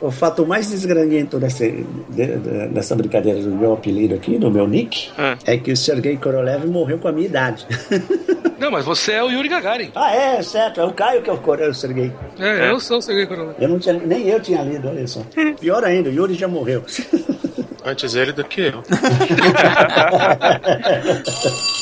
O fato mais desgranhento dessa, de, dessa brincadeira do meu apelido aqui, do meu nick, é, é que o Sergei Korolev morreu com a minha idade. Não, mas você é o Yuri Gagarin. Ah, é, certo. É o Caio que é o, o Sergei. É, é, eu sou o Sergei Korolev. Eu não tinha, nem eu tinha lido, olha só. Pior ainda, o Yuri já morreu. Antes ele do que eu.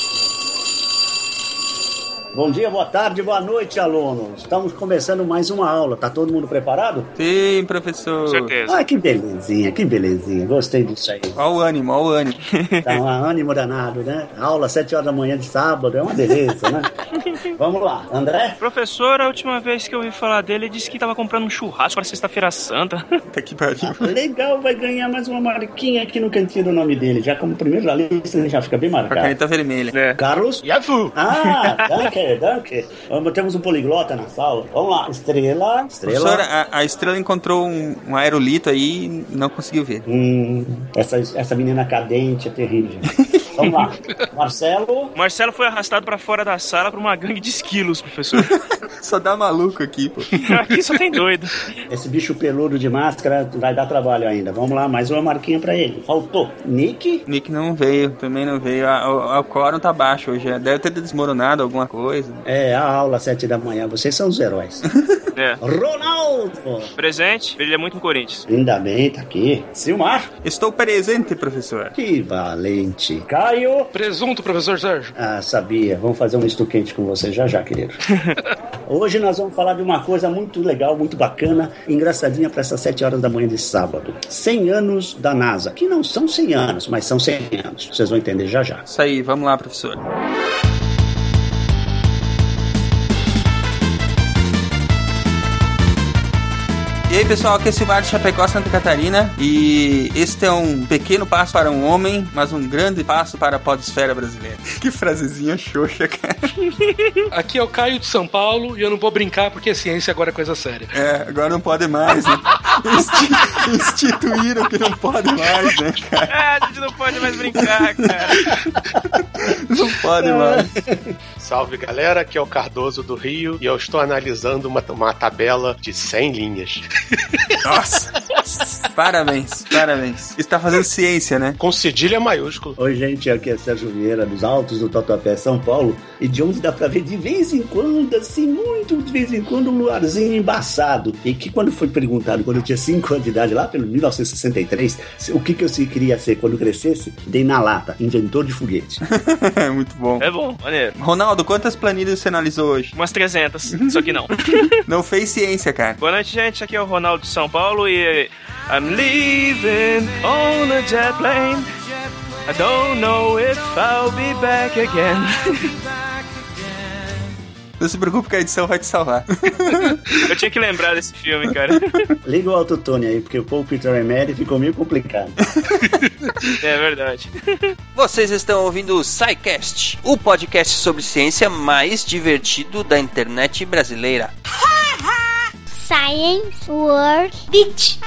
Bom dia, boa tarde, boa noite, alunos. Estamos começando mais uma aula. Tá todo mundo preparado? Sim, professor. Com certeza. Ah, que belezinha, que belezinha. Gostei disso aí. Olha o ânimo, olha o ânimo. Tá um ânimo danado, né? Aula às 7 horas da manhã de sábado, é uma beleza, né? Vamos lá, André? Professor, a última vez que eu ouvi falar dele, ele disse que tava comprando um churrasco para sexta-feira santa. Tá que pariu. Legal, vai ganhar mais uma marquinha aqui no cantinho do nome dele. Já como primeiro da lista, ele já fica bem Com a marcado. caneta vermelha. É. Carlos? Yafu! Ah, danke, danke. Vamos, temos um poliglota na sala. Vamos lá, estrela, estrela. Professor, a, a estrela encontrou um, um aerolito aí e não conseguiu ver. Hum, essa, essa menina cadente é terrível. Vamos lá, Marcelo. Marcelo foi arrastado para fora da sala por uma gangue de esquilos, professor. Só dá maluco aqui, pô. Aqui só tem doido. Esse bicho peludo de máscara vai dar trabalho ainda. Vamos lá, mais uma marquinha pra ele. Faltou. Nick? Nick não veio, também não veio. A- O, o quórum tá baixo hoje. Deve ter desmoronado alguma coisa. É, a aula às sete da manhã. Vocês são os heróis. É. Ronaldo! Presente, ele é muito no Corinthians. Ainda bem, tá aqui. Silmar? Estou presente, professor. Que valente. Caio? Presunto, professor Sérgio. Ah, sabia. Vamos fazer um misto quente com você já já, querido. Hoje nós vamos falar de uma coisa muito legal, muito bacana, engraçadinha para essas 7 horas da manhã de sábado. 100 anos da NASA, que não são 100 anos, mas são 100 anos. Vocês vão entender já já. Isso aí, vamos lá, professor. E aí, pessoal, aqui é Silmar de Chapecó, Santa Catarina. E este é um pequeno passo para um homem, mas um grande passo para a podesfera brasileira. Que frasezinha xoxa, cara. Aqui é o Caio de São Paulo e eu não vou brincar porque ciência agora é coisa séria. É, agora não pode mais, né? Insti- instituíram que não pode mais, né, cara? Ah, a gente não pode mais brincar, cara. Não pode mais. Salve galera, aqui é o Cardoso do Rio e eu estou analisando uma, uma tabela de 100 linhas. Nossa! Parabéns, parabéns. Está fazendo ciência, né? Com cedilha maiúsculo. Oi, gente, aqui é Sérgio Vieira, dos Altos do Tatuapé, São Paulo, e de onde dá pra ver de vez em quando, assim, muito de vez em quando, um luarzinho embaçado. E que quando foi perguntado, quando eu tinha 5 anos de idade, lá pelo 1963, se- o que, que eu se- queria ser quando crescesse, dei na lata, inventor de foguete. Muito bom. É bom, maneiro. Ronaldo, quantas planilhas você analisou hoje? Umas 300, só que não. Não fez ciência, cara. Boa noite, gente. Aqui é o Ronaldo de São Paulo e I'm leaving on a jet plane. I don't know if I'll be back again. Não se preocupe que a edição vai te salvar. Eu tinha que lembrar desse filme, cara. Liga o autotune aí, porque o Paul Peter Emery ficou meio complicado. É verdade. Vocês estão ouvindo o SciCast, o podcast sobre ciência mais divertido da internet brasileira. Science World Beach.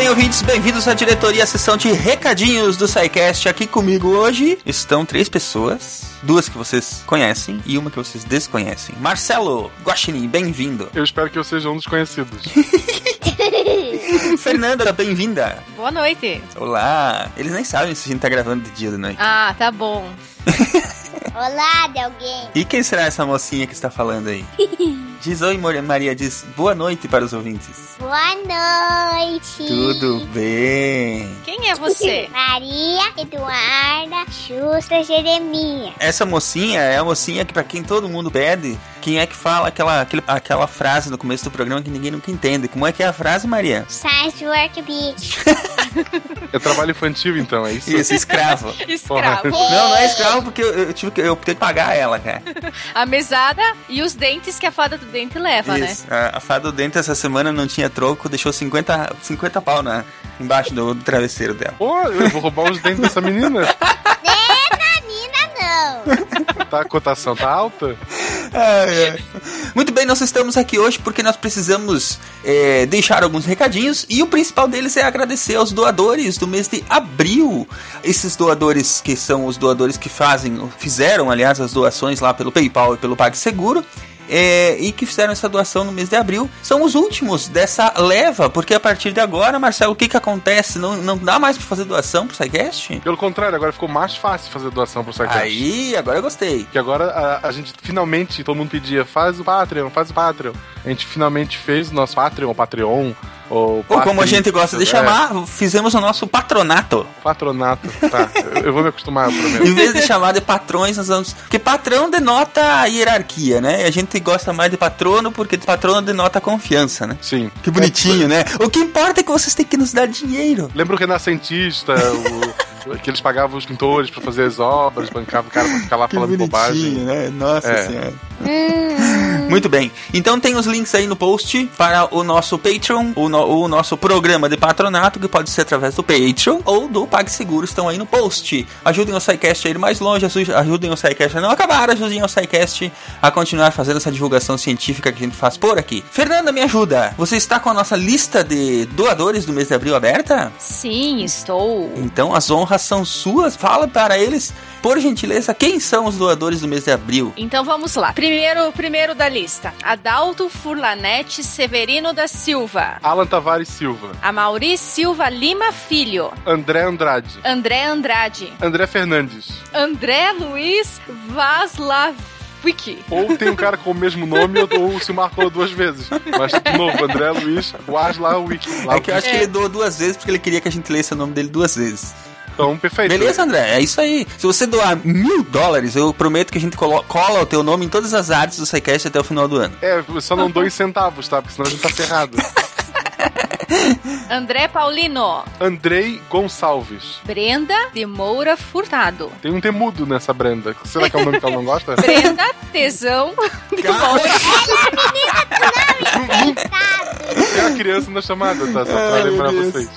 Bem, ouvintes, bem-vindos à diretoria, à sessão de recadinhos do SciCast. Aqui comigo hoje estão três pessoas, duas que vocês conhecem e uma que vocês desconhecem. Marcelo Guaxinim, bem-vindo. Eu espero que eu seja um dos conhecidos. Fernanda, bem-vinda. Boa noite. Olá. Eles nem sabem se a gente tá gravando de dia ou de noite. Ah, tá bom. Olá de alguém. E quem será essa mocinha que está falando aí? Diz oi, Maria, diz boa noite para os ouvintes. Boa noite. Tudo bem. Quem é você? Maria Eduarda Justa Jeremias. Essa mocinha é a mocinha que, pra quem todo mundo pede, quem é que fala aquela, aquele- aquela frase no começo do programa que ninguém nunca entende. Como é que é a frase, Maria? Science Work Beach. É trabalho infantil, então, é isso? Isso, escravo. Escravo. Não, não é escravo porque eu, eu tive que, eu tenho que pagar ela, cara. A mesada e os dentes que a fada do dente leva, Isso. A, a fada do dente essa semana não tinha troco, deixou 50, 50 pau na, embaixo do, do travesseiro dela. Pô, eu vou roubar os dentes dessa menina. É. Tá, a cotação tá alta? Ai, ai. Muito bem, nós estamos aqui hoje porque nós precisamos é, deixar alguns recadinhos e o principal deles é agradecer aos doadores do mês de abril. Esses doadores que são os doadores que fazem, fizeram, aliás, as doações lá pelo PayPal e pelo PagSeguro. É, e que fizeram essa doação no mês de abril são os últimos dessa leva, porque a partir de agora, Marcelo, o que que acontece? Não, não dá mais pra fazer doação pro SciCast? Pelo contrário, agora ficou mais fácil fazer doação pro SciCast. Aí, agora eu gostei. Que agora a, a gente finalmente, todo mundo pedia, faz o Patreon, faz o Patreon. A gente finalmente fez o nosso Patreon, Patreon, ou Ou como a gente gosta de é, chamar, fizemos o nosso patronato. Patronato. Tá, eu, vou me acostumar, eu prometo. Em vez de chamar de patrões, nós vamos. Porque patrão denota a hierarquia, né? E a gente gosta mais de patrono porque patrono denota a confiança, né? Sim. Que bonitinho, né? O que importa é que vocês têm que nos dar dinheiro. Lembra o renascentista, o, que eles pagavam os pintores pra fazer as obras, bancavam o cara pra ficar lá falando bobagem. né? Nossa É. senhora. Muito bem. Então tem os links aí no post para o nosso Patreon, o, no- o nosso programa de patronato, que pode ser através do Patreon ou do PagSeguro, estão aí no post. Ajudem o SciCast a ir mais longe, aju- ajudem o SciCast a não acabar, ajudem o SciCast a continuar fazendo essa divulgação científica que a gente faz por aqui. Fernanda, me ajuda. Você está com a nossa lista de doadores do mês de abril aberta? Sim, estou. Então as honras são suas. Fala para eles, por gentileza, quem são os doadores do mês de abril. Então vamos lá. Primeiro, primeiro da lista: Adalto Furlanete Severino da Silva. Alan Tavares Silva. Amauri Silva Lima Filho. André Andrade. André Andrade. André Fernandes. André Luiz Vaslaviki. Ou tem um cara com o mesmo nome ou se marcou duas vezes. Mas, de novo, André Luiz Wasla Wiki. É que eu acho que ele doou duas vezes porque ele queria que a gente lesse o nome dele duas vezes. Então, perfeito. Beleza, André? É isso aí. Se você doar mil dólares, eu prometo que a gente cola o teu nome em todas as artes do SciCast até o final do ano. É, só não dou em centavos, tá? Porque senão a gente tá ferrado. André Paulino. Andrei Gonçalves. Brenda de Moura Furtado. Tem um temudo nessa Brenda. Será que é o nome que ela não gosta? Brenda Tesão de Moura. É a criança na chamada, tá? Só pra lembrar vocês.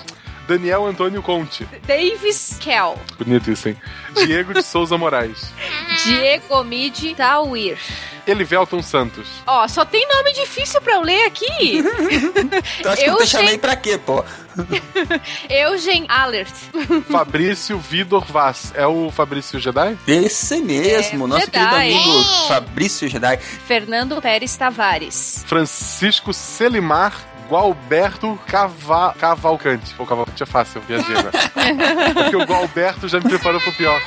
Daniel Antônio Conte. Davis Kell. Bonito isso, hein? Diego de Souza Moraes. Diego Midi Tawir. Elivelton Santos. Ó, só tem nome difícil pra eu ler aqui. Tu acha que eu te chamei pra quê, pô? Eugen Alert. Fabrício Vidor Vaz. É o Fabrício Jedi? Esse mesmo, É, nosso Jedi. querido amigo Fabrício Jedi. Fernando Pérez Tavares. Francisco Selimar Gualberto Cava... Cavalcante. Pô, Cavalcante é fácil, viajei, né? Porque o Gualberto já me preparou pro pior.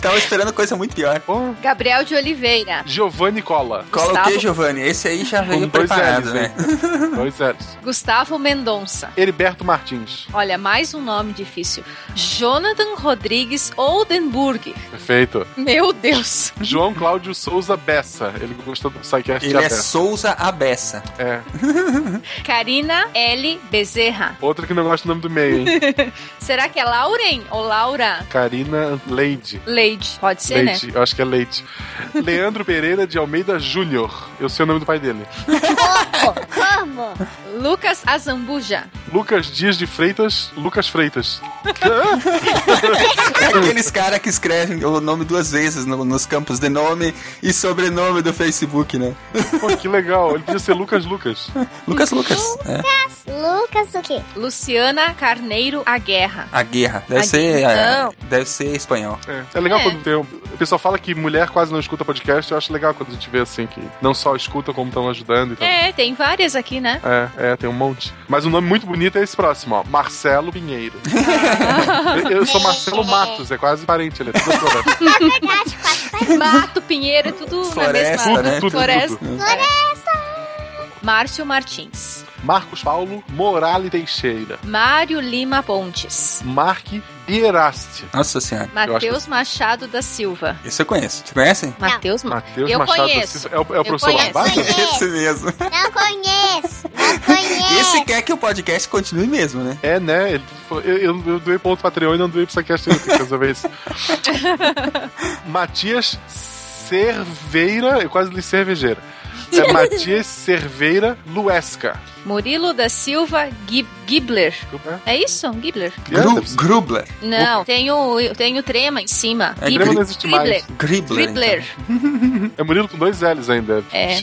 Tava esperando coisa muito pior. Pô, Gabriel de Oliveira. Giovanni Cola. Cola o Gustavo. quê, Giovanni? Esse aí já veio Com dois preparado, L's, né? Dois L's. Gustavo Mendonça. Heriberto Martins. Olha, mais um nome difícil. Jonathan Rodrigues Oldenburg. Perfeito. Meu Deus. João Cláudio Souza Bessa. Ele gostou do Psycast Ele de é. Souza Abessa. É. Karina L. Bezerra. Outra que não gosta do nome do meio, hein? Será que é Lauren ou Laura? Karina Leide. Leide. Pode ser, Leite, eu acho que é Leite. Leandro Pereira de Almeida Júnior. Eu sei o nome do pai dele. Como? né? Lucas Azambuja. Lucas Dias de Freitas. Lucas Freitas. É aqueles caras que escrevem o nome duas vezes no- nos campos de nome e sobrenome do Facebook, né? Pô, que legal. Ele podia ser Lucas Lucas. Lucas Lucas. É. Lucas o quê? Luciana Carneiro Aguerra. A guerra. Deve A ser. guerra, é, não. deve ser espanhol. É, é legal É. quando tem. um- O pessoal fala que mulher quase não escuta podcast. Eu acho legal quando a gente vê assim que não só escuta, como estão ajudando e tal. É, tem várias aqui, né? É, é, tem um monte. Mas o nome muito bonito é esse próximo, ó. Marcelo Pinheiro. eu, eu sou Marcelo Matos, é quase parente, ele é tudo floresta. Na verdade, papai. Mato, Pinheiro, é tudo Floresta, na mesma... né? Tudo, Floresta. tudo. Márcio Martins. Marcos Paulo Morale Teixeira. Mário Lima Pontes. Mark Bieraste. Nossa senhora. Matheus Machado da Silva. Esse eu conheço. Você conhece? Matheus Ma- Matheus Eu Machado da conheço. Silva. É o, é o professor. Barbato? Esse mesmo. Não conheço. Não conheço. Esse quer que o podcast continue mesmo, né? É, né? Eu, eu, eu doei ponto Patreon e não doei pro ainda, tem que resolver isso. Matias Cerveira, eu quase li cervejeira. É Matias Cerveira Luesca. Murilo da Silva Gib Gibler. É? É isso? Gibler? Gru Grubler. Não, tem o, tem o trema em cima. É, Grema não existe mais. Gribler. Gribler. É Murilo com dois L's ainda. É.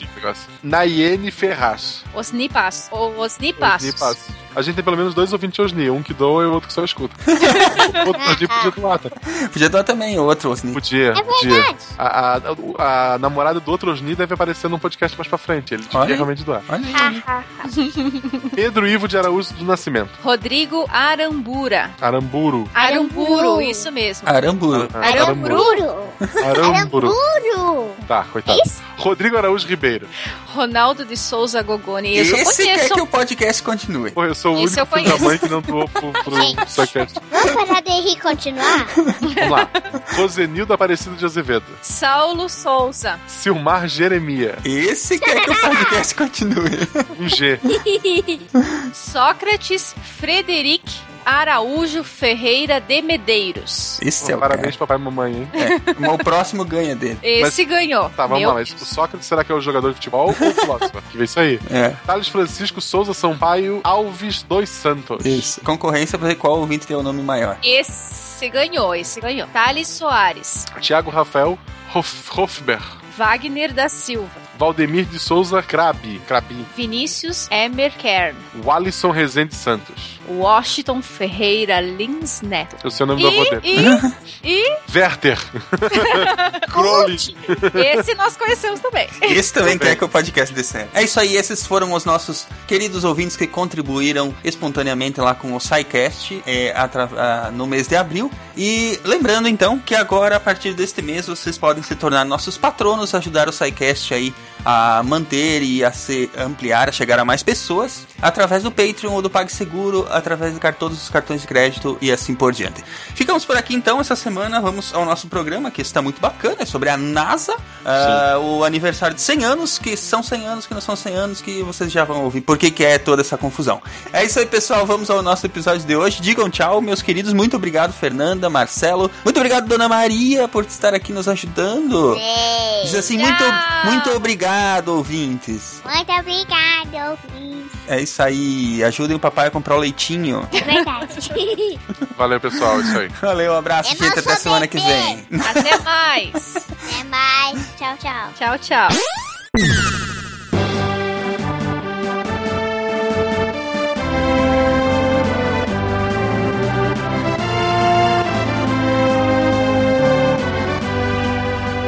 Nayene Ferraz. Osnipas. O- Osnipassos. Osni Passos. A gente tem pelo menos dois ouvintes Osni. Um que doa e o outro que só escuta. o outro Osni podia doar, tá? Podia dar também outro, assim. Podia, É podia. verdade. A, a, a namorada do outro Osni deve aparecer num podcast mais pra frente. Ele aí. realmente doar. Olha aí. Pedro Ivo de Araújo do Nascimento. Rodrigo Arambura. Aramburu. Aramburo, Aramburu. isso mesmo. Aramburu. Aramburu. Aramburu. Aramburu. Aramburu. Tá, coitado. Isso? Rodrigo Araújo Ribeiro. Ronaldo de Souza Gogoni. Eu só Esse quer conheço. que o podcast continue. Pô, eu sou o Isso único filho da mãe que não doou pro, pro Gente. Psycast. Vamos parar de rir e continuar? Vamos lá. Rosenildo Aparecido de Azevedo. Saulo Souza. Silmar Jeremia. Esse quer que o podcast continue. Um G. Sócrates Frederic Araújo Ferreira de Medeiros. Esse é o Parabéns, papai e mamãe, hein? É, mas o próximo ganha dele. Esse ganhou. Tá, vamos Meu lá. Mas o Sócrates será que é o jogador de futebol ou o filósofo? Que vê isso aí. É. Thales Francisco Souza Sampaio Alves dos Santos. Isso. Concorrência pra ver qual ouvinte tem o nome maior. Esse ganhou, esse ganhou. Thales Soares. Tiago Rafael Hof, Hofber. Wagner da Silva. Valdemir de Souza Krabi. Krabi. Vinícius Emer Kern. Walisson Rezende Santos. Washington Ferreira Lins Neto. Eu sei o nome do avô dele. E, e Werther. Crowley. esse nós conhecemos também. Esse também quer que o podcast dê certo. É isso aí, esses foram os nossos queridos ouvintes que contribuíram espontaneamente lá com o SciCast é, atra- ah, no mês de abril. E lembrando então que agora, a partir deste mês, vocês podem se tornar nossos patronos, ajudar o SciCast aí a manter e a se ampliar, a chegar a mais pessoas, através do Patreon ou do PagSeguro, através de todos os cartões de crédito e assim por diante. Ficamos por aqui então essa semana, vamos ao nosso programa que está muito bacana, é sobre a NASA, ah, o aniversário de 100 anos, que são 100 anos, que não são 100 anos, que vocês já vão ouvir por que que é toda essa confusão. É isso aí pessoal, vamos ao nosso episódio de hoje. Digam tchau, meus queridos, muito obrigado Fernanda, Marcelo, muito obrigado Dona Maria por estar aqui nos ajudando. Ei. Diz assim, muito, muito obrigado, ouvintes. Muito obrigada, ouvinte. É isso aí, ajudem o papai a comprar o leitinho. É verdade. Valeu, pessoal. É isso aí. Valeu, um abraço, Eu gente, até semana que bebê. vem. Até mais. Até mais. Tchau, tchau. Tchau, tchau.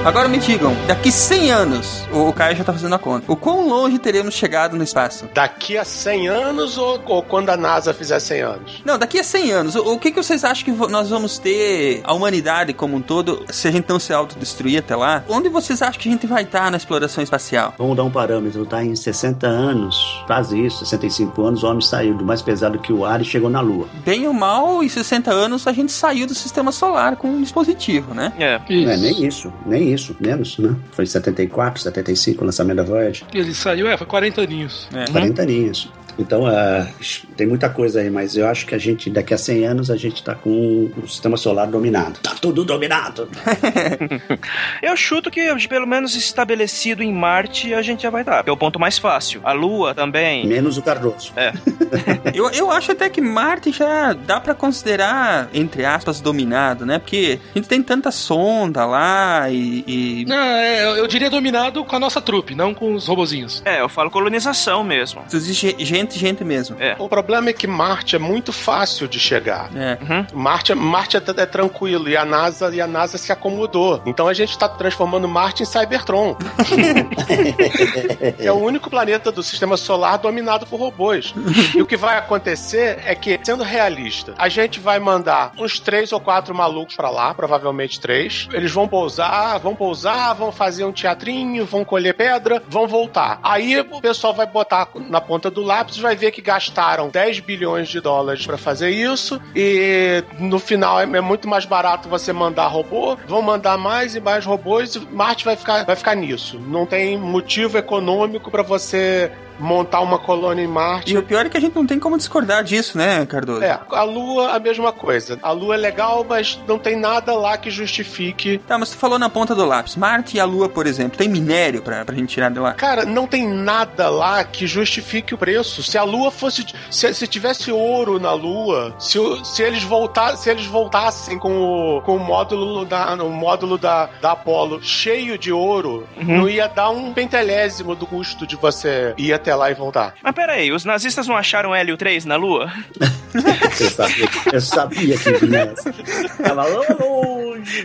Agora me digam, daqui 100 anos, o Caio já tá fazendo a conta, o quão longe teremos chegado no espaço? Daqui a 100 anos ou, ou quando a NASA fizer 100 anos? Não, daqui a 100 anos, o, o que, que vocês acham que nós vamos ter, a humanidade como um todo, se a gente não se autodestruir até lá? Onde vocês acham que a gente vai estar na exploração espacial? Vamos dar um parâmetro, tá? Em 60 anos, quase isso, 65 anos, o homem saiu do mais pesado que o ar e chegou na Lua. Bem ou mal, em 60 anos a gente saiu do sistema solar com um dispositivo, né? É. Não é nem isso, nem isso, menos, né? Foi 74, 75, o lançamento da Voyager. Ele saiu, é, foi 40 aninhos. É. 40 aninhos. Então, ah, tem muita coisa aí, mas eu acho que a gente, daqui a 100 anos, a gente tá com o sistema solar dominado. Tá tudo dominado. Eu chuto que pelo menos estabelecido em Marte a gente já vai dar. Que é o ponto mais fácil. A Lua também. Menos o Cardoso. Eu, eu acho até que Marte já dá pra considerar, entre aspas, dominado, né? Porque a gente tem tanta sonda lá e. e- Não, é, eu- eu diria dominado com a nossa trupe, não com os robozinhos. É, eu falo colonização mesmo. Existe gente, gente mesmo. É. O problema é que Marte é muito fácil de chegar. É. Uhum. Marte, é- Marte é, é tranquilo e a NASA e a NASA se acomodou. Então a gente está transformando Marte em Cybertron. é o único planeta do sistema solar dominado por robôs. E o que vai acontecer é que, sendo realista, a gente vai mandar uns três ou quatro malucos pra lá, provavelmente três. Eles vão pousar, vão pousar, vão fazer um teatrinho, vão colher pedra, vão voltar. Aí o pessoal vai botar na ponta do lápis, vai ver que gastaram 10 bilhões de dólares pra fazer isso e no final é, é muito mais barato você mandar robô, vão mandar mais e mais robôs e Marte vai ficar, vai ficar nisso. Não tem motivo econômico pra você montar uma colônia em Marte. E o pior é que a gente não tem como discordar disso, né, Cardoso? É, a Lua, a mesma coisa. A Lua é legal, mas não tem nada lá que justifique. Tá, mas tu falou na ponta do lápis. Marte e a Lua, por exemplo, tem minério pra, pra gente tirar de lá? Cara, não tem nada lá que justifique o preço. Se a Lua fosse. Se, se tivesse ouro na Lua, se, se eles voltar, se eles voltassem com o, com o módulo da, o módulo da, da Apollo cheio de ouro, não ia dar um pentelésimo do custo de você ir até lá e voltar. Mas pera aí, os nazistas não acharam Hélio 3 na Lua? Eu sabia, eu sabia que vinha essa. Tava longe.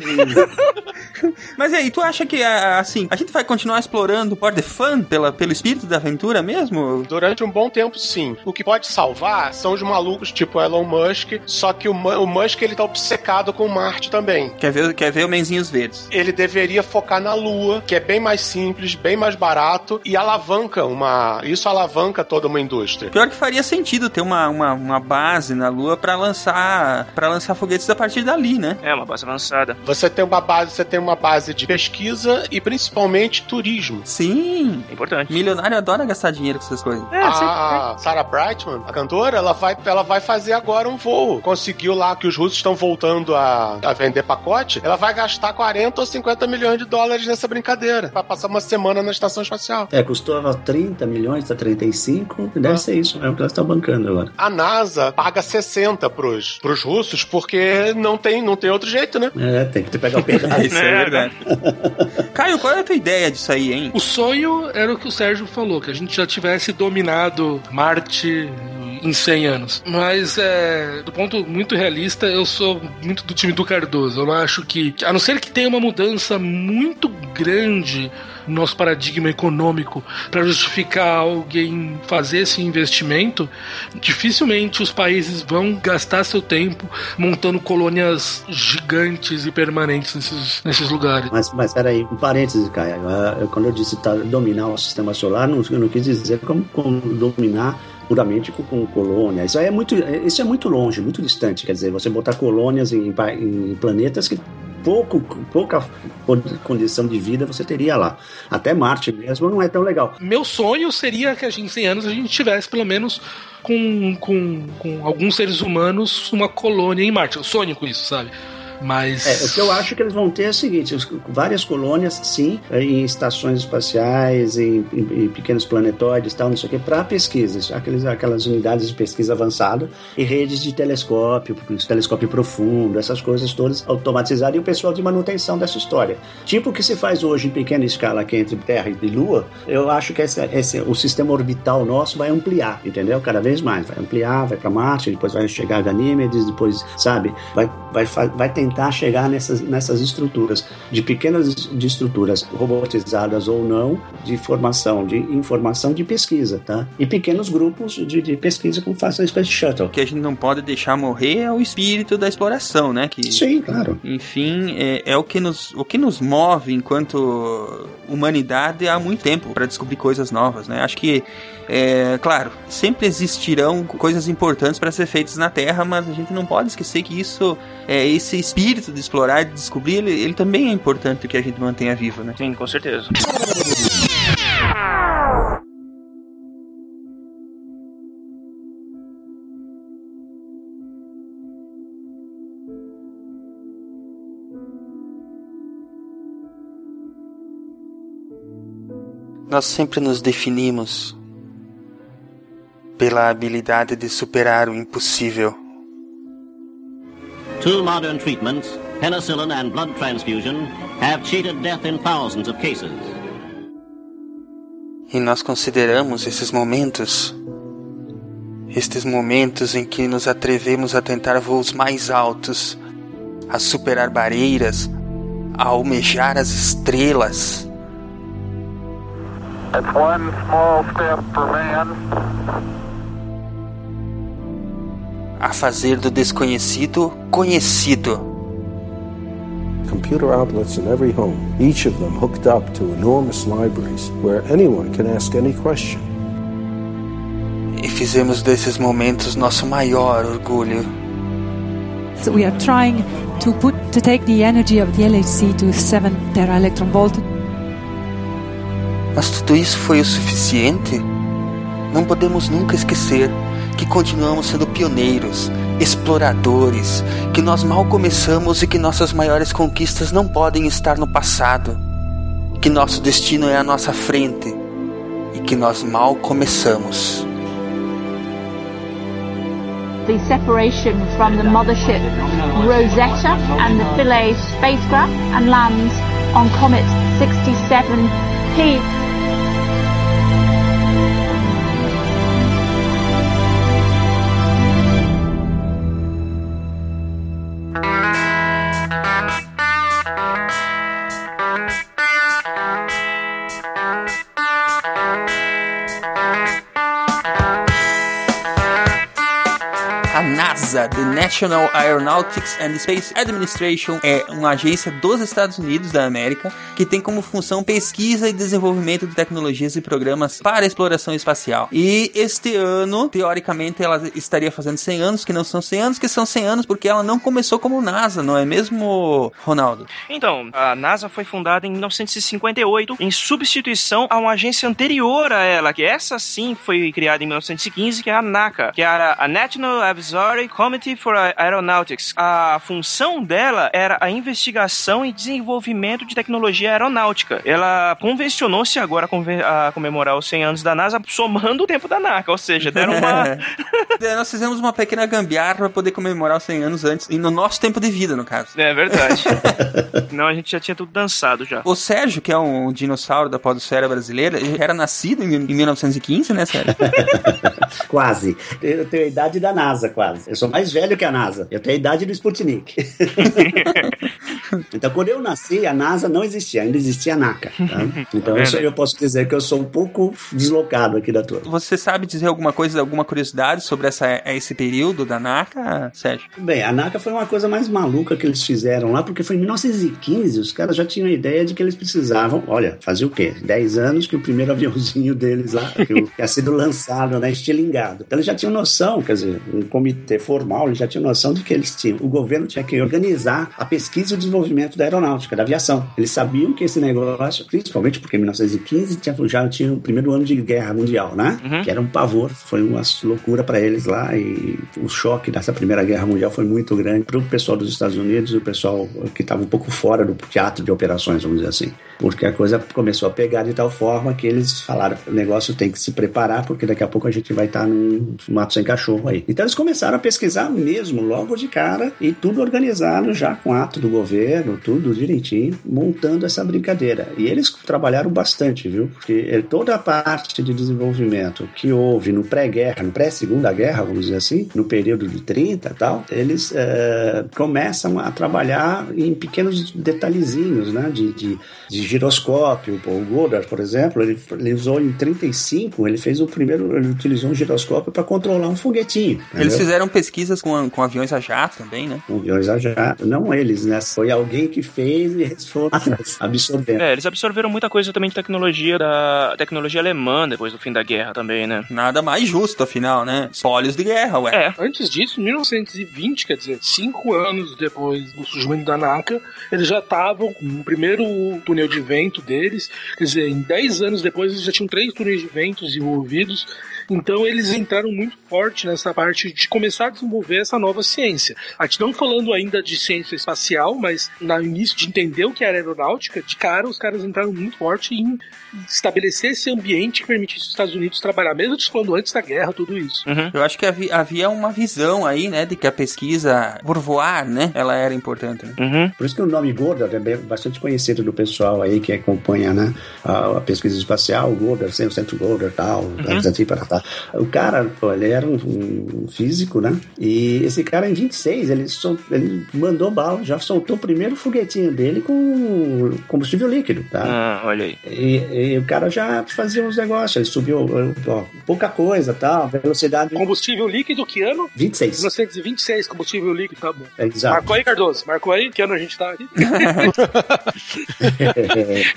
Mas e aí, tu acha que, ah, assim, a gente vai continuar explorando por the fun, pela, pelo espírito da aventura mesmo? Durante um bom tempo, sim. O que pode salvar são os malucos tipo Elon Musk, só que o, o Musk ele tá obcecado com Marte também. Quer ver, quer ver o Menzinhos Verdes? Ele deveria focar na Lua, que é bem mais simples, bem mais barato e alavanca uma. Isso alavanca toda uma indústria. Pior que faria sentido ter uma, uma, uma base na Lua pra lançar para lançar foguetes a partir dali, né? É, uma base avançada. Você tem uma base, você tem uma base de pesquisa e principalmente turismo. Sim. É importante. Milionário adora gastar dinheiro com essas coisas. É, A Sarah Brightman, a cantora, ela vai, ela vai fazer agora um voo. Conseguiu lá que os russos estão voltando a, a vender pacote. Ela vai gastar 40 ou 50 milhões de dólares nessa brincadeira. Pra passar uma semana na estação espacial. É, custava 30 milhões, tá 35. Deve Ah. ser isso, é o que elas estão bancando agora. A NASA paga 60 pros, pros russos porque não tem, não tem outro jeito, né? É, tem que pegar o pedaço. Isso é É, verdade. Caio, qual é a tua ideia disso aí, hein? O sonho era o que o Sérgio falou, que a gente já tivesse dominado Marte em 100 anos. Mas, é, do ponto muito realista, eu sou muito do time do Cardoso. Eu não acho que, a não ser que tenha uma mudança muito grande no nosso paradigma econômico para justificar alguém fazer esse investimento, dificilmente os países vão gastar seu tempo montando colônias gigantes e permanentes nesses, nesses lugares. Mas, mas peraí, um parêntese, Caio. Ah, Quando eu disse tá, dominar o sistema solar, não, eu não quis dizer como, como dominar puramente com, colônia. Isso é muito, isso é muito longe, muito distante. Quer dizer, você botar colônias em, em planetas que pouco, pouca con- condição de vida você teria lá. Até Marte mesmo não é tão legal. Meu sonho seria que a gente, em 100 anos a gente tivesse pelo menos com, com, com alguns seres humanos uma colônia em Marte. Eu sonho com isso, sabe? Mas. É, o que eu acho que eles vão ter é o seguinte: várias colônias, sim, em estações espaciais, em, em- em pequenos planetoides, tal, não sei o que, para pesquisas, aqueles, aquelas unidades de pesquisa avançada e redes de telescópio, telescópio profundo, essas coisas todas automatizadas e o pessoal de manutenção dessa história. Tipo o que se faz hoje em pequena escala aqui entre Terra e Lua, eu acho que esse, esse- o sistema orbital nosso vai ampliar, entendeu? Cada vez mais. Vai ampliar, vai para Marte, depois vai chegar Ganímedes, depois, sabe, vai, vai, vai tentar chegar nessas, nessas estruturas, de pequenas de estruturas robotizadas ou não, de formação, de informação de pesquisa, tá? E pequenos grupos de, de pesquisa como faz a Space Shuttle. O que a gente não pode deixar morrer é o espírito da exploração, né? Que, Sim, claro. Enfim, é, é o, que nos, o que nos move enquanto humanidade há muito tempo para descobrir coisas novas, né? Acho que, é, claro, sempre existirão coisas importantes para ser feitas na Terra, mas a gente não pode esquecer que isso, é, esse espírito de explorar e de descobrir, ele, ele também é importante que a gente mantenha vivo, né? Sim, com certeza. Nós sempre nos definimos pela habilidade de superar o impossível. Two modern treatments, penicillin and blood transfusion, have cheated death in thousands of cases. E nós consideramos esses momentos, estes momentos em que nos atrevemos a tentar voos mais altos, a superar barreiras, a almejar as estrelas, It's one small step for man, a fazer do desconhecido conhecido. Computer outlets in every home, each of them hooked up to enormous libraries where anyone can ask any question. E fizemos desses momentos nosso maior orgulho. So we are trying to put to take the energy of the LHC to 7 tera electron volt. Mas tudo isso foi o suficiente? não podemos nunca esquecer que continuamos sendo pioneiros, exploradores, que nós mal começamos e que nossas maiores conquistas não podem estar no passado, que nosso destino é à nossa frente e que nós mal começamos. the separation from the mothership Rosetta and the Philae spacecraft and lands on Comet 67P. National Aeronautics and Space Administration, é uma agência dos Estados Unidos da América que tem como função pesquisa e desenvolvimento de tecnologias e programas para exploração espacial. E este ano, teoricamente, ela estaria fazendo 100 anos, que não são 100 anos, que são 100 anos porque ela não começou como NASA, não é mesmo, Ronaldo? Então, a NASA foi fundada em 1958 em substituição a uma agência anterior a ela, que essa sim foi criada em 1915, que é a NACA, que era a National Advisory Committee for Aeronautics. A função dela era a investigação e desenvolvimento de tecnologia aeronáutica. Ela convencionou-se agora a comemorar os 100 anos da NASA somando o tempo da NACA, ou seja, deram uma... É, Nós fizemos uma pequena gambiarra para poder comemorar os 100 anos antes, e no nosso tempo de vida, no caso. É verdade. Não, a gente já tinha tudo dançado já. O Sérgio, que é um dinossauro da podosfera brasileira, era nascido em, em 1915, né, Sérgio? Quase. Eu tenho a idade da NASA, quase. Eu sou mais velho que a NASA. Eu tenho a idade do Sputnik. então, quando eu nasci, a NASA não existia, ainda existia a NACA. tá? Então, isso aí eu posso dizer que eu sou um pouco deslocado aqui da turma. Você sabe dizer alguma coisa, alguma curiosidade sobre essa, esse período da NACA, Sérgio? Bem, a NACA foi uma coisa mais maluca que eles fizeram lá, porque foi em 1915, os caras já tinham a ideia de que eles precisavam, olha, fazia o quê? 10 anos que o primeiro aviãozinho deles lá tinha sido lançado, né, estilingado. Então eles já tinham noção, quer dizer, um comitê formal, eles já tinham noção de que eles tinham, o governo tinha que organizar a pesquisa e o desenvolvimento da aeronáutica, da aviação. Eles sabiam que esse negócio, principalmente porque em 1915 tinha, já tinha o primeiro ano de guerra mundial, né? Que era um pavor, foi uma loucura para eles lá e o choque dessa primeira guerra mundial foi muito grande para o pessoal dos Estados Unidos e o pessoal que estava um pouco fora do teatro de operações, vamos dizer assim. Porque a coisa começou a pegar de tal forma que eles falaram: o negócio tem que se preparar, porque daqui a pouco a gente vai estar num mato sem cachorro aí. Então eles começaram a pesquisar mesmo, logo de cara, e tudo organizado já com ato do governo, tudo direitinho, montando essa brincadeira. E eles trabalharam bastante, viu? Porque eh, toda a parte de desenvolvimento que houve no pré-guerra, no pré-segunda guerra, vamos dizer assim, no período de 30 e tal, eles eh, começam a trabalhar em pequenos detalhezinhos, né? De, de, de giroscópio. O Goddard, por exemplo, ele, ele usou em 35, ele fez o primeiro, ele utilizou um giroscópio para controlar um foguetinho. Eles entendeu? fizeram pesquisas com, com aviões a jato também, né? Com aviões a jato. Não eles, né? Foi alguém que fez e eles foram absorvendo. É, eles absorveram muita coisa também de tecnologia da tecnologia alemã depois do fim da guerra também, né? Nada mais justo, afinal, né? Espólios de guerra, ué. É. Antes disso, em 1920, quer dizer, cinco anos depois do surgimento da NACA, eles já estavam com o primeiro túnel de vento deles. Quer dizer, em 10 anos depois, eles já tinham três túneis de vento desenvolvidos. Então, eles entraram muito forte nessa parte de começar a desenvolver essa nova ciência. A gente não falando ainda de ciência espacial, mas no início de entender o que era aeronáutica, de cara, os caras entraram muito forte em estabelecer esse ambiente que permitisse os Estados Unidos trabalhar, mesmo falando antes da guerra, tudo isso. Eu acho que havia, havia uma visão aí, né, de que a pesquisa por voar, né, ela era importante. Né? Por isso que o nome Goddard é bastante conhecido do pessoal aí que acompanha né, a, a pesquisa espacial, o Goddard, assim, o centro Goddard tal, Uhum. para. O cara, pô, ele era um, um físico, né? E esse cara, em 26, ele, sol- ele mandou bala, já soltou o primeiro foguetinho dele com combustível líquido, tá? Ah, olha aí. E, e o cara já fazia uns negócios, ele subiu ó, pouca coisa, tal, velocidade. Combustível líquido, que ano? 26. 1926, combustível líquido, tá bom. É, exato. Marcou aí, Cardoso? Marcou aí? Que ano a gente tá aqui?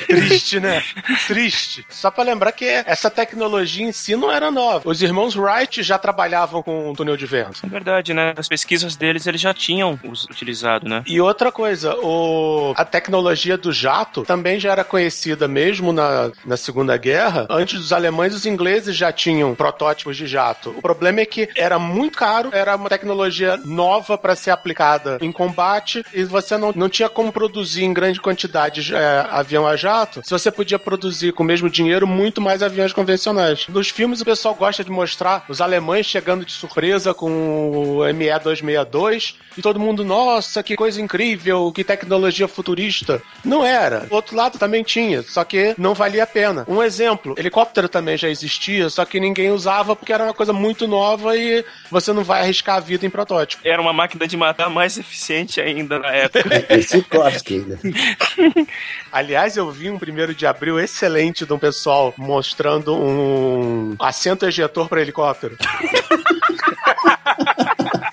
Triste, né? Triste. Só pra lembrar que essa tecnologia em si não era nova. Os irmãos Wright já trabalhavam com túnel de vento. É verdade. né? As pesquisas deles eles já tinham utilizado, né? E outra coisa, o... a tecnologia do jato também já era conhecida mesmo na, na Segunda Guerra. Antes dos alemães, os ingleses já tinham protótipos de jato. O problema é que era muito caro, era uma tecnologia nova para ser aplicada em combate e você não, não tinha como produzir em grande quantidade é, avião a jato. Se você podia produzir com o mesmo dinheiro muito mais aviões convencionais. Nos filmes o pessoal gosta de mostrar os alemães chegando de surpresa com o ME-262 e todo mundo, nossa, que coisa incrível, que tecnologia futurista. Não era. Outro lado também tinha, só que não valia a pena. Um exemplo, helicóptero também já existia, só que ninguém usava porque era uma coisa muito nova e você não vai arriscar a vida em protótipo. Era uma máquina de matar mais eficiente ainda na época. É Sikorsky ainda. Aliás, eu vi um primeiro de abril excelente de um pessoal mostrando um assento ejetor para helicóptero.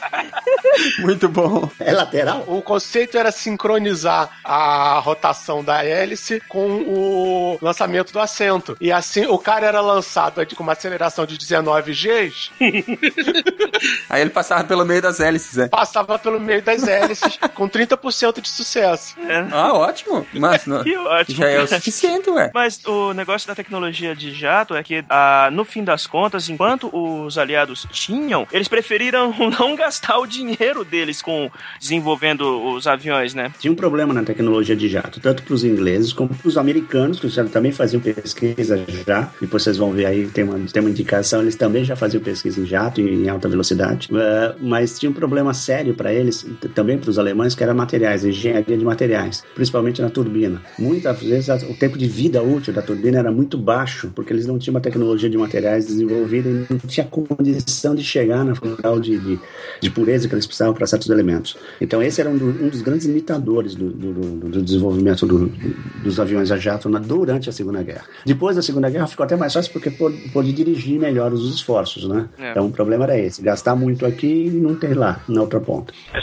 Muito bom. É lateral? O conceito era sincronizar a rotação da hélice com o lançamento do assento. E assim, o cara era lançado com uma aceleração de 19 Gs, Aí ele passava pelo meio das hélices, né? passava pelo meio das hélices com 30% de sucesso. Ah, ótimo. Mas não, Que ótimo. já é o suficiente, ué. Mas o negócio da tecnologia de jato é que, ah, no fim das contas, enquanto os aliados tinham, eles preferiram não gastar o dinheiro deles com desenvolvendo os aviões, né? Tinha um problema na tecnologia de jato, tanto para os ingleses como para os americanos, que também faziam pesquisa já. Depois vocês vão ver aí, tem uma, tem uma indicação, eles também já faziam pesquisa em jato, em, em alta velocidade. Eh, mas tinha um problema sério para eles, também para os alemães, que era materiais, engenharia de materiais, principalmente na turbina. Muitas vezes o tempo de vida útil da turbina era muito baixo, porque eles não tinham uma tecnologia de materiais desenvolvida e não tinha condição de chegar na grau de, de, de pureza que eles precisavam para certos elementos. Então esse era um, do- um dos grandes limitadores do, do- do- do desenvolvimento do- do- dos aviões a jato na- durante a Segunda Guerra. Depois da Segunda Guerra ficou até mais fácil porque pôde, pôde dirigir melhor os esforços, né? É. Então o problema era esse, gastar muito aqui e não ter lá, na outra ponta. Uh.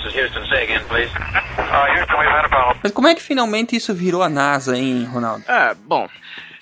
Mas como é que finalmente isso virou a NASA, hein, Ronaldo? Ah, bom.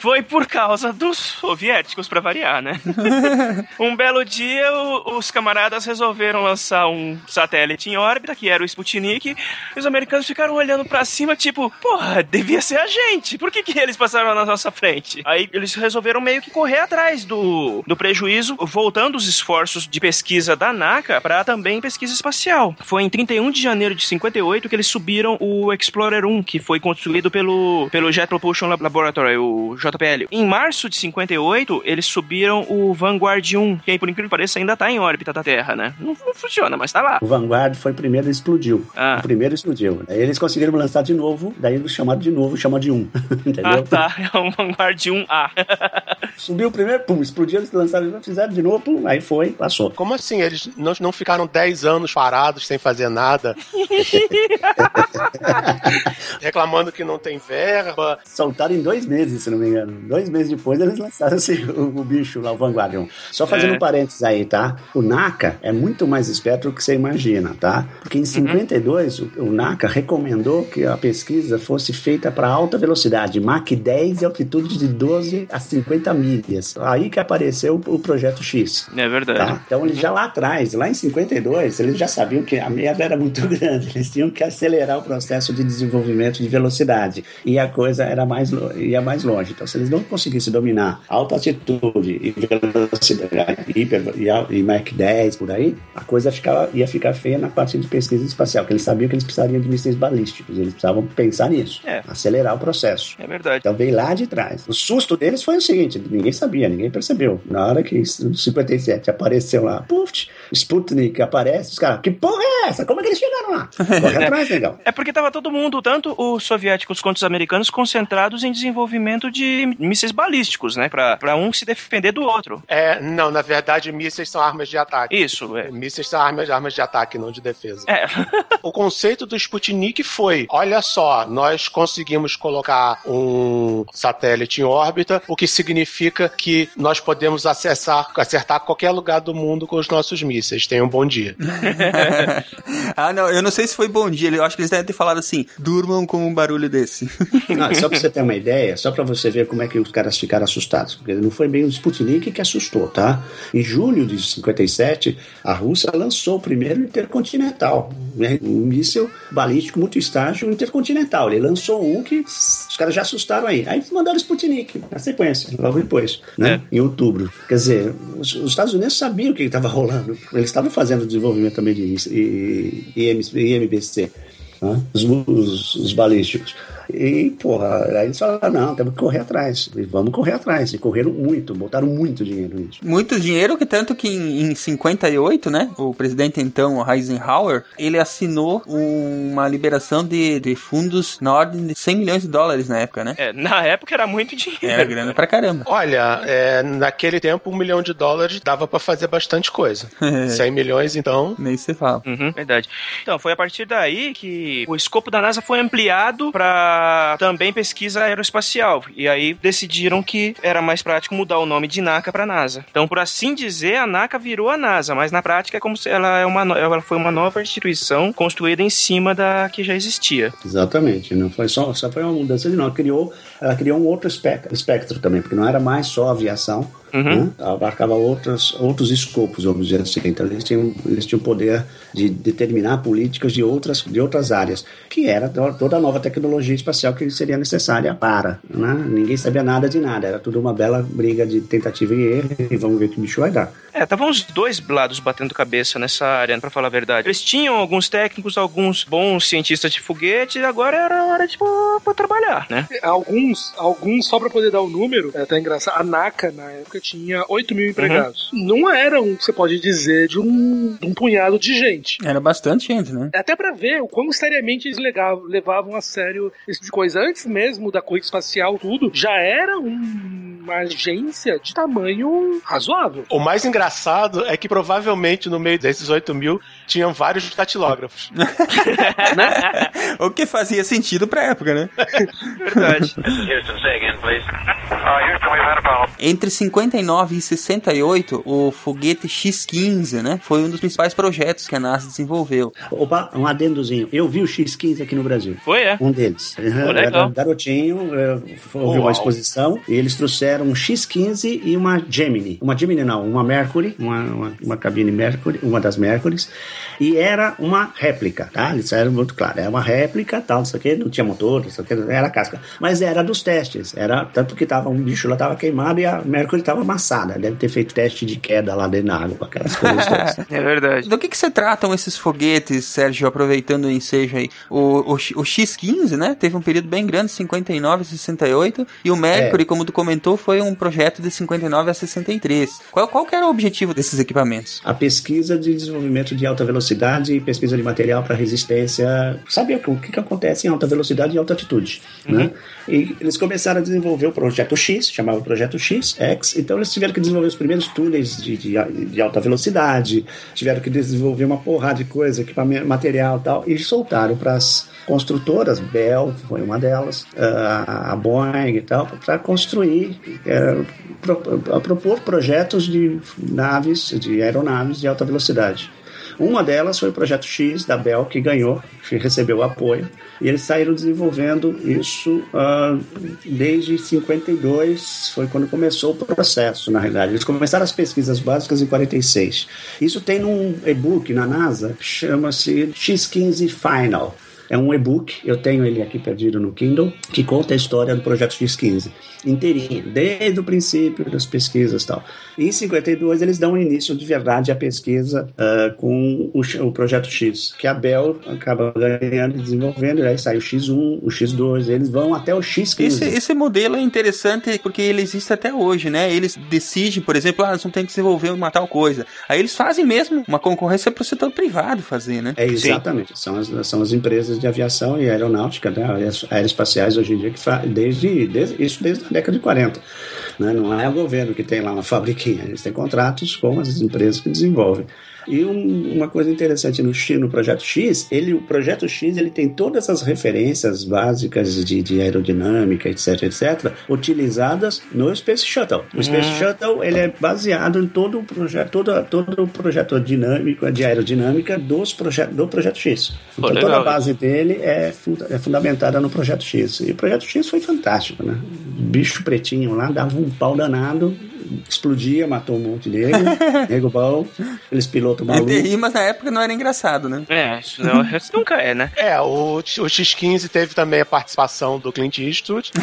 Foi por causa dos soviéticos, pra variar, né? um belo dia, o- os camaradas resolveram lançar um satélite em órbita, que era o Sputnik, e os americanos ficaram olhando pra cima, tipo, porra, devia ser a gente, por que, que eles passaram na nossa frente? Aí eles resolveram meio que correr atrás do, do prejuízo, voltando os esforços de pesquisa da NACA pra também pesquisa espacial. Foi em 31 de janeiro de 58 que eles subiram o Explorer 1, que foi construído pelo, pelo Jet Propulsion Lab- Laboratory, o JPL. Em março de 58, eles subiram o Vanguard 1, que aí, por incrível que pareça, ainda tá em órbita da Terra, né? Não, não funciona, mas tá lá. O Vanguard foi o primeiro e explodiu. Ah. O primeiro explodiu. Aí eles conseguiram lançar de novo, daí eles chamaram de novo, chama de um. Entendeu? Ah, tá. É um Vanguard 1A. Subiu o primeiro, pum, explodiu, eles lançaram, fizeram de novo, pum, aí foi, passou. Como assim? Eles não, não ficaram 10 anos parados sem fazer nada? Reclamando que não tem verba. Soltaram em dois meses, se não me engano. Dois meses depois eles lançaram esse- o, o bicho lá, o Vanguard 1. Só fazendo É. um parênteses aí, tá? O NACA é muito mais esperto do que você imagina, tá? Porque em 52, o, o NACA recomendou que a pesquisa fosse feita para alta velocidade, Mach 10 e altitude de 12 a 50 milhas. Aí que apareceu o, o projeto X. É verdade. Tá? Então, eles já lá atrás, lá em 52, eles já sabiam que a merda era muito grande. Eles tinham que acelerar o processo de desenvolvimento de velocidade. E a coisa era mais, ia mais longe. Então, se eles não conseguissem dominar alta altitude e velocidade, hiper, e, e Mach 10 por aí, a coisa ficava, ia ficar feia na parte de pesquisa espacial, porque eles sabiam que eles precisariam de mísseis balísticos. Eles precisavam pensar nisso, É. acelerar o processo. É verdade. Então veio lá de trás. O susto deles foi o seguinte: ninguém sabia, ninguém percebeu. Na hora que o 57 apareceu lá, puf, Sputnik aparece, os caras, que porra é essa? Como é que eles chegaram lá? Corre atrás, legal. É porque tava todo mundo, tanto os soviéticos quanto os americanos, concentrados em desenvolvimento de mísseis balísticos, né? Pra, pra um se defender do outro. É, não, na verdade, mísseis são armas de ataque. Isso, é. Mísseis são armas, armas de ataque, não de defesa. É. o conceito do Sputnik foi: olha só, nós conseguimos colocar um satélite em órbita, o que significa que nós podemos acessar, acertar qualquer lugar do mundo com os nossos mísseis. Tenham um bom dia. ah, não, eu não sei se foi bom dia. Eu acho que eles devem ter falado assim: durmam com um barulho desse. Não, só pra você ter uma ideia, só pra você ver como é que os caras ficaram assustados. Porque não foi bem o Sputnik que assustou, tá? Em julho de 57, a Rússia lançou o primeiro intercontinental, né? um míssil balístico muito estágio intercontinental. Ele lançou um que os caras já assustaram aí. Aí mandaram o Sputnik na sequência, logo depois, né? Em outubro. Quer dizer, os, os Estados Unidos sabiam o que estava rolando. Eles estavam fazendo desenvolvimento também de IMBC, né? os, os, os balísticos. E, porra, aí eles falaram, não, temos que correr atrás. E vamos correr atrás. E correram muito, botaram muito dinheiro nisso. Muito dinheiro, que tanto que em, em 58, né, o presidente então, Eisenhower, ele assinou uma liberação de, de fundos na ordem de 100 milhões de dólares na época, né? É, na época era muito dinheiro. Era grana pra caramba. Olha, é, naquele tempo, um milhão de dólares dava pra fazer bastante coisa. 100 milhões, então. Nem se fala. Uhum, verdade. Então, foi a partir daí que o escopo da NASA foi ampliado para também pesquisa aeroespacial. E aí decidiram que era mais prático mudar o nome de NACA para NASA. Então, por assim dizer, a NACA virou a NASA, mas na prática é como se ela, é uma, ela foi uma nova instituição construída em cima da que já existia. Exatamente, não foi só, só foi uma mudança de nome. Criou, ela criou um outro espectro, espectro também, porque não era mais só aviação, né? abarcava outros, outros escopos, vamos dizer assim. Então eles tinham, eles tinham o poder de determinar políticas de outras, de outras áreas, que era to- toda a nova tecnologia espacial que seria necessária para. Né? Ninguém sabia nada de nada, era tudo uma bela briga de tentativa e erro, e vamos ver que bicho vai dar. É, estavam os dois lados batendo cabeça nessa área, pra falar a verdade. Eles tinham alguns técnicos, alguns bons cientistas de foguete, e agora era hora de pra trabalhar, né? Alguns, alguns, só pra poder dar o número, é até engraçado, a NACA na época tinha 8 mil empregados. Não era um, você pode dizer, de um, de um punhado de gente. Era bastante gente, né? Até pra ver o quão seriamente eles legavam- levavam a sério esse tipo de coisa. Antes mesmo da corrida espacial, tudo, já era um- uma agência de tamanho razoável. O mais engraçado é que provavelmente no meio desses 8 mil tinham vários datilógrafos. o que fazia sentido pra época, né? Verdade. Houston, say again, please. Uh, Houston, we've had a problem. Entre 59 e 68, o foguete X-15, né, foi um dos principais projetos que a NASA desenvolveu. Opa, um adendozinho. Eu vi o X15 aqui no Brasil. Foi, é? Um deles. Era legal. garotinho, eh, foi- houve uma exposição e eles trouxeram um X15 e uma Gemini. Uma Gemini não, uma Mercury, uma, uma, uma cabine Mercury, uma das Mercurys. E era uma réplica, tá? Eles eram muito claro. Era uma réplica, tal, não sei o que, não tinha motor, não sei o que, era casca. Mas era dos testes. Era tanto que tava, um bicho lá tava queimado e a Mercury estava amassada. Deve ter feito teste de queda lá dentro da água, aquelas coisas. É verdade. Do que, que se tratam esses foguetes, Sérgio, aproveitando o ensejo aí? O, o, o X-15, né, teve um período bem grande, 59 a 68, e o Mercury, É. como tu comentou, foi um projeto de 59 a 63. Qual, qual que era o objetivo desses equipamentos? a pesquisa de desenvolvimento de alta velocidade e pesquisa de material para resistência. Sabe o que, o que acontece em alta velocidade e alta altitude? Né? E eles começaram a desenvolver o projeto X, chamava Projeto X, X. Então eles tiveram que desenvolver os primeiros túneis de, de, de alta velocidade, tiveram que desenvolver uma porrada de coisa, equipamento, material tal, e soltaram para as construtoras, Bell foi uma delas, a, a Boeing e tal, para construir, é, propor projetos de naves, de aeronaves de alta velocidade. Uma delas foi o projeto X da Bell, que ganhou, que recebeu apoio, e eles saíram desenvolvendo isso ah, desde 52, foi quando começou o processo, na realidade. Eles começaram as pesquisas básicas em 46. Isso tem num e-book na NASA, chama-se X15 Final. É um e-book, eu tenho ele aqui perdido no Kindle, que conta a história do projeto X15, inteirinho, desde o princípio das pesquisas e tal. Em 52 eles dão início de verdade à pesquisa ah, com o, o projeto X, que a Bell acaba ganhando e desenvolvendo, e aí sai o X1, o X2, eles vão até o X15. Esse, esse modelo é interessante porque ele existe até hoje, né? Eles decidem, por exemplo, ah, nós vamos ter que desenvolver uma tal coisa. Aí eles fazem mesmo uma concorrência para o setor privado fazer, né? É, exatamente. São as, são as empresas de aviação e aeronáutica, né, aeroespaciais hoje em dia, que fa desde, desde isso desde a década de 40. Né? Não é o governo que tem lá uma fabriquinha, eles têm contratos com as empresas que desenvolvem. E um- uma coisa interessante no, X- no Projeto X, ele, o Projeto X ele tem todas as referências básicas de, de aerodinâmica, etc, etc, utilizadas no Space Shuttle. O Space Hum. Shuttle ele é baseado em todo o projeto, todo, todo o projeto dinâmico, de aerodinâmica dos proje do Projeto X. Pô, Então toda a base dele é, funda- é fundamentada no Projeto X. E o Projeto X foi fantástico, né? Bicho pretinho lá, dava um pau danado, explodia, matou um monte de nego, nego bom, aqueles pilotos ET malucos. Rimas na época não era engraçado, né? É, isso, não, isso nunca é, né? É, o, o X15 teve também a participação do Clint Eastwood.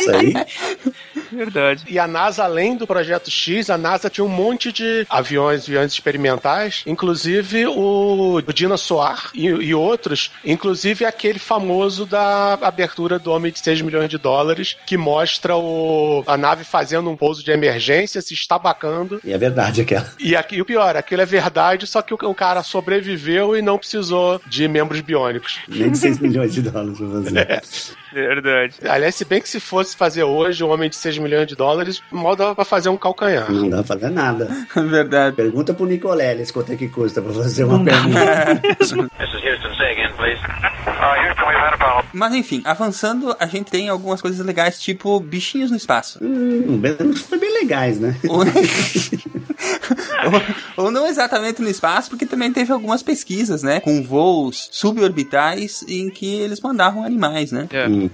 Isso aí. Verdade. E a NASA, além do projeto X, a NASA tinha um monte de aviões, aviões experimentais, inclusive o, o Dina Soar e, e outros, inclusive aquele famoso da abertura do Homem de 6 milhões de dólares, que mostra o, a nave fazendo um pouso de emergência, se estabacando. E é verdade aquela. E, aqui, e o pior, aquilo é verdade, só que o, o cara sobreviveu e não precisou de membros biônicos. Nem de 6 milhões de dólares pra fazer. Verdade. Aliás, se bem que se fosse fazer hoje um homem de 6 milhões de dólares, mal dava pra fazer um calcanhar. Não dá pra fazer nada. Verdade. Pergunta pro Nicoleles quanto é que custa pra fazer uma pergunta. This is Houston. Say again, please. Uh, Houston, we've had a problem. Mas enfim, avançando, a gente tem algumas coisas legais, tipo bichinhos no espaço. Hum, bem- foi bem legais, né? Ou, ou não exatamente no espaço, porque também teve algumas pesquisas, né? Com voos suborbitais em que eles mandavam animais, né?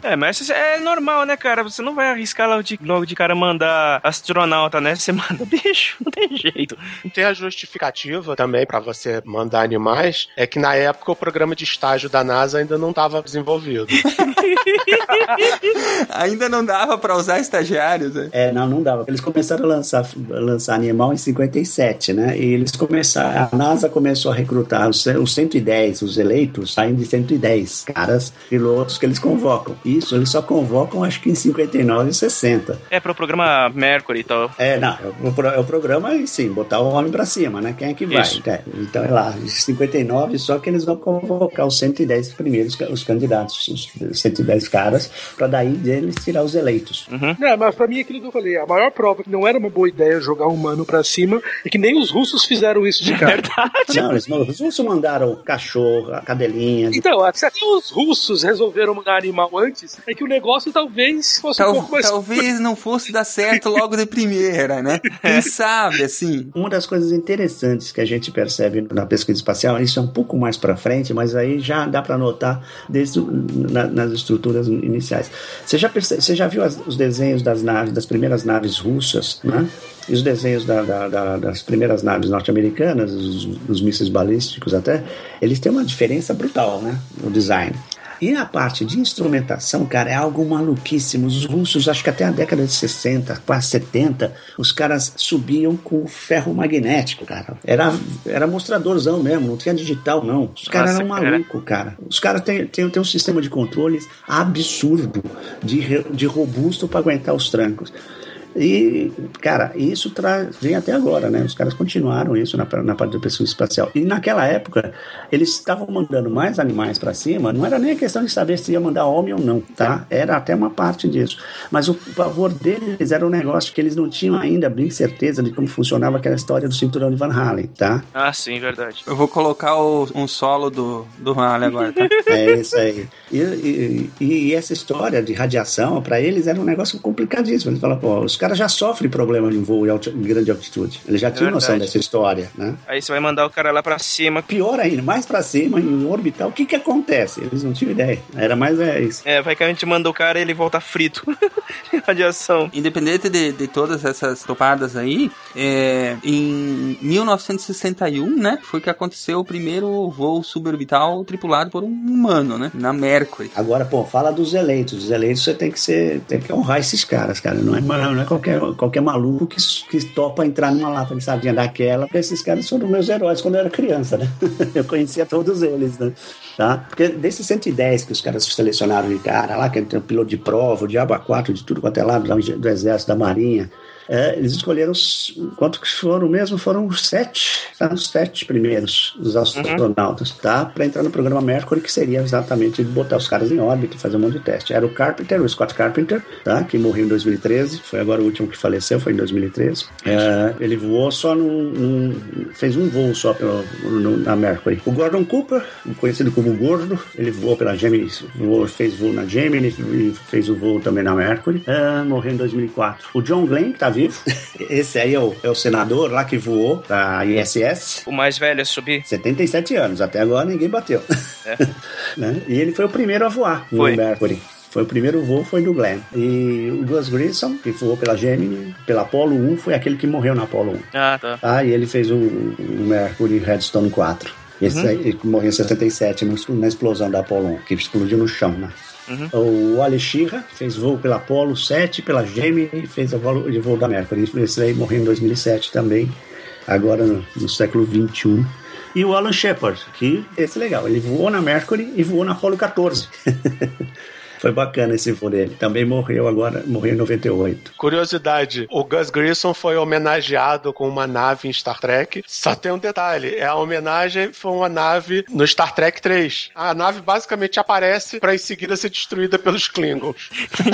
É. É, mas é normal, né, cara? Você não vai arriscar logo de, logo de cara mandar astronauta, né? Você manda bicho, não tem jeito. Tem a justificativa também pra você mandar animais, é que na época o programa de estágio da NASA ainda não estava desenvolvido. Ainda não dava pra usar estagiários, né? É, não, não dava. Eles começaram a lançar, a lançar animal em 57, né? E eles começaram, a NASA começou a recrutar os, os 110, os eleitos saem de 110 caras, pilotos que eles convocam. Isso, eles só convocam acho que em 59 e 60. É pro programa Mercury e tal. É, não, é o, é o programa sim, botar o homem pra cima, né? Quem é que vai? É, então é lá, em 59, só que eles vão convocar os 110 primeiros, os candidatos, os 110 caras, pra daí deles tirar os eleitos. É, mas pra mim é aquilo que eu falei. A maior prova que não era uma boa ideia jogar um humano pra cima é que nem os russos fizeram isso de cara. Não, eles, os russos mandaram cachorro, a cadelinha. Então, se até os russos resolveram mandar animal antes, é que o negócio talvez fosse um Tal- pouco mais. talvez não fosse dar certo logo de primeira, né? Quem sabe, assim. Uma das coisas interessantes que a gente percebe na pesquisa espacial, isso é um pouco mais para frente, mas aí já dá para notar desde nas estruturas iniciais. Você já, perce- você já viu as- os desenhos das naves, das primeiras naves russas, né? E os desenhos da- da- da- das primeiras naves norte-americanas, os, os mísseis balísticos até, eles têm uma diferença brutal, né? No design. E a parte de instrumentação, cara, é algo maluquíssimo. Os russos, acho que até a década de 60, quase 70, os caras subiam com ferro magnético, cara. Era, era mostradorzão mesmo, não tinha digital, não. Os caras eram malucos, cara. Os caras têm, têm, têm um sistema de controles absurdo, de, de robusto para aguentar os trancos. E, cara, isso tra- vem até agora, né? Os caras continuaram isso na, na parte da pesquisa espacial. E naquela época, eles estavam mandando mais animais para cima, não era nem a questão de saber se ia mandar homem ou não, tá? Era até uma parte disso. Mas o pavor deles era um negócio que eles não tinham ainda bem certeza de como funcionava aquela história do cinturão de Van Halen, tá? Ah, sim, verdade. Eu vou colocar o- um solo do, do Raleigh agora, tá? É isso aí. E, e- e essa história de radiação, para eles era um negócio complicadíssimo. Eles falam, pô, os caras já sofrem problema em voo em, grande altitude. Eles já tinham noção verdade. dessa história, né? Aí você vai mandar o cara lá pra cima. Pior ainda, mais pra cima, em orbital, o que que acontece? Eles não tinham ideia. Era mais é isso. É, vai que a gente manda o cara e ele volta frito. Radiação. Independente de, de todas essas topadas aí, é, em 1961, né, foi que aconteceu o primeiro voo suborbital tripulado por um humano, né, na Mercury. Agora, pô, fala dos eleitos. Os eleitos você tem que ser, tem que honrar esses caras, cara. Não é, não é qualquer, qualquer maluco que, que topa entrar numa lata de sardinha daquela, esses caras foram meus heróis quando eu era criança, né? Eu conhecia todos eles, né? Tá? Porque desses 110 que os caras selecionaram de cara lá, que tem um piloto de prova, o Diabo A4, de tudo quanto é lado, do, do exército, da marinha, É, eles escolheram os, quanto que foram mesmo? Foram os sete, tá? os sete primeiros dos astronautas, tá? Para entrar no programa Mercury, que seria exatamente botar os caras em órbita e fazer um monte de teste. Era o Carpenter, o Scott Carpenter, tá? Que morreu em 2013, foi agora o último que faleceu, foi em 2013. É, ele voou só num, num- fez um voo só pelo, no- na Mercury. O Gordon Cooper, conhecido como Gordo, ele voou pela Gemini, voou- fez voo na Gemini e fez o voo também na Mercury. É, morreu em 2004. O John Glenn, que tá vivo, esse aí é o, é o senador lá que voou da ISS. O mais velho a subir. 77 anos, até agora ninguém bateu. Né? E ele foi o primeiro a voar no Foi. Mercury. Foi o primeiro voo, foi do Glenn. E o Gus Grissom, que voou pela Gemini, pela Apollo 1, foi aquele que morreu na Apollo 1. Ah, tá. Ah, e ele fez o, o Mercury Redstone 4. Esse Uhum. aí, ele morreu em 77 no- na explosão da Apollo 1, que explodiu no chão, né? Uhum. O Wally Schirra fez voo pela Apollo 7, pela Gemini e fez o voo, de voo da Mercury. Esse aí morreu em 2007 também, agora no, no século 21. E o Alan Shepard, que esse é legal, ele voou na Mercury e voou na Apollo 14. Foi bacana esse voo dele. Também morreu agora, morreu em 98. Curiosidade, o Gus Grissom foi homenageado com uma nave em Star Trek. Só tem um detalhe, é a homenagem foi uma nave no Star Trek 3. A nave basicamente aparece para em seguida ser destruída pelos Klingons.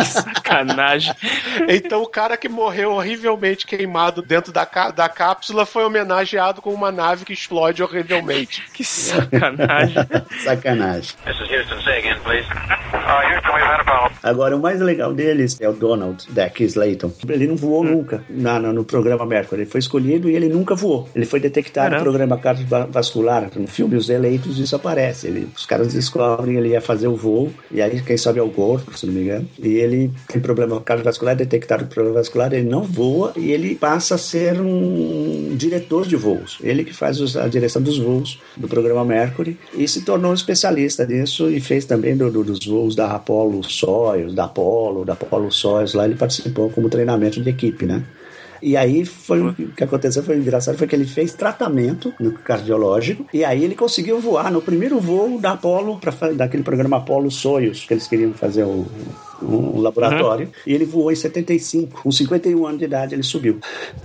Sacanagem. Então o cara que morreu horrivelmente queimado dentro da, da cápsula foi homenageado com uma nave que explode horrivelmente. Que sacanagem. Sacanagem. This is Houston. Say again, please. Uh, Houston, Agora, o mais legal deles é o Donald Deck Slayton. Ele não voou nunca na, na- no programa Mercury. Ele foi escolhido e ele nunca voou. Ele foi detectado no Caramba. programa cardiovascular. No filme Os Eleitos, isso aparece. Ele- os caras descobrem ele ia fazer o voo. E aí, quem sobe é o Gordo, se não me engano. E ele tem problema cardiovascular, é detectado problema vascular. Ele não voa e ele passa a ser um diretor de voos. Ele que faz os- a direção dos voos do programa Mercury. E se tornou um especialista nisso e fez também do- do- dos voos da Apollo Soyuz, da Apollo, da Apollo Soyuz. Lá ele participou como treinamento de equipe, né? E aí foi o que aconteceu foi engraçado foi que ele fez tratamento no cardiológico e aí ele conseguiu voar no primeiro voo da Apollo para daquele programa Apollo Soyuz que eles queriam fazer o um laboratório e ele voou em 75 com 51 anos de idade ele subiu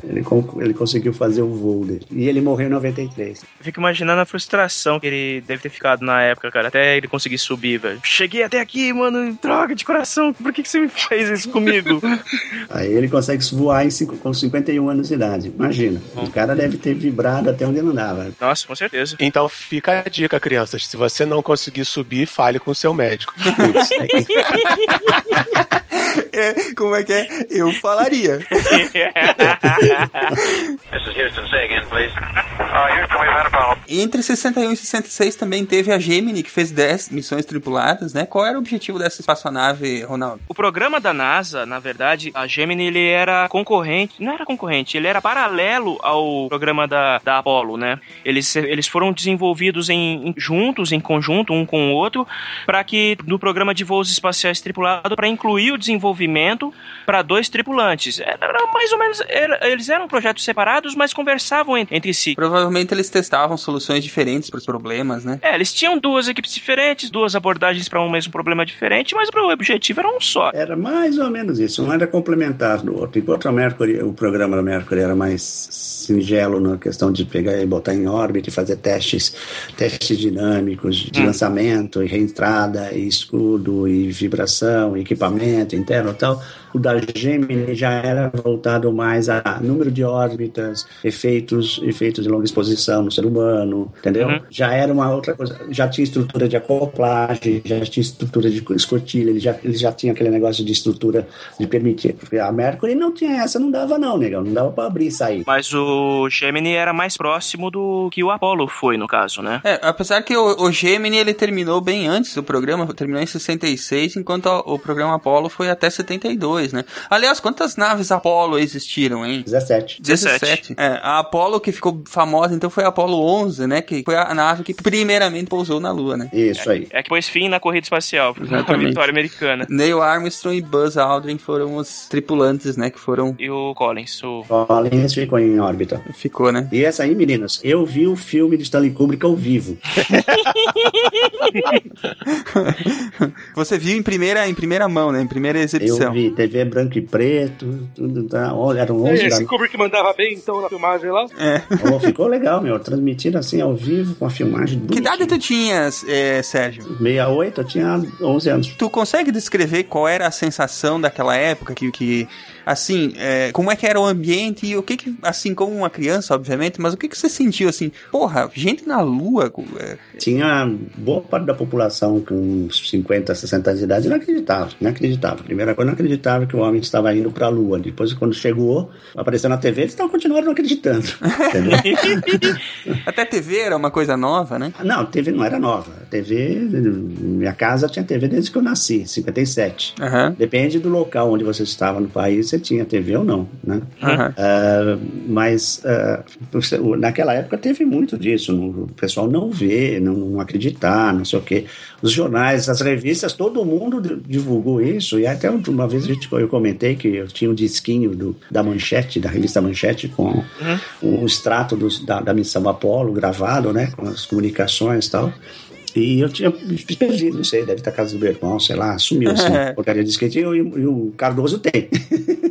ele, ele conseguiu fazer o voo dele e ele morreu em 93 Eu Fico imaginando a frustração que ele deve ter ficado na época, cara, até ele conseguir subir, velho. Cheguei até aqui, mano, droga de coração, por que, que você me fez isso comigo? aí ele consegue voar em cinco- com 51 anos de idade imagina o cara deve ter vibrado até onde não dava Nossa, com certeza. Então fica a dica, crianças. Se você não conseguir subir, fale com o seu médico. É, como é que é? Eu falaria. Is Houston. Say again, please. Uh, Houston, we've had a problem. Entre 61 e 66 também teve a Gemini, que fez 10 missões tripuladas, né? Qual era o objetivo dessa espaçonave, Ronaldo? O programa da NASA, na verdade, a Gemini, ele era concorrente, não era concorrente, ele era paralelo ao programa da, da Apollo, né? Eles, eles foram desenvolvidos em, juntos, em conjunto, um com o outro, para que no programa de voos espaciais tripulado, para incluir o desenvolvimento para dois tripulantes. Era mais ou menos, era- eles eram projetos separados, mas conversavam en- entre si. Provavelmente eles testavam soluções diferentes para os problemas, né? É, eles tinham duas equipes diferentes, duas abordagens para um mesmo problema diferente, mas o objetivo era um só. Era mais ou menos isso, um era complementar do outro. Enquanto a Mercury, o programa da Mercury era mais singelo na questão de pegar e botar em órbita e fazer testes, testes dinâmicos de Hum. lançamento e reentrada e escudo e vibração, e equipamento interno e tal. O da Gemini já era voltado mais a número de órbitas, efeitos, efeitos de longa exposição no ser humano, entendeu? Uhum. Já era uma outra coisa, já tinha estrutura de acoplagem, já tinha estrutura de escotilha, ele já, ele já tinha aquele negócio de estrutura de permitir. Porque a Mercury não tinha essa, não dava não, negão, não dava pra abrir e sair. Mas o Gemini era mais próximo do que o Apollo foi, no caso, né? É, apesar que o, o Gemini ele terminou bem antes do programa, terminou em 66, enquanto o, o programa Apollo foi até 72, né? Aliás, quantas naves Apollo existiram, hein? 17. 17. É, a Apollo que ficou famosa, então foi a Apollo 11, né? Que foi a nave que primeiramente pousou na Lua, né? Isso aí. É que pôs fim na corrida espacial, a Exatamente. vitória americana. Neil Armstrong e Buzz Aldrin foram os tripulantes, né? Que foram. E o Collins, o... Collins ficou em órbita. Ficou, né? E essa aí, meninas, eu vi o filme de Stanley Kubrick ao vivo. Você viu em primeira, em primeira mão, né? Em primeira exibição. Eu vi, teve TV branco e preto, tudo, tá, olha, eram 11 da Esse Kubrick mandava bem, então, na filmagem lá. É. Oh, ficou legal, meu. Transmitido assim ao vivo, com a filmagem Que idade tu tinhas, é, Sérgio? 68, eu tinha 11 anos. Tu consegue descrever qual era a sensação daquela época que, que assim, é, como é que era o ambiente e o que que, assim, como uma criança, obviamente, mas o que que você sentiu, assim, porra, gente na lua, é, Tinha boa parte da população com uns 50, 60 anos de idade não acreditava, não acreditava. Primeira coisa, não acreditava que o homem estava indo para a Lua. Depois, quando chegou, apareceu na TV, eles estavam continuando não acreditando. Até TV era uma coisa nova, né? Não, a TV não era nova. A TV, minha casa tinha TV desde que eu nasci, 57. Aham. Depende do local onde você estava no país, você tinha TV ou não, né? Aham. Ah, mas o- naquela época teve muito disso, o pessoal não vê, não, não acreditar, não sei o quê. Os jornais, as revistas, todo mundo di- divulgou isso, e até uma vez a gente, eu comentei que eu tinha um disquinho do, da Manchete, da revista Manchete, com um extrato dos- da, da missão Apolo gravado, né, com as comunicações e tal. E eu tinha perdido, não sei, deve estar na casa do meu irmão, sei lá, sumiu assim, porcaria de skate, e, o- e o Cardoso tem.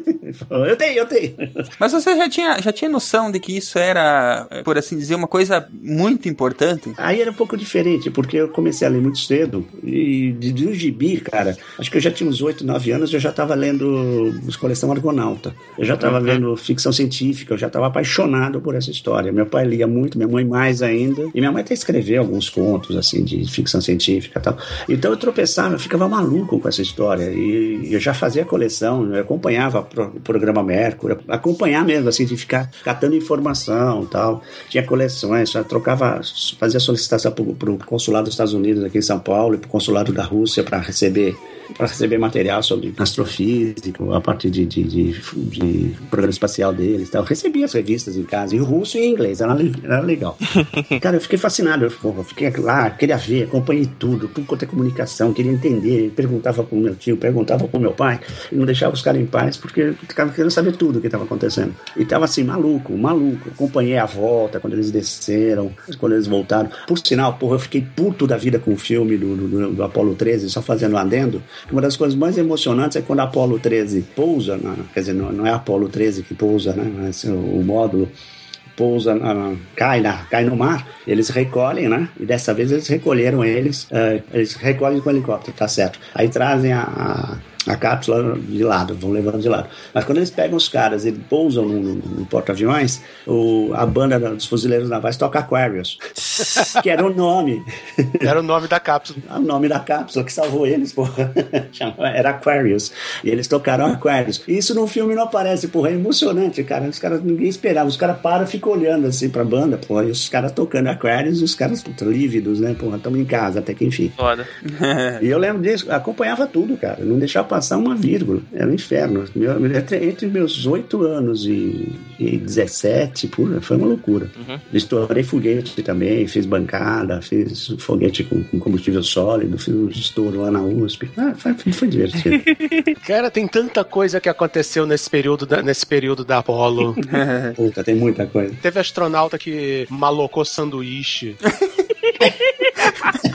Falou, eu tenho, eu tenho. Mas você já tinha, já tinha noção de que isso era, por assim dizer, uma coisa muito importante? Aí era um pouco diferente, porque eu comecei a ler muito cedo. E de, de um gibi, cara, acho que eu já tinha uns 8, 9 anos, eu já estava lendo os coleção Argonauta. Eu já estava vendo ficção científica, eu já estava apaixonado por essa história. Meu pai lia muito, minha mãe mais ainda. E minha mãe até escreveu alguns contos, assim, de ficção científica e tal. Então eu tropeçava, eu ficava maluco com essa história. E eu já fazia coleção, eu acompanhava o programa Mercury, acompanhar mesmo, assim, de ficar catando informação tal. Tinha coleções, trocava, fazia solicitação para o consulado dos Estados Unidos aqui em São Paulo e para o consulado da Rússia para receber para receber material sobre astrofísico, a partir de, de, de, de programa espacial deles tal. Eu recebia as revistas em casa, em russo e em inglês, era, era legal. Cara, eu fiquei fascinado, eu, porra, fiquei lá, queria ver, acompanhei tudo, tudo quanto é comunicação, queria entender, perguntava pro meu tio, perguntava pro meu pai, e não deixava os caras em paz, porque ficava querendo saber tudo o que estava acontecendo. E tava assim, maluco, maluco. Acompanhei a volta, quando eles desceram, quando eles voltaram. Por sinal, porra, eu fiquei puto da vida com o filme do, do, do Apolo 13, só fazendo um adendo, uma das coisas mais emocionantes é quando a Apolo 13 pousa, na, quer dizer, não, não é a Apolo 13 que pousa, né, mas o, o módulo pousa, cai, na, cai no mar, eles recolhem, né? E dessa vez eles recolheram eles, eh, eles recolhem com o helicóptero, tá certo. Aí trazem a, a, a cápsula de lado, vão levando de lado. Mas quando eles pegam os caras e pousam no, no- no porta-aviões, a banda dos fuzileiros navais toca Aquarius, que era o nome. Era o nome da cápsula. o nome da cápsula que salvou eles, porra. Era Aquarius. E eles tocaram Aquarius. E isso no filme não aparece, porra. É emocionante, cara. Os caras, ninguém esperava. Os caras param e ficam olhando assim pra banda, porra. E os caras tocando Aquarius e os caras puta, lívidos, né, porra. Estamos em casa até que enfim. Foda. E eu lembro disso, acompanhava tudo, cara. Não deixava passar uma vírgula. Era um inferno. Meu- entre, entre meus 8 anos e, e 17, pura, foi uma loucura. Estourei foguete também, fiz bancada, fiz foguete com, com combustível sólido, fiz um estouro lá na USP. Ah, foi, foi divertido. Cara, tem tanta coisa que aconteceu nesse período da, nesse período da Apollo. Puta, tem muita coisa. Teve astronauta que malocou sanduíche.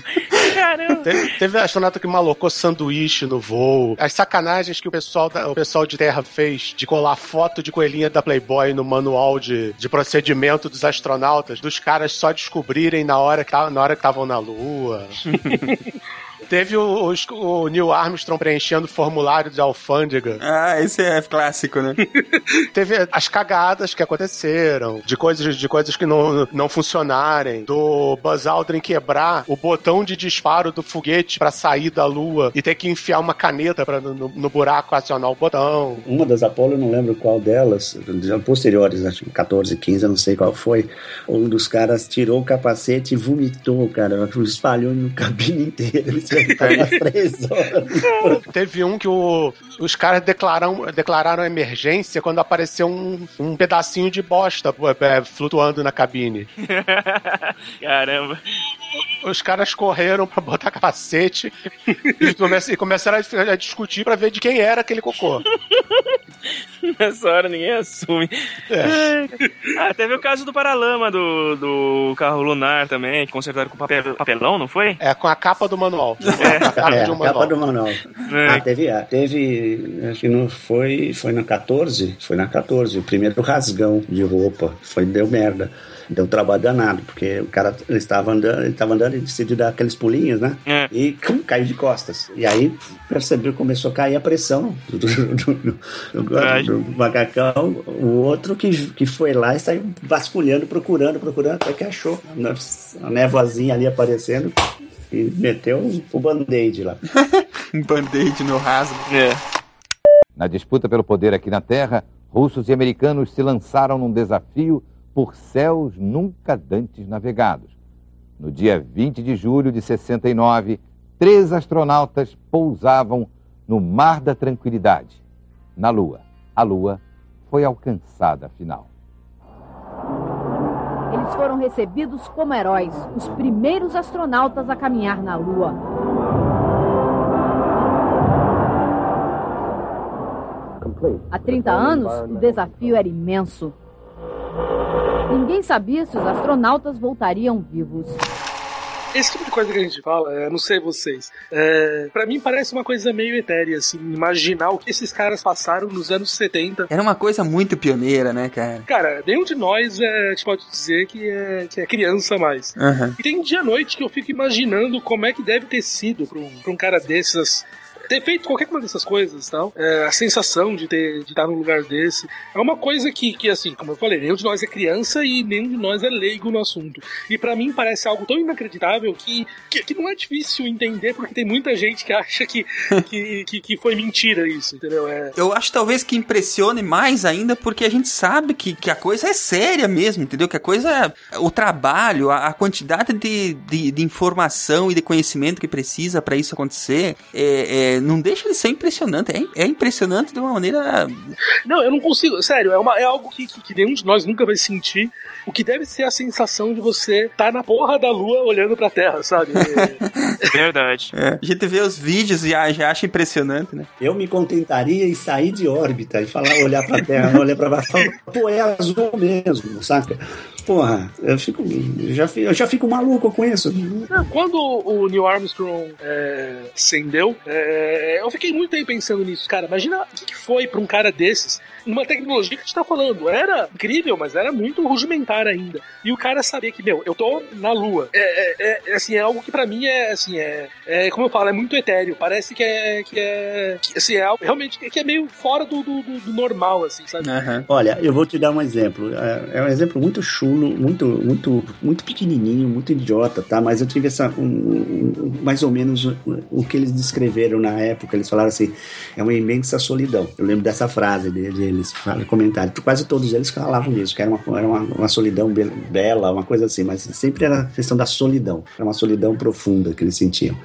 Caramba. Teve, teve astronauta que malocou sanduíche no voo. As sacanagens que o pessoal, da- o pessoal de terra fez de colar foto de coelhinha da Playboy no manual de, de procedimento dos astronautas, dos caras só descobrirem na hora que ta- na hora que estavam na Lua. Teve o, os- o Neil Armstrong preenchendo o formulário de alfândega. Ah, esse é clássico, né? Teve as cagadas que aconteceram, de coisas, de coisas que não, não funcionarem, do Buzz Aldrin quebrar o botão de disparo do foguete pra sair da Lua e ter que enfiar uma caneta pra, no, no buraco acionar o botão. Uma das Apolo, eu não lembro qual delas, posteriores, acho que 14, 15, eu não sei qual foi. Um dos caras tirou o capacete e vomitou, cara, espalhou no cabine inteira. Umas três horas. Teve um que o- os caras declararam, declararam emergência quando apareceu um, um pedacinho de bosta é, flutuando na cabine. Caramba. Os caras correram pra botar capacete e, come- começaram a, a discutir pra ver de quem era aquele cocô. Nessa hora ninguém assume. Ah, teve o caso do Paralama, do, do carro lunar também, que consertaram com papel, papelão, não foi? É, com a capa do manual. É, a capa É, um manual. capa do manual. Ah, teve, ah, teve, acho que não foi, foi na 14, foi na 14, o primeiro rasgão de roupa, foi, deu merda. Deu trabalho danado, porque o cara ele estava andando, ele estava andando e decidiu dar aqueles pulinhos, né? É. E cum, caiu de costas. E aí percebeu, começou a cair a pressão do, do, do- do- macacão. O outro que, que foi lá e saiu vasculhando, procurando, procurando, até que achou a névoazinha ali aparecendo e meteu o band-aid lá. Um band-aid no rasgo. É. Na disputa pelo poder aqui na Terra, russos e americanos se lançaram num desafio por céus nunca dantes navegados. No dia 20 de julho de 69, três astronautas pousavam no Mar da Tranquilidade, na Lua. A Lua foi alcançada afinal. Eles foram recebidos como heróis, os primeiros astronautas a caminhar na Lua. Há 30 anos, o desafio era imenso. Ninguém sabia se os astronautas voltariam vivos. Esse tipo de coisa que a gente fala, é, não sei vocês, é, para mim parece uma coisa meio etérea, assim, imaginar o que esses caras passaram nos anos 70. Era uma coisa muito pioneira, né, cara? Cara, nenhum de nós é, a gente pode dizer que é, que é criança mais. Aham. E tem dia à noite que eu fico imaginando como é que deve ter sido pra um, pra um cara desses ter feito qualquer uma dessas coisas e tal. É, a sensação de ter de estar num lugar desse. É uma coisa que, que, assim, como eu falei, nenhum de nós é criança e nenhum de nós é leigo no assunto. E pra mim parece algo tão inacreditável que, que, que não é difícil entender, porque tem muita gente que acha que, que, que, que foi mentira isso, entendeu? É, Eu acho talvez que impressione mais ainda porque a gente sabe que, que a coisa é séria mesmo, entendeu? Que a coisa, o trabalho, a, a quantidade de, de, de informação e de conhecimento que precisa pra isso acontecer, é, é, não deixa de ser impressionante. É, é impressionante de uma maneira. Não, eu não consigo. Sério, é, uma, é algo que, que, que nenhum de nós nunca vai sentir. O que deve ser a sensação de você estar na porra da lua olhando pra terra, sabe? Verdade. É, a gente vê os vídeos e já, já acha impressionante, né? Eu me contentaria em sair de órbita e falar, olhar pra Terra, olhar pra baixo, pô, é azul mesmo, saca? Porra, eu fico, eu já, fico- eu já fico maluco com isso. Não, Quando o Neil Armstrong é, acendeu, é, eu fiquei muito aí pensando nisso, cara. Imagina o que, foi pra um cara desses, numa tecnologia que a gente tá falando. Era incrível, mas era muito rudimentar ainda. E o cara saber que, meu, eu tô na Lua. É, é- é, assim, é algo que pra mim é, assim, é, é, como eu falo, é muito etéreo. Parece que é, que é, que, assim, é algo realmente que é meio fora do, do, do- do normal, assim, sabe? Olha, eu vou te dar um exemplo. É é um exemplo muito chulo, muito, muito, muito pequenininho, muito idiota, tá? Mas eu tive essa, um- um- mais ou menos o, o que eles descreveram na época. Eles falaram assim: é uma imensa solidão. Eu lembro dessa frase de- deles, fala- comentário. Quase todos eles falavam disso, que era uma, era uma, uma solidão be- bela, uma coisa assim. Mas sempre era a questão da solidão. Era uma solidão profunda que eles sentiam.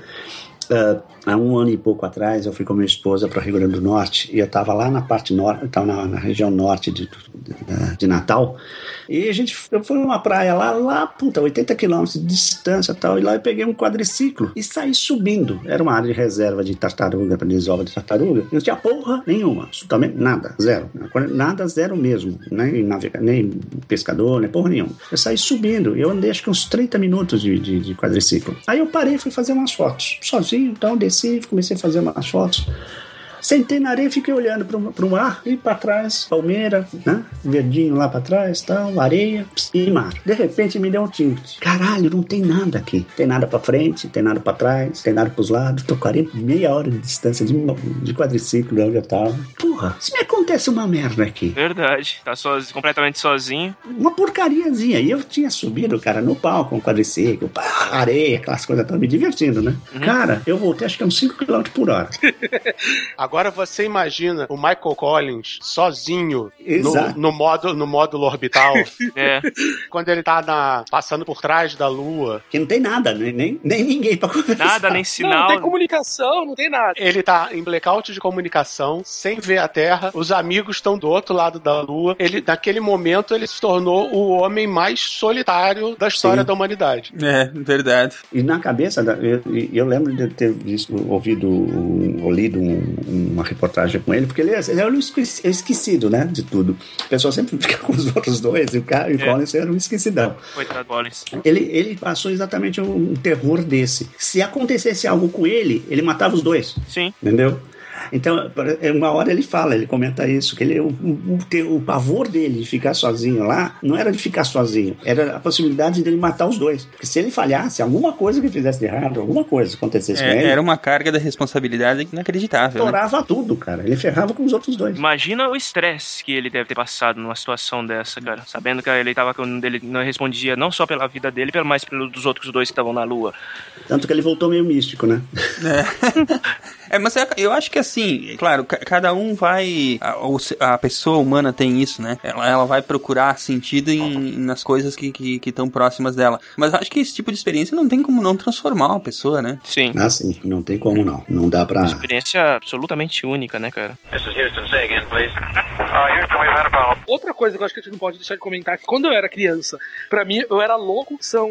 Ah, há um ano e pouco atrás, eu fui com minha esposa para o Rio Grande do Norte e eu estava lá na parte norte, estava na, na região norte de, de, de Natal. E a gente eu fui numa praia lá, lá, puta, 80 quilômetros de distância tal. E lá eu peguei um quadriciclo e saí subindo. Era uma área de reserva de tartaruga, para desova de tartaruga. Não tinha porra nenhuma, absolutamente nada, zero. Nada, zero mesmo. Nem, navega, nem pescador, nem porra nenhuma. Eu saí subindo. Eu andei acho que uns 30 minutos de, de, de quadriciclo. Aí eu parei fui fazer umas fotos. Sozinho, então desci, comecei a fazer umas fotos. Sentei na areia, fiquei olhando pro, pro mar e para trás, palmeira, né? Verdinho lá para trás, tal, areia e mar. De repente me deu um tilt. Caralho, não tem nada aqui. Tem nada para frente, tem nada para trás, tem nada pros lados. Tô 40, meia hora de distância de, de quadriciclo de onde eu tava. Porra, se me acontece uma merda aqui. Verdade. Tá sozinho, completamente sozinho. Uma porcariazinha. E eu tinha subido, cara, no palco com quadriciclo, pá, areia, aquelas coisas, tava me divertindo, né? Cara, eu voltei acho que a uns 5 km por hora. Agora você imagina o Michael Collins sozinho no, no, módulo, no módulo orbital. É. Quando ele tá na, passando por trás da Lua. Que não tem nada, nem, nem, nem ninguém pra conversar. Nada, nem Não, sinal. não tem comunicação, não tem nada. Ele tá em blackout de comunicação, sem ver a Terra. Os amigos estão do outro lado da Lua. Ele, naquele momento, ele se tornou o homem mais solitário da história Sim. da humanidade. É, verdade. E na cabeça, da- eu, eu lembro de ter visto, ouvido um- ou lido um- uma reportagem com ele, porque ele, é- ele é o esque- esquecido, né, de tudo. O pessoal sempre fica com os outros dois, e o, cara, e o É. Collins era um esquecidão. Coitado Collins. Ele, ele passou exatamente um, um terror desse. Se acontecesse algo com ele, ele matava os dois. Sim. Entendeu? Então, é, uma hora ele fala, ele comenta isso, que ele, o, o, o- pavor dele de ficar sozinho lá não era de ficar sozinho, era a possibilidade dele matar os dois. Porque se ele falhasse, alguma coisa que ele fizesse de errado, alguma coisa acontecesse com É, ele, era uma carga da responsabilidade inacreditável. Né? estourava tudo, cara. Ele ferrava com os outros dois. Imagina o estresse que ele deve ter passado numa situação dessa, cara. Sabendo que ele tava com ele não respondia não só pela vida dele, mas pelos dos outros dois que estavam na lua. Tanto que ele voltou meio místico, né? É, mas é- eu acho que assim, claro, ca- cada um vai. A, a pessoa humana tem isso, né? Ela, ela vai procurar sentido em, nas coisas que estão que, estão próximas dela. Mas eu acho que esse tipo de experiência não tem como não transformar uma pessoa, né? Sim. Ah, sim, não tem como não. Não dá pra. Experiência absolutamente única, né, cara? This is Houston. Say again, please. Houston, we've had a problem. Outra coisa que eu acho que a gente não pode deixar de comentar é que quando eu era criança, pra mim eu era louco, são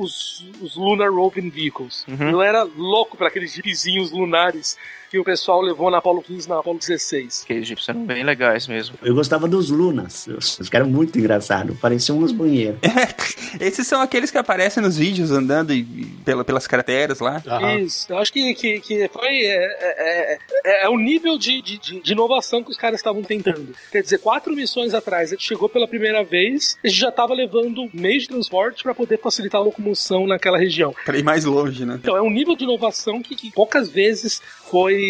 os, os Lunar Roving Vehicles. Uhum. Eu era louco para aqueles jeepzinhos lunares que o pessoal levou na Apollo 15 na Apollo 16. Aqueles jeeps eram bem legais mesmo. Eu gostava dos Lunas. Os caras eram muito engraçados. Pareciam uns banheiros. Esses são aqueles que aparecem nos vídeos andando e, e pela, pelas crateras lá. Isso, eu acho que, que, que foi. É, é, é, é o nível de, de, de- de inovação que os caras estavam tentando. Quer dizer, quatro missões atrás, a gente chegou pela primeira vez, a gente já estava levando meios de transporte para poder facilitar a locomoção naquela região. Pra ir mais longe, né? Então, é um nível de inovação que, que poucas vezes foi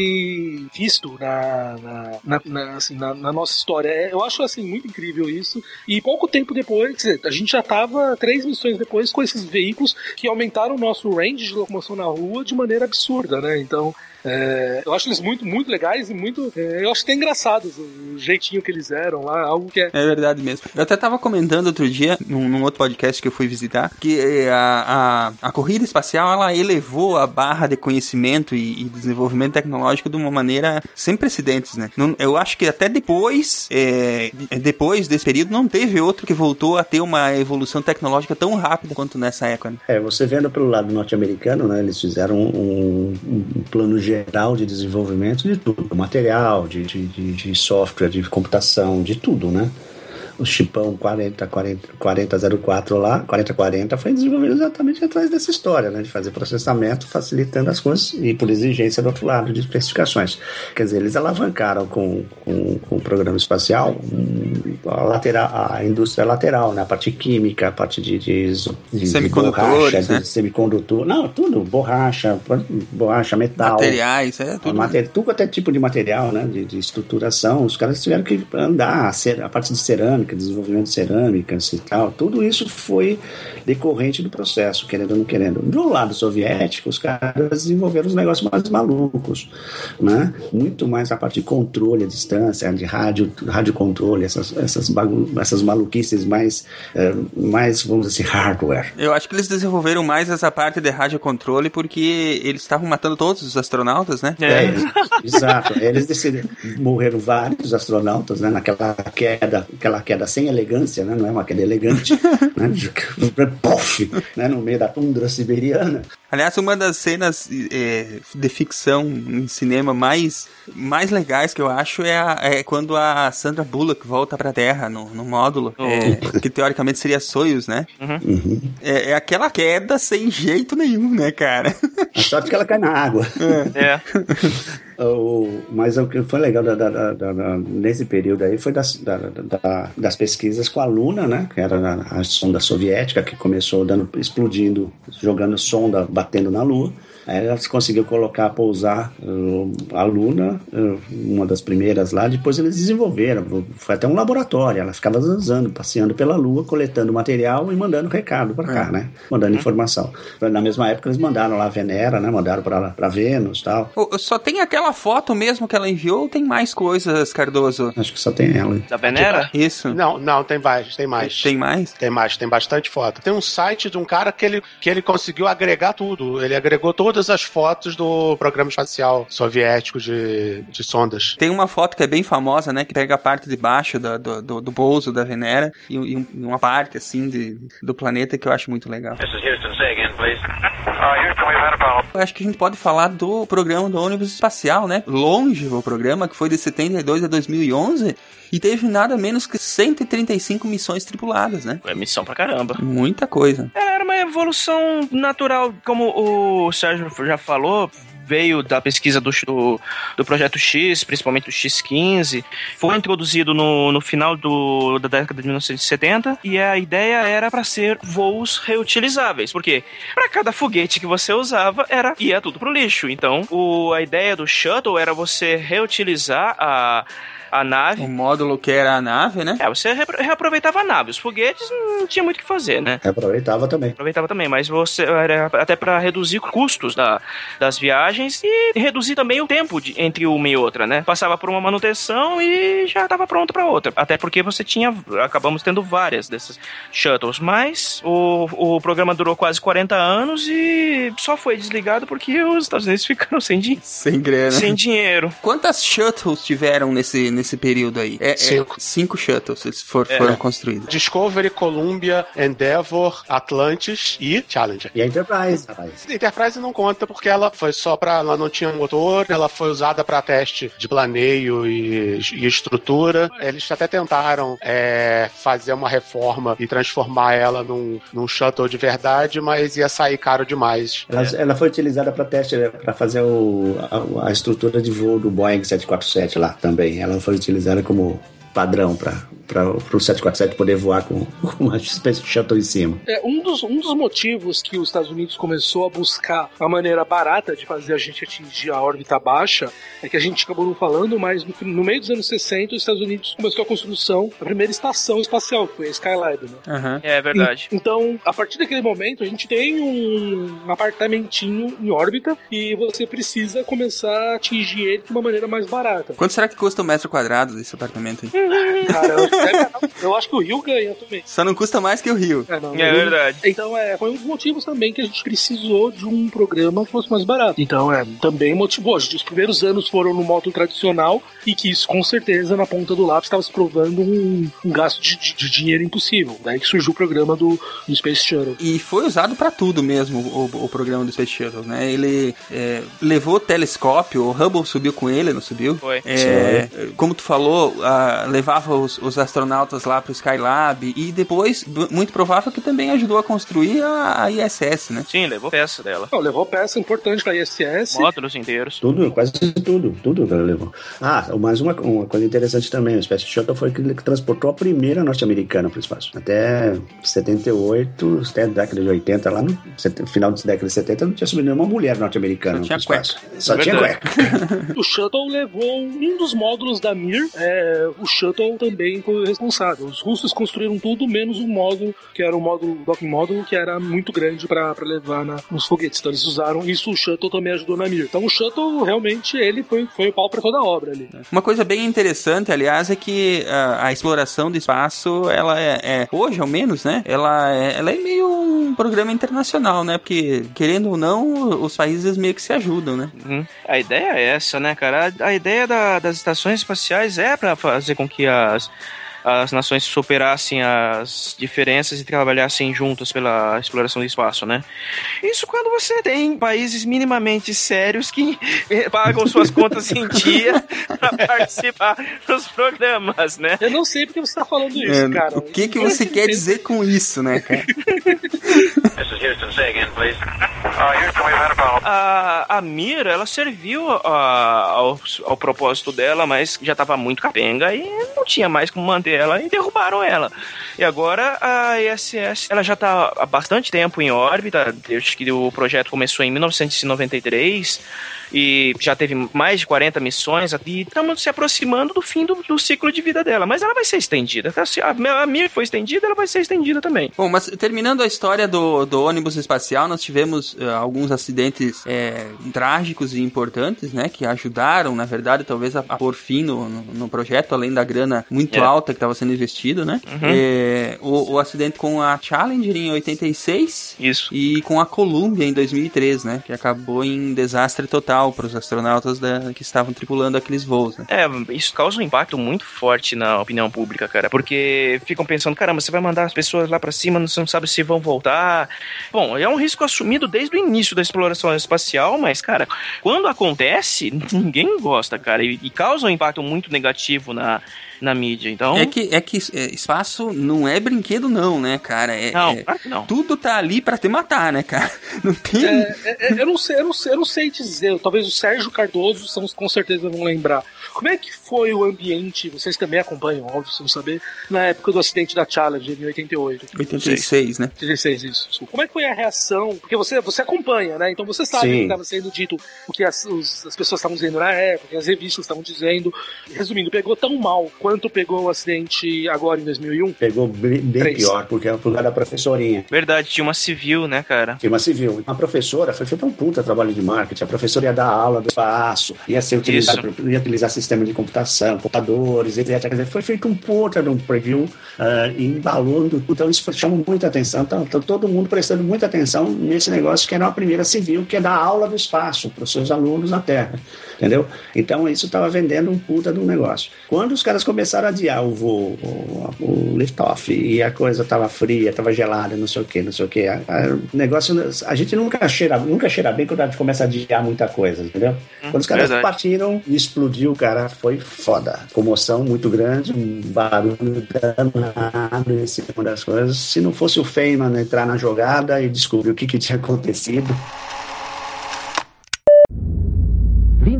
visto na, na, na- na, assim, na- na nossa história. É, Eu acho assim muito incrível isso. E pouco tempo depois, dizer, a gente já estava três missões depois com esses veículos que aumentaram o nosso range de locomoção na rua de maneira absurda, né? Então. É, eu acho eles muito, muito legais e muito. é, eu acho até engraçados o jeitinho que eles eram lá, algo que é. É verdade mesmo. Eu até tava comentando outro dia, num, num outro podcast que eu fui visitar, que eh, a, a, a corrida espacial, ela elevou a barra de conhecimento e, e desenvolvimento tecnológico de uma maneira sem precedentes, né? Não- eu acho que até depois, eh, depois desse período, não teve outro que voltou a ter uma evolução tecnológica tão rápida quanto nessa época, né? É, você vendo pelo lado norte-americano, né, eles fizeram um, um plano geral de desenvolvimento de tudo, material, de, de, de software, de computação, de tudo, né? O chipão 40, 40, 4004 lá, 4040 foi desenvolvido exatamente atrás dessa história, né? De fazer processamento, facilitando as coisas e por exigência do outro lado de especificações. Quer dizer, eles alavancaram com, com, com o programa espacial hum, a, lateral, a indústria lateral, né? A parte química, a parte de, de, de, Semicondutores, borracha, né? de semicondutor, não, tudo, borracha, borracha, metal. Materiais, é tudo. Mater- tudo até tipo de material, né? De, de estruturação. Os caras tiveram que andar, a, a parte de cerâmica, desenvolvimento de cerâmicas e tal. Tudo isso foi decorrente do processo, querendo ou não querendo. Do lado soviético, os caras desenvolveram os negócios mais malucos, né? Muito mais a parte de controle à distância, de rádio, rádio controle, essas, essas, bagu- essas maluquices mais, eh, mais, vamos dizer, assim, hardware. Eu acho que eles desenvolveram mais essa parte de radiocontrole porque eles estavam matando todos os astronautas, né? É, exato. Eles decidiram, morreram vários astronautas, né? Naquela queda, aquela queda sem elegância, né? Não é uma queda elegante, né? Pof, né? No meio da tundra siberiana. Aliás, uma das cenas eh, de ficção em cinema mais, mais legais que eu acho é, a- é quando a Sandra Bullock volta pra Terra no, no módulo, eh, que teoricamente seria Soyuz, né? Uhum. É, é aquela queda sem jeito nenhum, né, cara? A sorte que ela cai na água. É. O- mas o que foi legal da- da- da- nesse período aí foi das, da- da- das pesquisas com a Luna, né? Que era a, a sonda soviética que começou dando, explodindo, jogando sonda, batendo na Lua. Aí elas conseguiu colocar, pousar uh, a Luna, uh, uma das primeiras lá. Depois eles desenvolveram, foi até um laboratório. Ela ficava zanzando, passeando pela Lua, coletando material e mandando recado para cá, né? Mandando informação. Na mesma época eles mandaram lá a Venera, né? Mandaram para Vênus e tal. Só tem aquela foto mesmo que ela enviou ou tem mais coisas, Cardoso? Acho que só tem ela. Da Venera? Isso. Não, não, tem mais, tem mais. Tem mais? Tem mais, tem bastante foto. Tem um site de um cara que ele, que ele conseguiu agregar tudo. Ele agregou todas todas as fotos do programa espacial soviético de, de sondas. Tem uma foto que é bem famosa, né? Que pega a parte de baixo da- do, do, do pouso da Venera e, e um- uma parte, assim, de, do planeta que eu acho muito legal. This is Houston. Say again, please. Acho que a gente pode falar do programa do ônibus espacial, né? Longe o programa, que foi de 72 a 2011 e teve nada menos que 135 missões tripuladas, né? É missão pra caramba. Muita coisa. Era uma evolução natural, como o Sérgio já falou. Veio da pesquisa do, do, do Projeto X, principalmente do X15. Foi introduzido no, no final do, da década de 1970 e a ideia era para ser voos reutilizáveis. Porque para cada foguete que você usava, era ia tudo pro lixo. Então, o, a ideia do shuttle era você reutilizar a, a nave. O módulo que era a nave, né? É, você reaproveitava a nave. Os foguetes não tinha muito o que fazer, né? Aproveitava também. Aproveitava também, mas você era até para reduzir custos da, das viagens e reduzir também o tempo de- entre uma e outra, né? Passava por uma manutenção e já estava pronto para outra. Até porque você tinha, acabamos tendo várias dessas shuttles, mas o, o programa durou quase 40 anos e só foi desligado porque os Estados Unidos ficaram sem, din Sem grana. sem dinheiro. Quantas shuttles tiveram nesse, nesse período aí? É, é- Cinco. cinco shuttles eles for- É. foram construídos. Discovery, Columbia, Endeavour, Atlantis e Challenger. E a Enterprise, rapaz. Enterprise não conta porque ela foi só pra. Ela não tinha motor, ela foi usada pra teste de planeio e, e estrutura. Eles até tentaram é, fazer uma reforma e transformar ela num, num shuttle de verdade, mas ia sair caro demais. Ela, ela foi utilizada para teste, para fazer o, a, a estrutura de voo do Boeing 747 lá também. Ela foi utilizada como padrão para o 747 poder voar com uma espécie de shuttle em cima. É, um, dos, um dos motivos que os Estados Unidos começou a buscar uma maneira barata de fazer a gente atingir a órbita baixa é que a gente acabou não falando, mas no, no meio dos anos 60 os Estados Unidos começou a construção da primeira estação espacial, que foi a Skylab, né? É verdade. En- Então, a partir daquele momento, a gente tem um apartamentinho em órbita e você precisa começar a atingir ele de uma maneira mais barata. Quanto será que custa um metro quadrado desse apartamento aí? Cara, eu, acho que o Rio ganha também. Só não custa mais que o Rio. É, não, É verdade. Então, é, foi um dos motivos também que a gente precisou de um programa que fosse mais barato. Então, é, também motivou. A gente, os primeiros anos foram no modo tradicional e que isso, com certeza, na ponta do lápis, estava se provando um, um gasto de, de- de dinheiro impossível. Daí que surgiu o programa do, do Space Shuttle. E foi usado pra tudo mesmo o, o programa do Space Shuttle, né? Ele é, levou telescópio, o Hubble subiu com ele, não subiu? Foi. É, como tu falou, ah, levava os, os astronautas lá pro Skylab e depois, muito provável que também ajudou a construir a, a ISS, né? Sim, levou peça dela. Não, levou peça importante para a ISS. Módulos inteiros. Tudo, quase tudo, tudo que ela levou. Ah, mais uma, uma coisa interessante também, o Space Shuttle foi aquele que transportou a primeira norte-americana para o espaço. Até 78, até a década de 80, lá no final da década de 70, não tinha subido nenhuma mulher norte-americana no espaço. Só É tinha cueca. O Shuttle levou um dos módulos da Mir. É, o Shuttle também foi responsável. Os russos construíram tudo menos um módulo, que era o módulo, docking módulo, que era muito grande para levar na- nos foguetes. Então eles usaram isso. O Shuttle também ajudou na Mir. Então o Shuttle realmente ele foi, foi o pau para toda a obra ali. Uma coisa bem interessante, aliás, é que ah, a exploração do espaço, ela é, é- hoje ao menos, né? Ela é, ela é meio um programa internacional, né? Porque, querendo ou não, os países meio que se ajudam, né? Uhum. A ideia é essa, né, cara? A, a ideia da- das estações espaciais é para fazer com que as, as nações superassem as diferenças e trabalhassem juntas pela exploração do espaço, né? Isso quando você tem países minimamente sérios que pagam suas contas em dia para participar dos programas, né? Eu não sei porque você tá falando isso, É, cara. o que, que você quer dizer com isso, né, cara? This is Houston. Say again, please. Uh, Houston, we've had a problem. A, a Mira, ela serviu a- ao, ao propósito dela, mas já estava muito capenga e não tinha mais como manter ela e derrubaram ela. E agora a ISS, ela já está há bastante tempo em órbita, desde que o projeto começou em 1993 e já teve mais de 40 missões e estamos se aproximando do fim do, do ciclo de vida dela, mas ela vai ser estendida. Tá? A, a Mir foi estendida, ela vai ser estendida também. Bom, mas terminando a história do, do ônibus espacial, nós tivemos eh, alguns acidentes é, trágicos e importantes, né? Que ajudaram, na verdade, talvez a, a pôr fim no, no, no projeto, além da grana muito É. alta que estava sendo investida, né? Uhum. É, o, o acidente com a Challenger em 86 Isso. e com a Columbia em 2003, né? Que acabou em desastre total para os astronautas da- que estavam tripulando aqueles voos, né? É, isso causa um impacto muito forte na opinião pública, cara. Porque ficam pensando, caramba, você vai mandar as pessoas lá pra cima, você não sabe se vão voltar. Bom, é um risco assumido desde o início da exploração espacial, mas, cara, quando acontece, ninguém gosta, cara. E, e causa um impacto muito negativo na, na mídia. Então. É que, é que é, espaço não é brinquedo, não, né, cara? É, Não, é- claro que não. Tudo tá ali pra te matar, né, cara? Não tem. É, é, é, eu, não sei, eu, não sei, eu não sei dizer, talvez o Sérgio Cardoso são, com certeza vão lembrar. Como é que foi o ambiente, vocês também acompanham, óbvio, se não saber, na época do acidente da Challenger em 88? 86, né? 86, isso. desculpa. Como é que foi a reação? Porque você, você acompanha, né? Então você sabe Sim. o que estava sendo dito, o que as, os- as pessoas estavam dizendo na época, o que as revistas estavam dizendo. Resumindo, pegou tão mal quanto pegou o acidente agora em 2001? Pegou bem, bem pior, porque é por causa da professorinha. Verdade, tinha uma civil, né, cara? Firma civil. A professora foi feito um puta trabalho de marketing. A professora ia dar aula do espaço, ia ser utilizado, ia utilizar sistema de computação, computadores, etc. Foi feito um puta de um preview ah, e embalou. do- Então isso chamou muita atenção. Então, então, todo mundo prestando muita atenção nesse negócio que era uma primeira civil, que é dar aula do espaço para os seus alunos na Terra. Entendeu? Então isso estava vendendo um puta um negócio. Quando os caras começaram a adiar o voo, o, o lift-off, e a coisa estava fria, estava gelada, não sei o que, não sei o que. O negócio, a gente nunca cheira, nunca cheira bem quando a gente começa a adiar muita coisa, entendeu? Quando os caras verdade. partiram e explodiu, cara, foi foda. Comoção muito grande, um barulho danado em cima das coisas. Se não fosse o Feynman entrar na jogada e descobrir o que, que tinha acontecido,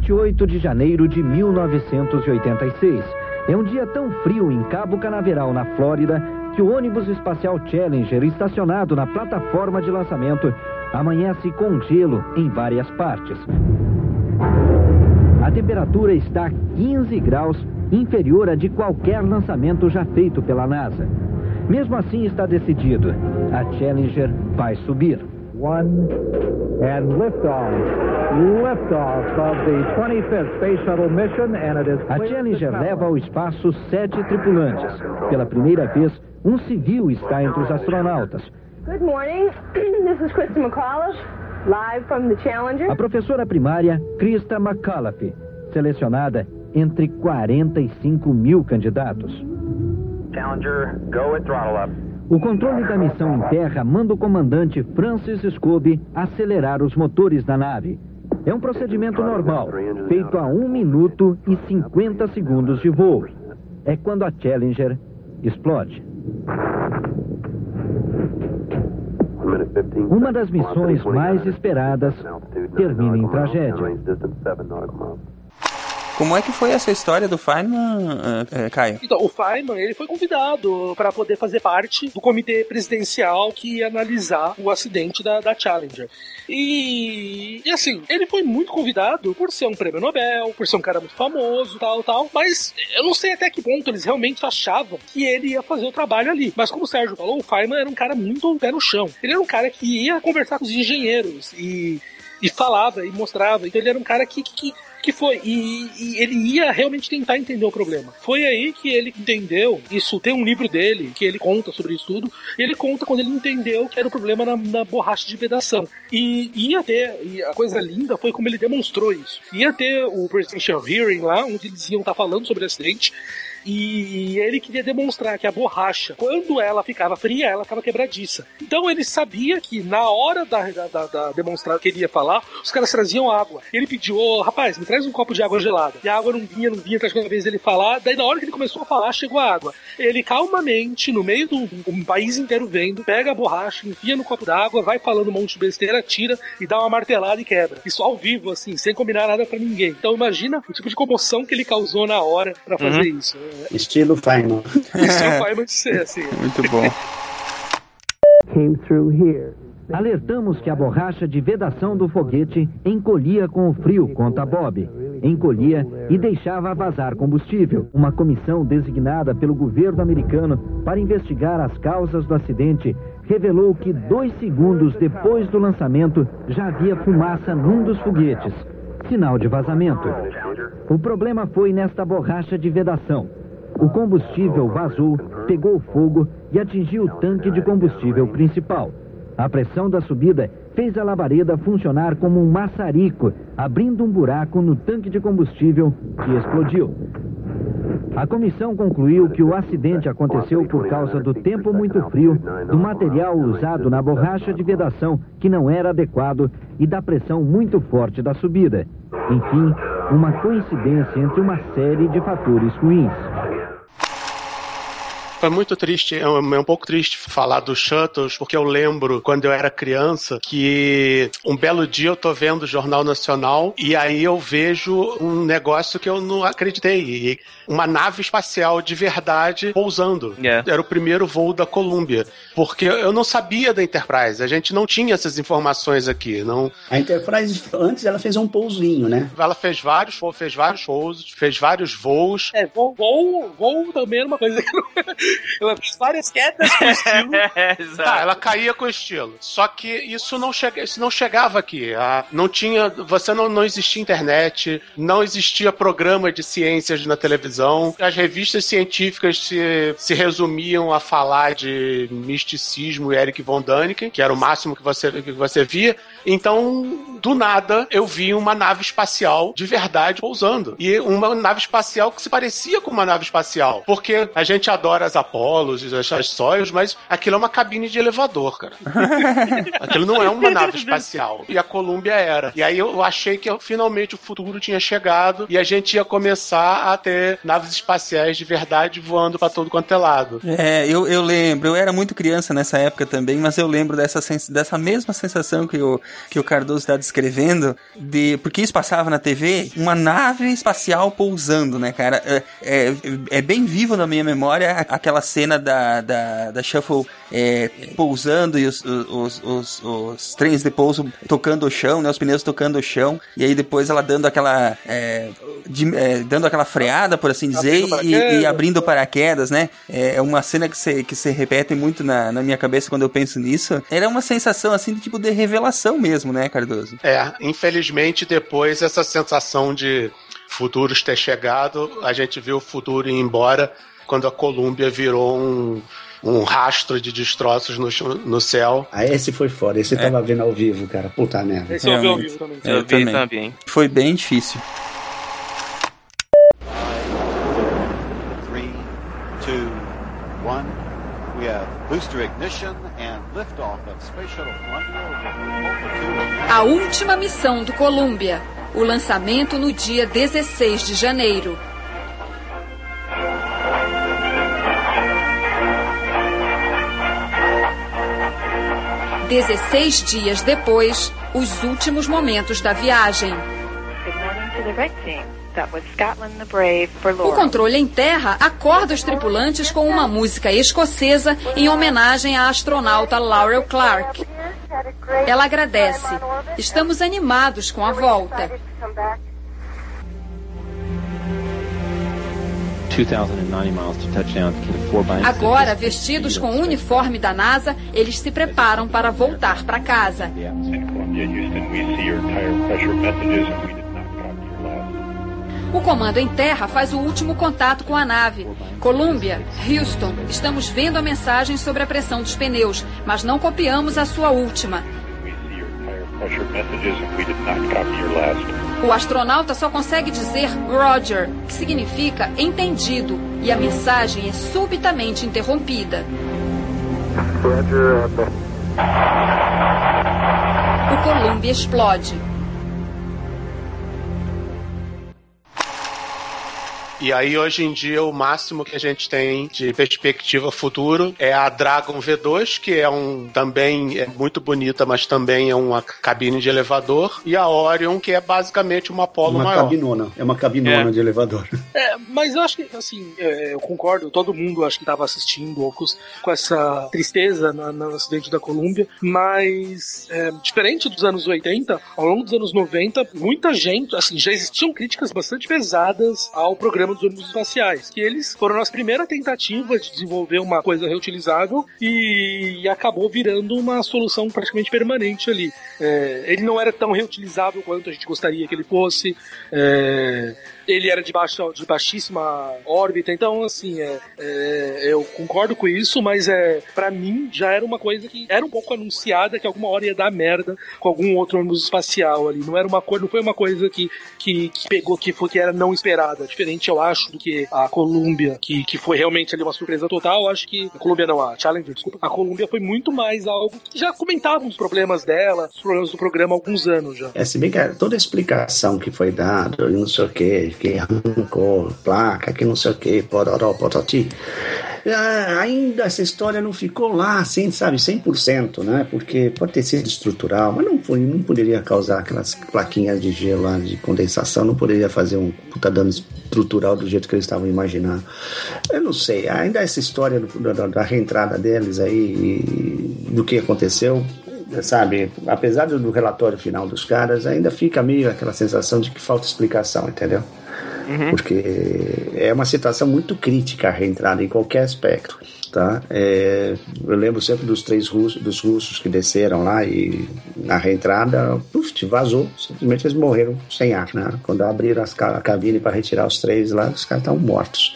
28 de janeiro de 1986. É um dia tão frio em Cabo Canaveral, na Flórida, que o ônibus espacial Challenger, estacionado na plataforma de lançamento, amanhece com gelo em várias partes. A temperatura está 15 graus inferior à de qualquer lançamento já feito pela NASA. Mesmo assim, está decidido: a Challenger vai subir. One and liftoff. Liftoff of the 25th Space Shuttle mission, and it is A Challenger leva ao espaço sete tripulantes. Pela primeira vez, um civil está entre os astronautas. Good morning. this is Krista McAuliffe, live from the Challenger. A professora primária Krista McAuliffe, selecionada entre 45 mil candidatos. Challenger, go at throttle up. O controle da missão em terra manda o comandante Francis Scobie acelerar os motores da nave. É um procedimento normal, feito a 1 minuto e 50 segundos de voo. É quando a Challenger explode. Uma das missões mais esperadas termina em tragédia. Como é que foi essa história do Feynman, eh, eh, Caio? Então, o Feynman, ele foi convidado para poder fazer parte do comitê presidencial que ia analisar o acidente da, da Challenger. E, e assim, ele foi muito convidado por ser um prêmio Nobel, por ser um cara muito famoso, tal, tal, mas eu não sei até que ponto eles realmente achavam que ele ia fazer o trabalho ali. Mas como o Sérgio falou, o Feynman era um cara muito pé no chão. Ele era um cara que ia conversar com os engenheiros e, e falava e mostrava. Então ele era um cara que, que, que foi. E, e ele ia realmente tentar entender o problema. Foi aí que ele entendeu. Isso tem um livro dele que ele conta sobre isso tudo. Ele conta quando ele entendeu que era o problema na, na borracha de vedação. E ia ter. E a coisa linda foi como ele demonstrou isso. Ia ter o Presidential Hearing lá, onde eles iam estar falando sobre o acidente. E ele queria demonstrar que a borracha, quando ela ficava fria, ela ficava quebradiça. Então ele sabia que na hora da, da, da, demonstrar que ele ia falar, os caras traziam água. Ele pediu, ô rapaz, me traz um copo de água gelada. E a água não vinha, não vinha, até a vez ele falar. Daí na hora que ele começou a falar, chegou a água. Ele calmamente, no meio do um país inteiro vendo, pega a borracha, enfia no copo d'água, vai falando um monte de besteira, tira e dá uma martelada e quebra. Isso ao vivo, assim, sem combinar nada pra ninguém. Então imagina o tipo de comoção que ele causou na hora pra fazer Uhum. isso. Estilo Feynman. Isso é o Feynman de ser, assim. Muito bom. Came through here. Alertamos que a borracha de vedação do foguete encolhia com o frio, conta Bob. encolhia e deixava vazar combustível. Uma comissão designada pelo governo americano para investigar as causas do acidente revelou que dois segundos depois do lançamento já havia fumaça num dos foguetes. Sinal de vazamento. O problema foi nesta borracha de vedação. O combustível vazou, pegou fogo e atingiu o tanque de combustível principal. A pressão da subida fez a labareda funcionar como um maçarico, abrindo um buraco no tanque de combustível que explodiu. A comissão concluiu que o acidente aconteceu por causa do tempo muito frio, do material usado na borracha de vedação que não era adequado e da pressão muito forte da subida. Enfim, uma coincidência entre uma série de fatores ruins. Foi muito triste, é um, é um pouco triste falar dos Shuttles, porque eu lembro quando eu era criança que um belo dia eu tô vendo o Jornal Nacional e aí eu vejo um negócio que eu não acreditei. Uma nave espacial de verdade pousando. Yeah. Era o primeiro voo da Columbia. Porque eu não sabia da Enterprise, a gente não tinha essas informações aqui. Não... A Enterprise, antes, ela fez um pousinho, né? Ela fez vários, fez vários shows, fez vários voos. É, voo, voo, voo também era uma coisa que não... Ela fez várias quedas com estilo. Tá, ela caía com estilo. Só que isso não, chega, isso não chegava aqui. Ah, não tinha. Você não, não existia internet, não existia programa de ciências na televisão. As revistas científicas se, se resumiam a falar de misticismo e Eric von Däniken, que era o máximo que você, que você via. Então, do nada, eu vi uma nave espacial de verdade pousando. E uma nave espacial que se parecia com uma nave espacial. Porque a gente adora as Apolos e as, as Soyuz, mas aquilo é uma cabine de elevador, cara. aquilo não é uma nave espacial. E a Columbia era. E aí eu achei que finalmente o futuro tinha chegado e a gente ia começar a ter naves espaciais de verdade voando pra todo quanto é lado. É, eu, eu lembro, eu era muito criança nessa época também, mas eu lembro dessa, sens- dessa mesma sensação que o, que o Cardoso está descrevendo, de porque isso passava na TV, uma nave espacial pousando, né, cara? É, é, é bem vivo na minha memória aquela cena da, da, da Shuffle é, pousando e os, os, os, os trens de pouso tocando o chão, né, os pneus tocando o chão, e aí depois ela dando aquela é, de- é, dando aquela freada, por assim dizer, Abrindo e, e abrindo paraquedas, né? É uma cena que se, que se repete muito na, na minha cabeça quando eu penso nisso. Era uma sensação assim de tipo de revelação mesmo, né, Cardoso? É, infelizmente depois essa sensação de futuros ter chegado, a gente viu o futuro ir embora quando a Colômbia virou um, um rastro de destroços no, no céu. Ah, esse foi foda. Esse eu tava vendo ao vivo, cara. Puta merda. Esse eu vi ao vivo também. É, Eu vi também. Foi bem difícil. Three, two, one. We have booster ignition and liftoff of Space Shuttle Columbia with multitude of A última missão do Columbia. O lançamento no dia 16 de janeiro. Dezesseis dias depois, os últimos momentos da viagem. Good morning to the red team. That was Scotland the Brave for O controle em terra acorda os tripulantes com uma música escocesa em homenagem à astronauta Laurel Clark. Ela agradece. Estamos animados com a volta. 2,090 miles to touchdown to get a 4 by Agora, vestidos com o uniforme da NASA, eles se preparam para voltar para casa. O comando em terra faz o último contato com a nave. Columbia, Houston, estamos vendo a mensagem sobre a pressão dos pneus, mas não copiamos a sua última. O astronauta só consegue dizer Roger, que significa entendido, e a mensagem é subitamente interrompida. Roger, O Columbia explode. E aí, hoje em dia, o máximo que a gente tem de perspectiva futuro é a Dragon V2, que é um também é muito bonita, mas também é uma cabine de elevador, e a Orion, que é basicamente uma Apollo uma maior. cabinona. É uma cabinona É. de elevador. É, mas eu acho que, assim, é, eu concordo, todo mundo acho que estava assistindo ou com, essa tristeza na- no acidente da Colômbia, mas é, diferente dos anos 80, ao longo dos anos 90, muita gente, assim, já existiam críticas bastante pesadas ao programa dos ônibus espaciais, que eles foram a primeira tentativa de desenvolver uma coisa reutilizável e acabou virando uma solução praticamente permanente ali. É, ele não era tão reutilizável quanto a gente gostaria que ele fosse. é, ele era de, baixa, de baixíssima órbita, então assim, é, é, eu concordo com isso, mas é para mim já era uma coisa que era um pouco anunciada que alguma hora ia dar merda com algum outro ônibus espacial ali. Não era uma coisa, não foi uma coisa que, que, que pegou que foi que era não esperada. Diferente, eu acho, do que a Columbia, que, que foi realmente ali uma surpresa total. Eu acho que a Columbia não, a Challenger, desculpa. A Columbia foi muito mais algo que já comentavam os problemas dela, os problemas do programa há alguns anos já. É, se bem que toda a explicação que foi dada, não sei o que, que arrancou placa, que não sei o que, pororó, pototi, ah, ainda essa história não ficou lá, assim, sabe, 100%, né? Porque pode ter sido estrutural, mas não, foi, não poderia causar aquelas plaquinhas de gelo lá, de condensação, não poderia fazer um puta dano estrutural do jeito que eles estavam imaginando. Eu não sei, ainda essa história do- da, da reentrada deles aí, e do que aconteceu, sabe, apesar do relatório final dos caras, ainda fica meio aquela sensação de que falta explicação, entendeu? Porque é uma situação muito crítica a reentrada em qualquer aspecto. Tá? É, eu lembro sempre dos três russos, dos russos que desceram lá e na reentrada puf, vazou, simplesmente eles morreram sem ar. Né? Quando abriram as a cabine para retirar os três lá, os caras estavam mortos.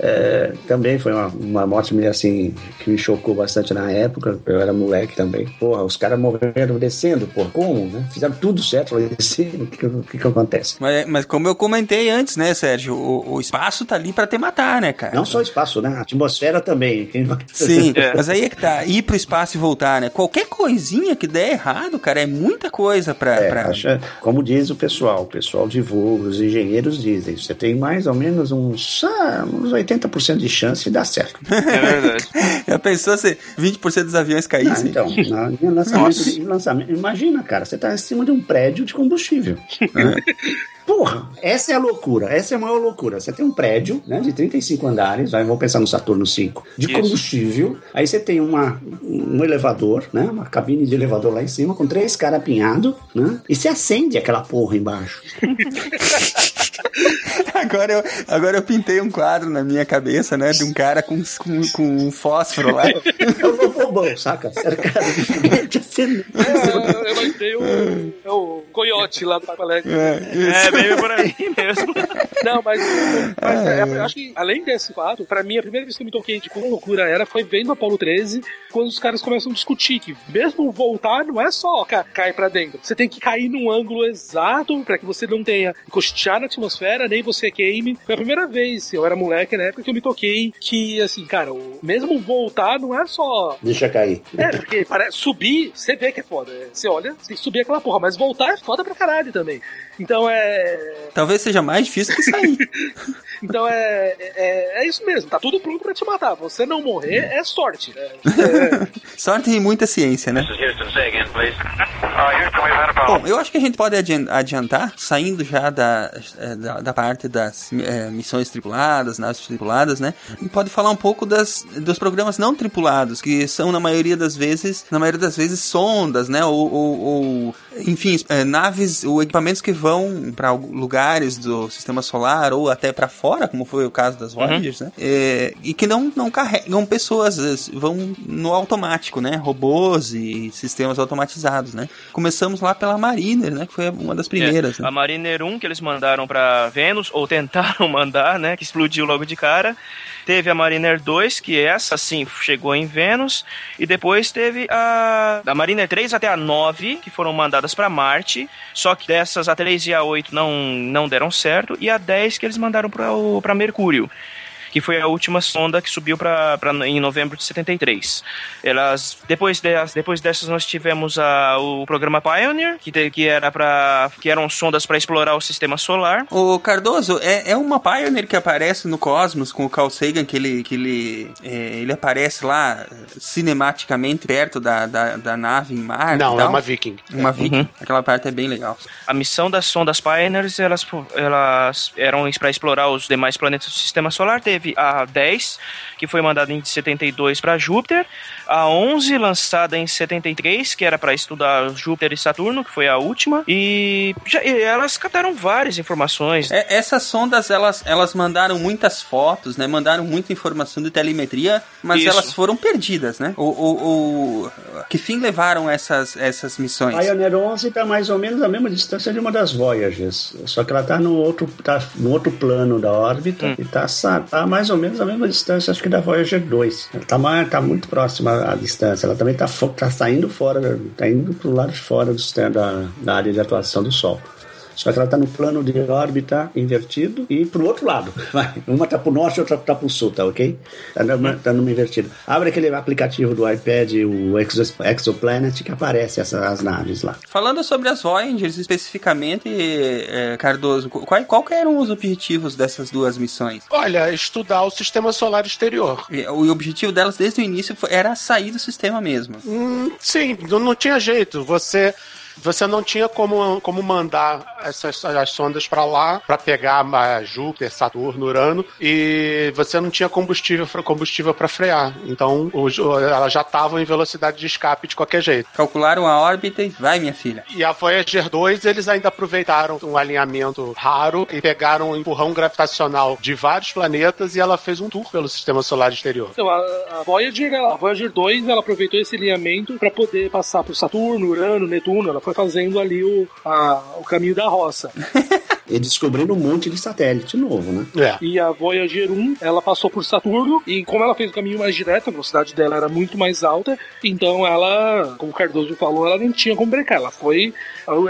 É, também foi uma, uma morte meio assim que me chocou bastante na época. Eu era moleque também. Porra, os caras morreram descendo, porra, como? Né? Fizeram tudo certo para descer. O que, que, que acontece? Mas, mas como eu comentei antes, né, Sérgio, o, o espaço tá ali pra te matar, né, cara? Não só o espaço, né? A atmosfera também. Sim, mas aí é que tá, ir pro espaço e voltar, né? Qualquer coisinha que der errado, cara, é muita coisa pra. É, pra- acha- como diz o pessoal, o pessoal divulga, os engenheiros dizem, você tem mais ou menos uns, ah, uns 80% de chance de dar certo. É verdade. Já pensou se 20% dos aviões Ah, caíssem? então, na, em lançamento, de- lançamento, imagina, cara, você tá em cima de um prédio de combustível. né? Porra, essa é a loucura, essa é a maior loucura. Você tem um prédio, né, de 35 andares, aí vamos pensar no Saturno 5, de Isso. combustível, aí você tem uma, um elevador, né, uma cabine de elevador lá em cima, com três caras apinhados, né, e você acende aquela porra embaixo. Agora eu, agora eu pintei um quadro na minha cabeça, né? De um cara com, com, com um fósforo lá. É bobão, saca? Cercado de foguete acendendo. É, eu imaginei o, é o coiote lá do Papo Alegre. É, bem por aí mesmo. Não, mas, mas é, eu acho que além desse fato, pra mim, a primeira vez que eu me toquei de quão loucura era foi vendo Apolo 13, quando os caras começam a discutir que mesmo voltar não é só ca cair pra dentro. Você tem que cair num ângulo exato pra que você não tenha encostear na atmosfera, nem você queime. Foi a primeira vez, eu era moleque na época que eu me toquei que, assim, cara, o- mesmo voltar não é só Deixa cair. é, porque parece, subir, você vê que é foda. É, Você olha, você tem que subir aquela porra, mas voltar é foda pra caralho também. Então é. Talvez seja mais difícil que sair. Então é, é, é isso mesmo, tá tudo pronto pra te matar. Você não morrer é sorte. É, Sorte e muita ciência, né? Uh. Bom, eu acho que a gente pode adian- adiantar, saindo já da, da, da parte das eh, missões tripuladas, naves tripuladas, né? E pode falar um pouco das, dos programas não tripulados, que são, na maioria das vezes, na maioria das vezes, sondas, né? Ou, ou- ou, enfim, eh, naves ou equipamentos que vão para lugares do sistema solar ou até para fora, como foi o caso das Voyagers, né? Eh, e que não, não carregam pessoas, vão no automático, né? Robôs e sistemas automatizados, né? Começamos lá pela Mariner, né? Que foi uma das primeiras. É, né? A Mariner 1 que eles mandaram pra Vênus, ou tentaram mandar, né? Que explodiu logo de cara. Teve a Mariner 2, que essa sim chegou em Vênus. E depois teve a, a Mariner 3 até a 9, que foram mandadas pra Marte. Só que dessas, a 3 e a 8 não, não deram certo. E a 10 que eles mandaram pra Mercúrio. Que foi a última sonda que subiu para em novembro de 73. Elas depois delas, depois dessas nós tivemos a, o programa Pioneer, que, te, que era para que eram sondas para explorar o sistema solar. O Cardoso é, é uma Pioneer que aparece no Cosmos com o Carl Sagan que ele que ele é, ele aparece lá cinematicamente perto da, da, da nave em Marte. Não, é uma Viking. Uma Viking. Uhum. Aquela parte é bem legal. A missão das sondas Pioneers, elas, elas eram para explorar os demais planetas do sistema solar. Teve a 10, que foi mandada em 72 para Júpiter, a 11 lançada em 73, que era para estudar Júpiter e Saturno, que foi a última, e, já, e elas captaram várias informações. É, essas sondas, elas, elas mandaram muitas fotos, né? Mandaram muita informação de telemetria, mas Isso. elas foram perdidas, né? O, o, o, que fim levaram essas, essas missões? A Pioneer 11 está mais ou menos a mesma distância de uma das Voyagers, só que ela está no outro, tá no outro plano da órbita hum. e está tá mais ou menos a mesma distância, acho que da Voyager 2. Ela está tá muito próxima à distância. Ela também está tá saindo fora, está indo para o lado de fora do, da, da área de atuação do Sol. Só que ela está no plano de órbita invertido e para o outro lado. Vai. Uma está para o norte e outra está para o sul, tá ok? Está numa, tá numa invertida. Abre aquele aplicativo do iPad, o Exo, Exoplanet, que aparece essas, as naves lá. Falando sobre as Voyagers especificamente, é, Cardoso, qual, qual eram os objetivos dessas duas missões? Olha, estudar o sistema solar exterior. E, o objetivo delas desde o início foi, era sair do sistema mesmo. Hum, sim, não, não tinha jeito. Você você não tinha como, como mandar essas as sondas para lá para pegar Júpiter, Saturno, Urano e você não tinha combustível combustível para frear. Então os, elas já estavam em velocidade de escape de qualquer jeito. Calcularam a órbita e vai, minha filha. E a Voyager 2 eles ainda aproveitaram um alinhamento raro e pegaram um empurrão gravitacional de vários planetas e ela fez um tour pelo sistema solar exterior. Então a, a Voyager, a Voyager 2, ela aproveitou esse alinhamento para poder passar por Saturno, Urano, Netuno. Ela foi fazendo ali o, a, o caminho da roça. e descobrindo um monte de satélite novo, né? É. E a Voyager 1, ela passou por Saturno, e como ela fez o caminho mais direto, a velocidade dela era muito mais alta, então ela, como o Cardoso falou, ela não tinha como brecar. Ela foi,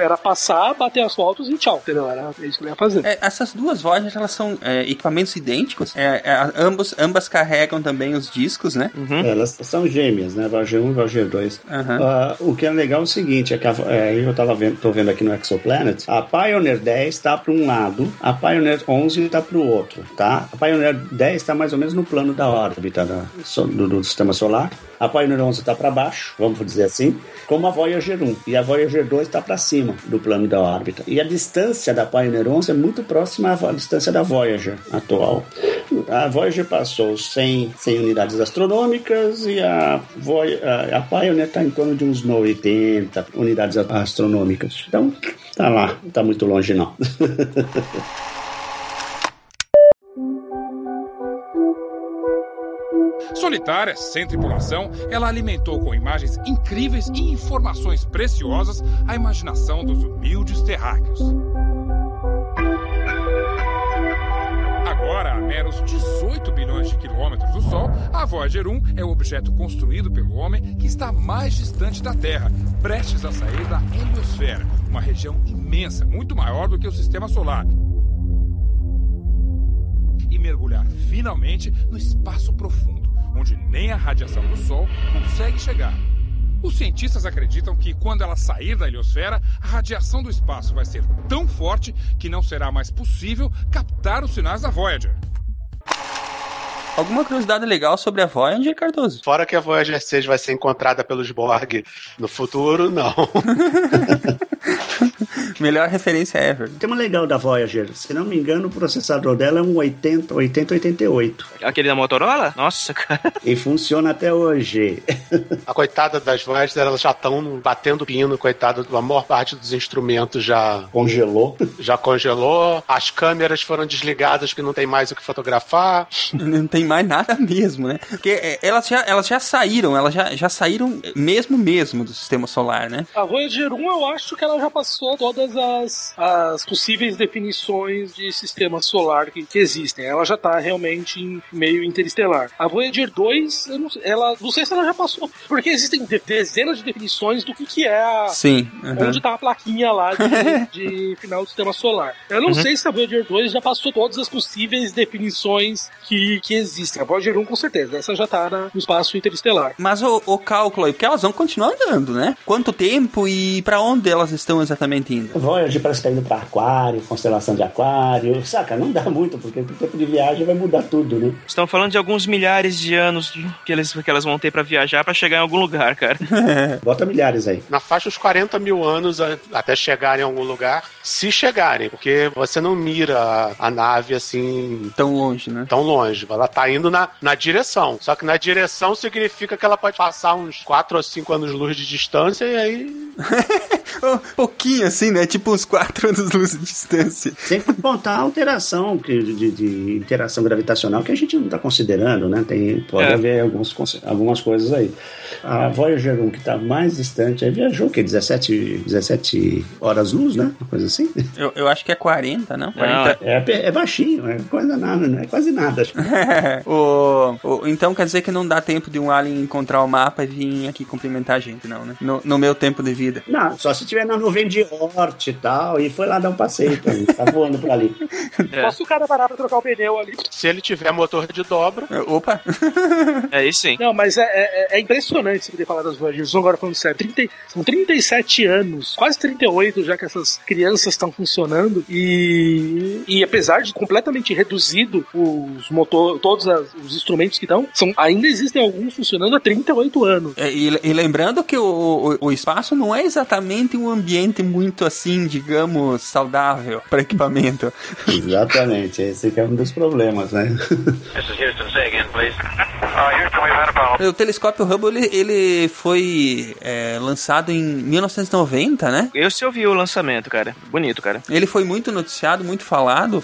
era passar, bater as fotos e tchau, entendeu? Era isso que ela ia fazer. É, essas duas Voyagers, elas são é, equipamentos idênticos, é, é ambos, ambas carregam também os discos, né? Uhum. Elas são gêmeas, né? Voyager 1 e Voyager 2. Uhum. Uh, o que é legal é o seguinte, é que a, é, eu tava vendo, tô vendo aqui no Exoplanet, a Pioneer 10 está para um lado, a Pioneer 11 está para o outro, tá? A Pioneer 10 está mais ou menos no plano da órbita da, do, do sistema solar. A Pioneer 11 está para baixo, vamos dizer assim, como a Voyager 1. E a Voyager 2 está para cima do plano da órbita. E a distância da Pioneer 11 é muito próxima à distância da Voyager atual. A Voyager passou 100, 100 unidades astronômicas e a, a, a Pioneer está em torno de uns 90 unidades astronômicas. Então, tá lá, tá muito longe não. Solitária, sem tripulação, ela alimentou com imagens incríveis e informações preciosas a imaginação dos humildes terráqueos. Agora, a meros 18 bilhões de quilômetros do Sol, a Voyager 1 é o objeto construído pelo homem que está mais distante da Terra, prestes a sair da heliosfera, uma região imensa, muito maior do que o sistema solar, e mergulhar finalmente no espaço profundo, onde nem a radiação do Sol consegue chegar. Os cientistas acreditam que, quando ela sair da heliosfera, a radiação do espaço vai ser tão forte que não será mais possível captar os sinais da Voyager. Alguma curiosidade legal sobre a Voyager, Cardoso? Fora que a Voyager 6 vai ser encontrada pelos Borg no futuro, não. Melhor referência ever. Tem uma legal da Voyager. Se não me engano, o processador dela é um 80, 8088. Aquele da Motorola? Nossa, cara. E funciona até hoje. A coitada das Voyager, elas já estão batendo pino, coitada. A maior parte dos instrumentos já... Congelou. Já congelou. As câmeras foram desligadas porque não tem mais o que fotografar. Não tem mais nada mesmo, né? Porque é, elas já, elas já saíram, elas já, já saíram mesmo mesmo do sistema solar, né? A Voyager 1 eu acho que ela já passou todas as, as possíveis definições de sistema solar que, que existem. Ela já tá realmente em meio interestelar. A Voyager 2, eu não, sei- ela, não sei se ela já passou, porque existem de- dezenas de definições do que, que é a. Sim. uhum. Onde tá a plaquinha lá de, de final do sistema solar. Eu não Uhum. sei se a Voyager 2 já passou todas as possíveis definições que, que existem. A Voyager 1, com certeza. Essa já tá na- no espaço interestelar. Mas o, o cálculo aí, porque elas vão continuar andando, né? Quanto tempo e pra onde elas estão exatamente indo? Voyager parece que tá indo pra aquário, constelação de aquário. Saca, não dá muito, porque o tempo de viagem vai mudar tudo, né? Estão falando de alguns milhares de anos que, eles, que elas vão ter pra viajar pra chegar em algum lugar, cara. Bota milhares aí. Na faixa dos 40 mil anos a- até chegarem em algum lugar, se chegarem, porque você não mira a, a nave assim. Tão longe, né? Tão longe. Ela tá indo na, na direção. Só que na direção significa que ela pode passar uns 4 ou 5 anos-luz de distância e aí. Um pouquinho assim, né? Tipo uns 4 anos luz de distância. Sem contar a alteração que- de, de interação gravitacional que a gente não está considerando, né? Tem, pode É. haver alguns, algumas coisas aí. A Voyager 1, que está mais distante, aí viajou o quê? 17, 17 horas luz, né? Uma coisa assim. Eu, eu acho que é 40, não? 40. É, é baixinho, é coisa nada, não é quase nada. acho. o, o- então quer dizer que não dá tempo de um alien encontrar o mapa e vir aqui cumprimentar a gente, não, né? No, no meu tempo de vida. Não, só se tiver na nuvem de Hort e tal, e foi lá dar um passeio pra mim, tá voando por ali. Só se o cara parar pra trocar o pneu ali. Se ele tiver motor de dobra. Opa! É isso sim. Não, mas é, é, é impressionante você poder falar das Voyagers. Agora falando sério, 30, são 37 anos, quase 38 já que essas crianças estão funcionando. E, e apesar de completamente reduzido os motor, todos as- os instrumentos que estão, são, ainda existem alguns funcionando há 38 anos. É, E, e lembrando que o, o, o espaço não é exatamente um ambiente muito assim, digamos, saudável para equipamento. Exatamente, esse que é um dos problemas, né? This is Houston. Say again, please. Houston, we've had a problem. O telescópio Hubble ele, ele foi é, lançado em 1990, né? Eu se ouvi o lançamento, cara. Bonito, cara. Ele foi muito noticiado, muito falado,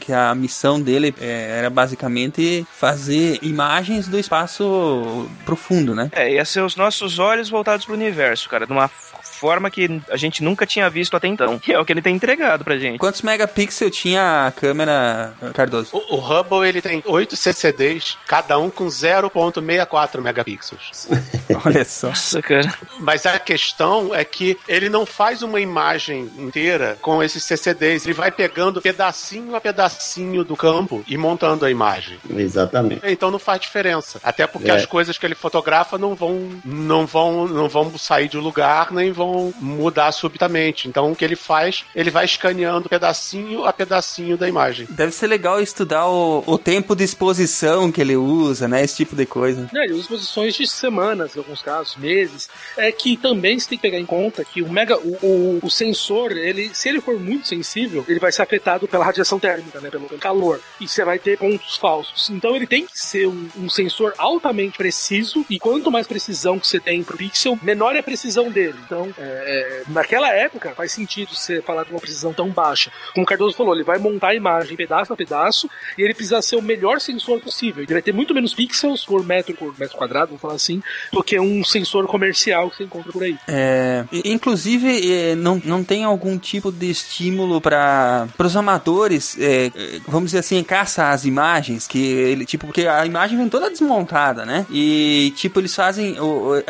que a missão dele é, era basicamente fazer imagens do espaço profundo, né? É, ia ser os nossos olhos voltados pro universo, cara, de uma forma que a gente nunca tinha visto até então. E é o que ele tem entregado pra gente. Quantos megapixels tinha a câmera, Cardoso? O, o Hubble ele tem 8 CCDs, cada um com 0.64 megapixels. Olha só. Nossa, cara. Mas a questão é que ele não faz uma imagem inteira com esses CCDs. Ele vai pegando pedacinho a pedacinho do campo e montando a imagem. Exatamente. Então não faz diferença. Até porque É. as coisas que ele fotografa não vão, não vão, não vão sair de lugar nem vão mudar subitamente. Então o que ele faz, ele vai escaneando pedacinho a pedacinho da imagem. Deve ser legal estudar o, o tempo de exposição que ele usa, né? Esse tipo de coisa. Né, ele usa posições de semanas, em alguns casos, meses. É que também você tem que pegar em conta que o mega, o, o, o sensor, ele, se ele for muito sensível, ele vai ser afetado pela radiação térmica, né, pelo calor. E você vai ter pontos falsos. Então ele tem que ser um, um sensor altamente preciso. E quanto mais precisão que você tem pro pixel, menor é a precisão dele. Então, é, é, naquela época, faz sentido você falar de uma precisão tão baixa. Como o Cardoso falou, ele vai montar a imagem pedaço a pedaço e ele precisa ser o melhor sensor possível. Ele vai ter muito menos pixels por metro, por metro quadrado, vamos falar assim, do que um sensor comercial que você encontra por aí. É, inclusive, é, não, não tem algum tipo de estímulo para os amadores, é, vamos dizer assim, caça as imagens, que ele, tipo, porque a imagem vem toda desmontada, né? E, tipo, eles fazem,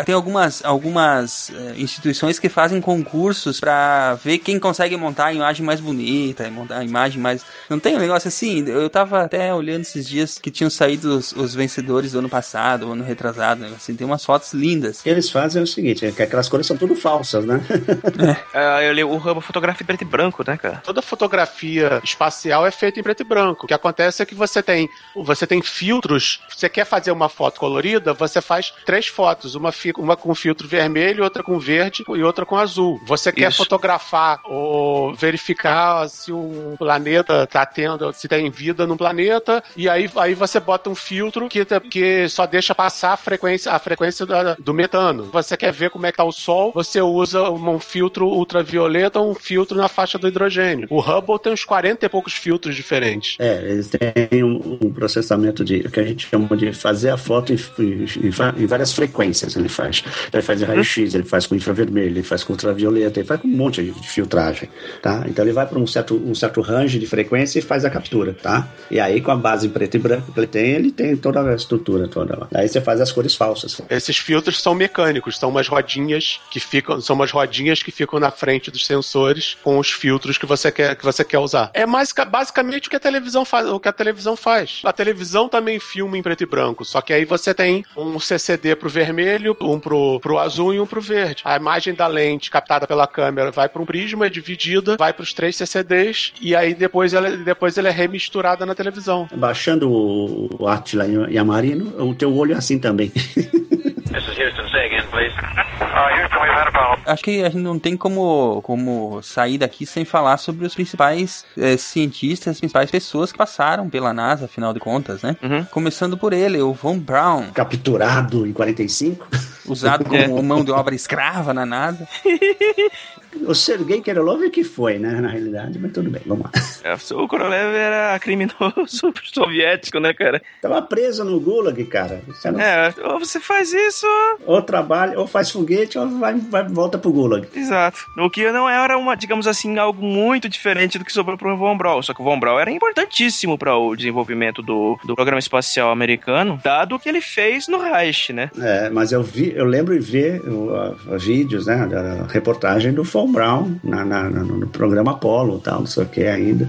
tem algumas, algumas é, instituições que fazem concursos para ver quem consegue montar a imagem mais bonita, montar a imagem mais... Não tem um negócio assim? Eu tava até olhando esses dias que tinham saído os, os vencedores do ano passado, ano retrasado, né? assim, tem umas fotos lindas. O que eles fazem é o seguinte, é que aquelas cores são tudo falsas, né? É, eu li o Hubble fotografa em preto e branco, né, cara? Toda fotografia espacial é feita em preto e branco. O que acontece é que você tem, você tem filtros. Você quer fazer uma foto colorida, você faz três fotos, uma, fi- uma com filtro vermelho, outra com verde e outra com azul. Você quer Isso. fotografar ou verificar se o planeta tá tendo, se tem vida no planeta, e aí, aí você bota um filtro que, que só deixa passar a frequência, a frequência da- do metano. Você quer ver como é que tá o Sol, você usa um filtro ultravioleta ou um filtro na faixa do hidrogênio. O Hubble tem uns 40 e poucos filtros diferentes. É, eles têm um, um processamento de que a gente chama de fazer a foto em, em- em várias frequências. Ele faz. Ele faz em raio-x, ele faz com infravermelho, ele faz com ultravioleta, ele faz com um monte de filtragem, tá? Então ele vai para um certo, um certo range de frequência e faz a captura, tá? E aí com a base preto e branco que ele tem, ele tem toda a estrutura toda lá. Aí você faz as cores falsas. Esses filtros são mecânicos, são umas rodinhas que ficam, são umas rodinhas que ficam na frente dos sensores com os filtros que você quer, que você quer usar. É mais, basicamente o que a televisão faz, o que a televisão faz. A televisão também filma em preto e branco, só que aí você tem um CCD pro vermelho, um pro, pro azul e um pro verde. A imagem da lente captada pela câmera vai para um prisma, é dividida, vai para os três CCDs e aí depois ela, depois ela é remisturada na televisão. Baixando o, o Atila e a Marino, o teu olho é assim também. This is Houston. Say again, please. Uh, Houston, we've had a problem. Acho que a gente não tem como, como sair daqui sem falar sobre os principais eh, cientistas, as principais pessoas que passaram pela NASA, afinal de contas, né? Começando por ele, o Von Braun. Capturado em 45. Usado como mão de obra escrava na NASA. O Sergei Kirilovich que foi, né, na realidade, mas tudo bem, vamos lá. É, O Korolev era criminoso soviético, né, cara? Tava preso no Gulag, cara. Você não- É, ou você faz isso. Ou trabalha, ou faz foguete, ou vai, vai volta pro Gulag. Exato. O que não era uma, digamos assim, algo muito diferente do que sobrou pro Von Braun. Só que o Von Braun era importantíssimo para o desenvolvimento do, do programa espacial americano, dado o que ele fez no Reich, né? É, mas eu vi, eu lembro de ver a- vídeos, né, da reportagem do Von Braun na, na- na- no programa Apollo, tal, não sei o que ainda.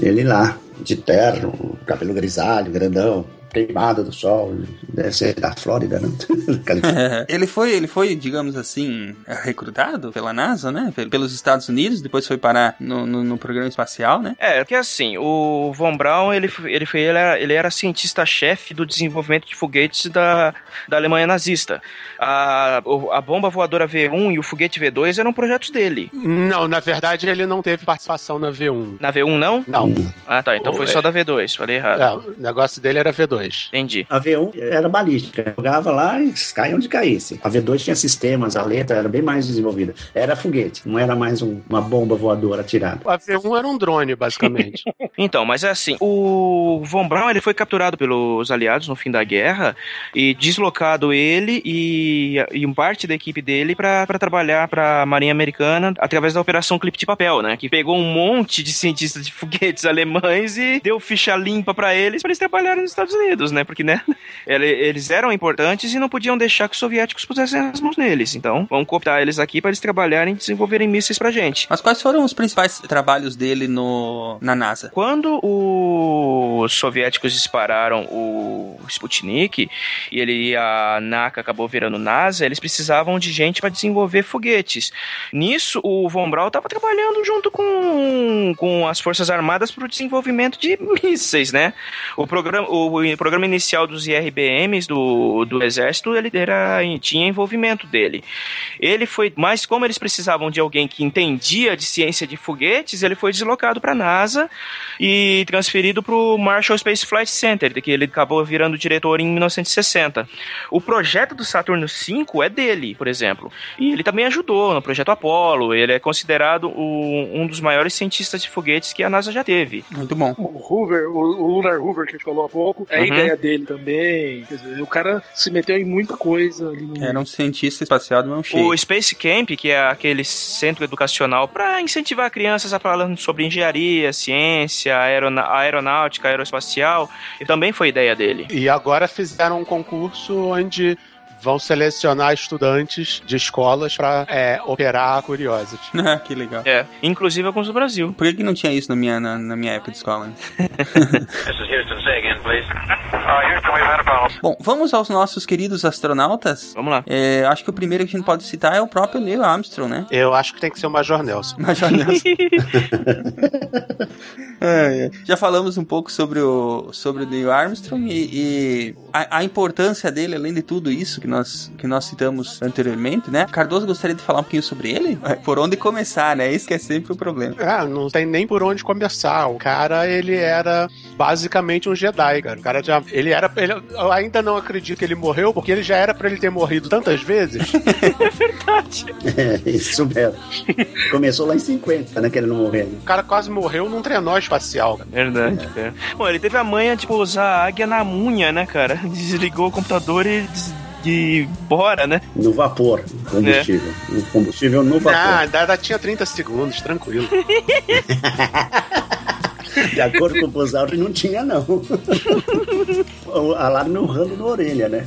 Ele lá, de terno, cabelo grisalho, grandão, queimado do sol, deve ser da Flórida, né? Califórnia. ele foi, ele foi, digamos assim, recrutado pela NASA, né? Pel- Pelos Estados Unidos, depois foi parar no, no, no programa espacial, né? É, porque assim, o Von Braun, ele, ele, foi, ele, era, ele era cientista-chefe do desenvolvimento de foguetes da, da Alemanha nazista. A, a bomba voadora V1 e o foguete V2 eram projetos dele. Não, na verdade ele não teve participação na V1. Na V1 não? Não. Ah, tá, então foi só da V2, falei errado. É, o negócio dele era V2. Entendi. A V1 era balística, jogava lá e caia onde caísse. A V2 tinha sistemas, a letra era bem mais desenvolvida. Era foguete, não era mais um- uma bomba voadora atirada. A V1 era um drone, basicamente. Então, mas é assim, o Von Braun ele foi capturado pelos aliados no fim da guerra e deslocado ele e, e um parte da equipe dele para trabalhar para a Marinha Americana através da Operação Clipe de Papel, né? Que pegou um monte de cientistas de foguetes alemães e deu ficha limpa para eles para eles trabalharem nos Estados Unidos, né? Porque, né? ele- Eles eram importantes e não podiam deixar que os soviéticos pusessem as mãos neles. Então, vamos cooptar eles aqui para eles trabalharem e desenvolverem mísseis pra gente. Mas quais foram os principais trabalhos dele no, na NASA? Quando os soviéticos dispararam o Sputnik e ele a NACA acabou virando NASA, eles precisavam de gente para desenvolver foguetes. Nisso, o Von Braun estava trabalhando junto com, com as Forças Armadas para o desenvolvimento de mísseis, né? O programa, o, o programa inicial dos IRBMs do, do Exército, ele era, tinha envolvimento dele. Ele foi, mas como eles precisavam de alguém que entendia de ciência de foguetes, ele foi deslocado para a NASA e transferido para o Marshall Space Flight Center, que ele acabou virando diretor em 1960. O projeto do Saturno V é dele, por exemplo. E ele também ajudou no projeto Apollo. Ele é considerado o- um dos maiores cientistas de foguetes que a NASA já teve. Muito bom. O Hoover, o, o Lunar Hoover que a gente falou há pouco, é Uhum. Ideia dele também. Quer dizer, o cara se meteu em muita coisa ali no. Era um cientista espacial do mão cheia. O Space Camp, que é aquele centro educacional para incentivar crianças a falar sobre engenharia, ciência, aerona- aeronáutica, aeroespacial, e também foi ideia dele. E agora fizeram um concurso onde vão selecionar estudantes de escolas para operar a Curiosity. Ah, que legal. É, inclusive alguns do Brasil. Por que, que não tinha isso na minha, na, na minha época de escola? né? This is Houston. Say again, please. Houston, we've had a problem. Bom, vamos aos nossos queridos astronautas. Vamos lá. É, acho que o primeiro que a gente pode citar é o próprio Neil Armstrong, né? Eu acho que tem que ser o Major Nelson. Major Nelson. É, é. Já falamos um pouco sobre o, sobre o Neil Armstrong e, e a, a importância dele, além de tudo isso que nós, que nós citamos anteriormente, né? Cardoso gostaria de falar um pouquinho sobre ele? Por onde começar, né? Isso que é sempre o problema. Ah, não tem nem por onde começar. O cara, ele era basicamente um Jedi, cara. O cara já. Ele era. Ele, eu ainda não acredito que ele morreu, porque ele já era pra ele ter morrido tantas vezes. É, isso mesmo. Começou lá em 50, né? Que ele não morreu. O cara quase morreu num trenó espacial, cara. Verdade, cara. Bom, ele teve a manha, tipo, usar a águia na unha, né, cara? Desligou o computador e des- de bora, né? No vapor, combustível. No combustível no vapor. Ah, ainda tinha 30 segundos, tranquilo. De acordo com o Buzzauri, não tinha, não. o alarme urrando na orelha, né?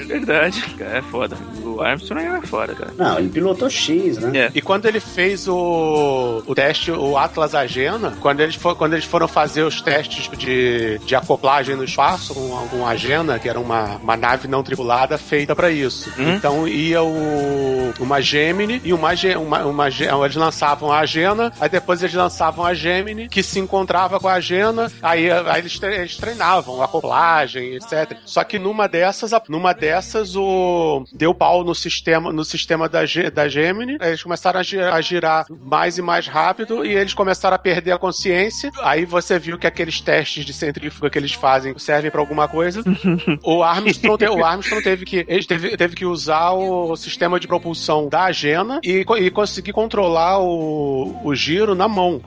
É verdade, cara, é foda. O Armstrong era foda, cara. Não, ele pilotou X, né? É. E quando ele fez o, o teste, o Atlas Agena, quando eles, for, quando eles foram fazer os testes de, de acoplagem no espaço com, com a Agena, que era uma, uma nave não tripulada feita pra isso. Uhum. Então ia o, uma Gemini e uma, uma, uma eles lançavam a Agena, aí depois eles lançavam a Gemini, que se encontrava com a Agena, aí, aí eles, tre- eles treinavam acoplagem, etc. Só que numa dessas, a- numa dessas o deu pau no sistema, no sistema da, da Gemini, aí eles começaram a girar, a girar mais e mais rápido e eles começaram a perder a consciência. Aí você viu que aqueles testes de centrífuga que eles fazem servem pra alguma coisa. o Armstrong, te- o Armstrong teve que ele teve, teve que usar o sistema de propulsão da Agena e, co- e conseguir controlar o, o giro na mão.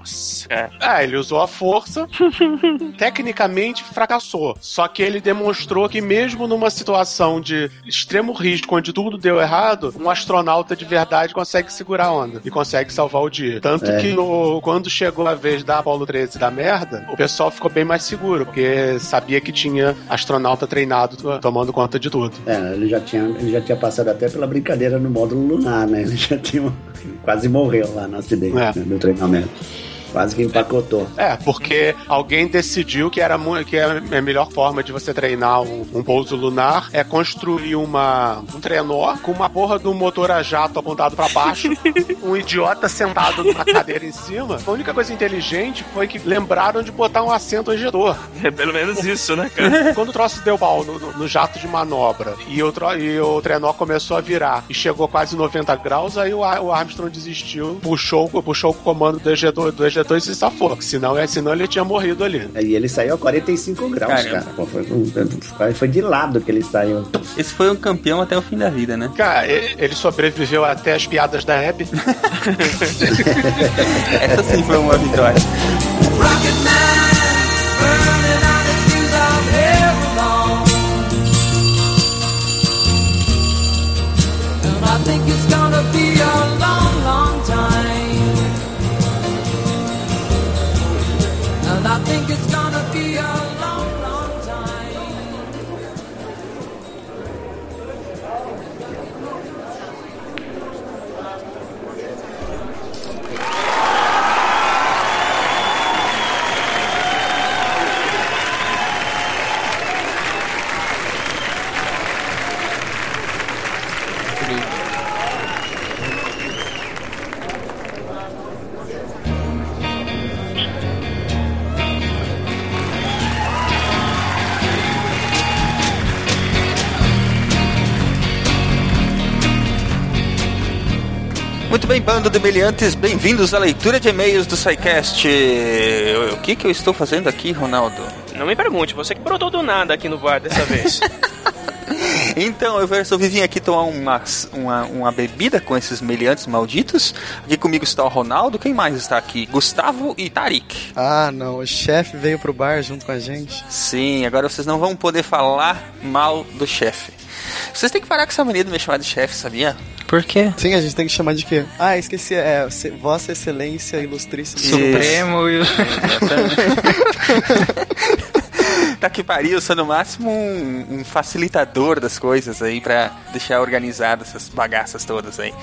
É. É, ele usou a força, tecnicamente fracassou. Só que ele demonstrou que mesmo numa situação de extremo risco, onde tudo deu errado, um astronauta de verdade consegue segurar a onda e consegue salvar o dia. Tanto É. que no- quando chegou a vez da Apollo 13 da merda, o pessoal ficou bem mais seguro, porque sabia que tinha astronauta treinado tomando conta de tudo. É, ele já, tinha, ele já tinha passado até pela brincadeira no módulo lunar, né? Ele já tinha. Quase morreu lá no acidente, É. né, no treinamento. Quase que empacotou. É, porque alguém decidiu que era que é a melhor forma de você treinar um, um pouso lunar é construir uma, um trenó com uma porra de um motor a jato apontado pra baixo, um idiota sentado numa cadeira em cima. A única coisa inteligente foi que lembraram de botar um assento ejetor. É pelo menos isso, né, cara? Quando o troço deu pau no, no- no jato de manobra e o, tro- e o trenó começou a virar e chegou quase 90 graus, aí o, o Armstrong desistiu, puxou, puxou o comando do ejetor, do ejetor e se safou. Senão, é, senão ele tinha morrido ali. E ele saiu a 45 graus, Caramba. cara. Pô, foi, foi, de lado que ele saiu. Esse foi um campeão até o fim da vida, né? Cara, ele sobreviveu até as piadas da Hebe. Essa sim foi uma vitória. And Muito bem, bando de meliantes, bem-vindos à leitura de e-mails do SciCast. O que, que eu estou fazendo aqui, Ronaldo? Não me pergunte, você que brotou do nada aqui no bar dessa vez. Então, eu resolvi vir aqui tomar uma, uma, uma bebida com esses meliantes malditos. Aqui comigo está o Ronaldo. Quem mais está aqui? Gustavo e Tarik. Ah, não. O chefe veio pro bar junto com a gente. Sim, agora vocês não vão poder falar mal do chefe. Vocês têm que parar com essa mania de me chamar de chefe, sabia? Por quê? Sim, a gente tem que chamar de quê? Ah, esqueci. É, Vossa Excelência Ilustríssima. Supremo e... tá que pariu, eu sou no máximo um, um facilitador das coisas aí pra deixar organizadas essas bagaças todas aí.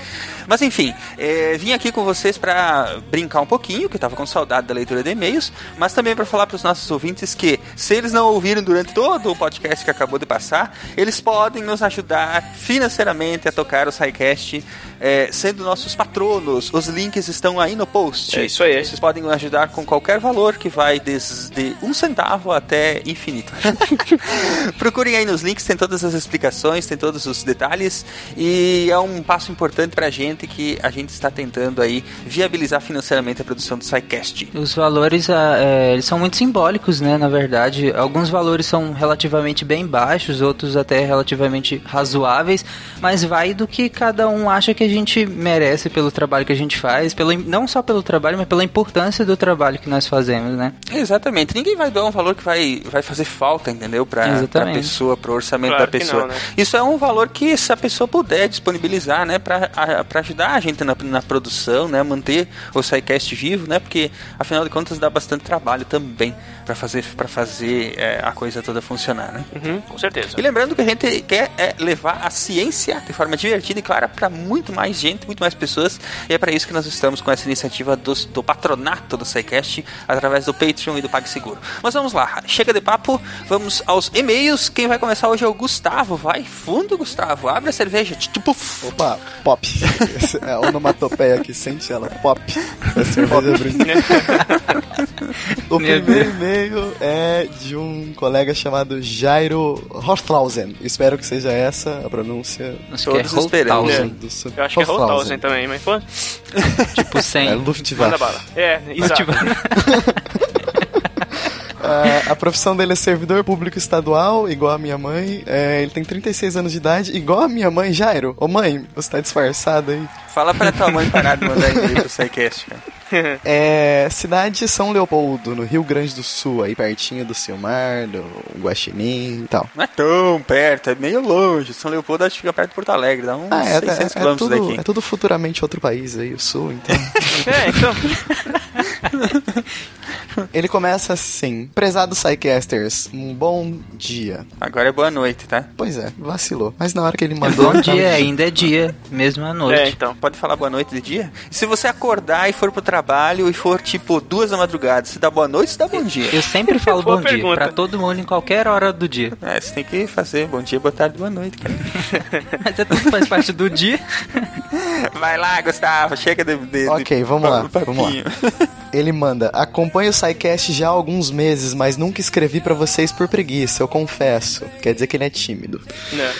Mas enfim, é, vim aqui com vocês pra brincar um pouquinho, que eu tava com saudade da leitura de e-mails, mas também pra falar pros nossos ouvintes que se eles não ouviram durante todo o podcast que acabou de passar, eles podem nos ajudar financeiramente a tocar o SciCast, é, sendo nossos patronos. Os links estão aí no post. É isso aí. Vocês podem nos ajudar com qualquer valor que vai desde um centavo até infinito. Procurem aí nos links, tem todas as explicações, tem todos os detalhes e é um passo importante pra gente que a gente está tentando aí viabilizar financeiramente a produção do SciCast. Os valores, é, eles são muito simbólicos, né? Na verdade, alguns valores são relativamente bem baixos, outros até relativamente razoáveis, mas vai do que cada um acha que a gente merece pelo trabalho que a gente faz, pelo, não só pelo trabalho, mas pela importância do trabalho que nós fazemos, né? Exatamente, ninguém vai doar um valor que vai, vai fazer fazer falta, entendeu? Pra, pra Exatamente. pessoa, pro orçamento Claro da pessoa. não, né? Isso é um valor que se a pessoa puder disponibilizar, né, pra, a- pra ajudar a gente na, na produção, né, manter o SciCast vivo, né, porque afinal de contas dá bastante trabalho também pra fazer, pra fazer é, a coisa toda funcionar, né? Uhum, com certeza. E lembrando que a gente quer é, levar a ciência de forma divertida e clara para muito mais gente, muito mais pessoas. E é para isso que nós estamos com essa iniciativa dos- do, patronato do SciCast através do Patreon e do PagSeguro. Mas vamos lá, chega de papo, vamos aos e-mails. Quem vai começar hoje é o Gustavo. Vai fundo, Gustavo. Abre a cerveja. Tipo, Opa, pop. Esse é a onomatopeia aqui, sente ela, pop. É cerveja brinca. O primeiro e-mail é de um colega chamado Jairo Horthausen. Espero que seja essa a pronúncia. Acho que é Todos esperamos. Su- Eu acho que é Rothausen também, mas pô, Tipo 100. É Luftwaffe. manda bala. É, exato. A profissão dele é servidor público estadual, igual a minha mãe. É, ele tem 36 anos de idade, igual a minha mãe, Jairo. Ô mãe, você tá disfarçado aí. fala pra tua mãe parar de mandar e-mail pro SciCast, cara. É, cidade São Leopoldo, no Rio Grande do Sul, aí pertinho do Silmar, do Guaxinim e tal. Não é tão perto, é meio longe. São Leopoldo acho que fica perto de Porto Alegre, dá uns Ah, é, 600 é, é, quilômetros tudo, daqui. é tudo futuramente outro país aí, o Sul, então. É, então. Ele começa assim: Prezado Psycasters, um bom dia. Agora é boa noite, tá? Pois é, vacilou. Mas na hora que ele mandou. Bom tava- dia, ainda é dia, mesmo à noite. É, então. Pode falar boa noite de dia? E se você acordar e for pro trabalho e for tipo duas da madrugada, se dá boa noite, se dá bom dia. Eu sempre falo bom dia pergunta. pra todo mundo em qualquer hora do dia. É, você tem que fazer bom dia, boa tarde, boa noite, cara. Mas é tudo faz parte do dia. Vai lá, Gustavo, chega de. de Ok, de vamos lá, vamos lá. Ele manda: Acompanho o SciCast já há alguns meses, mas nunca escrevi pra vocês por preguiça, eu confesso. Quer dizer que ele é tímido. Né.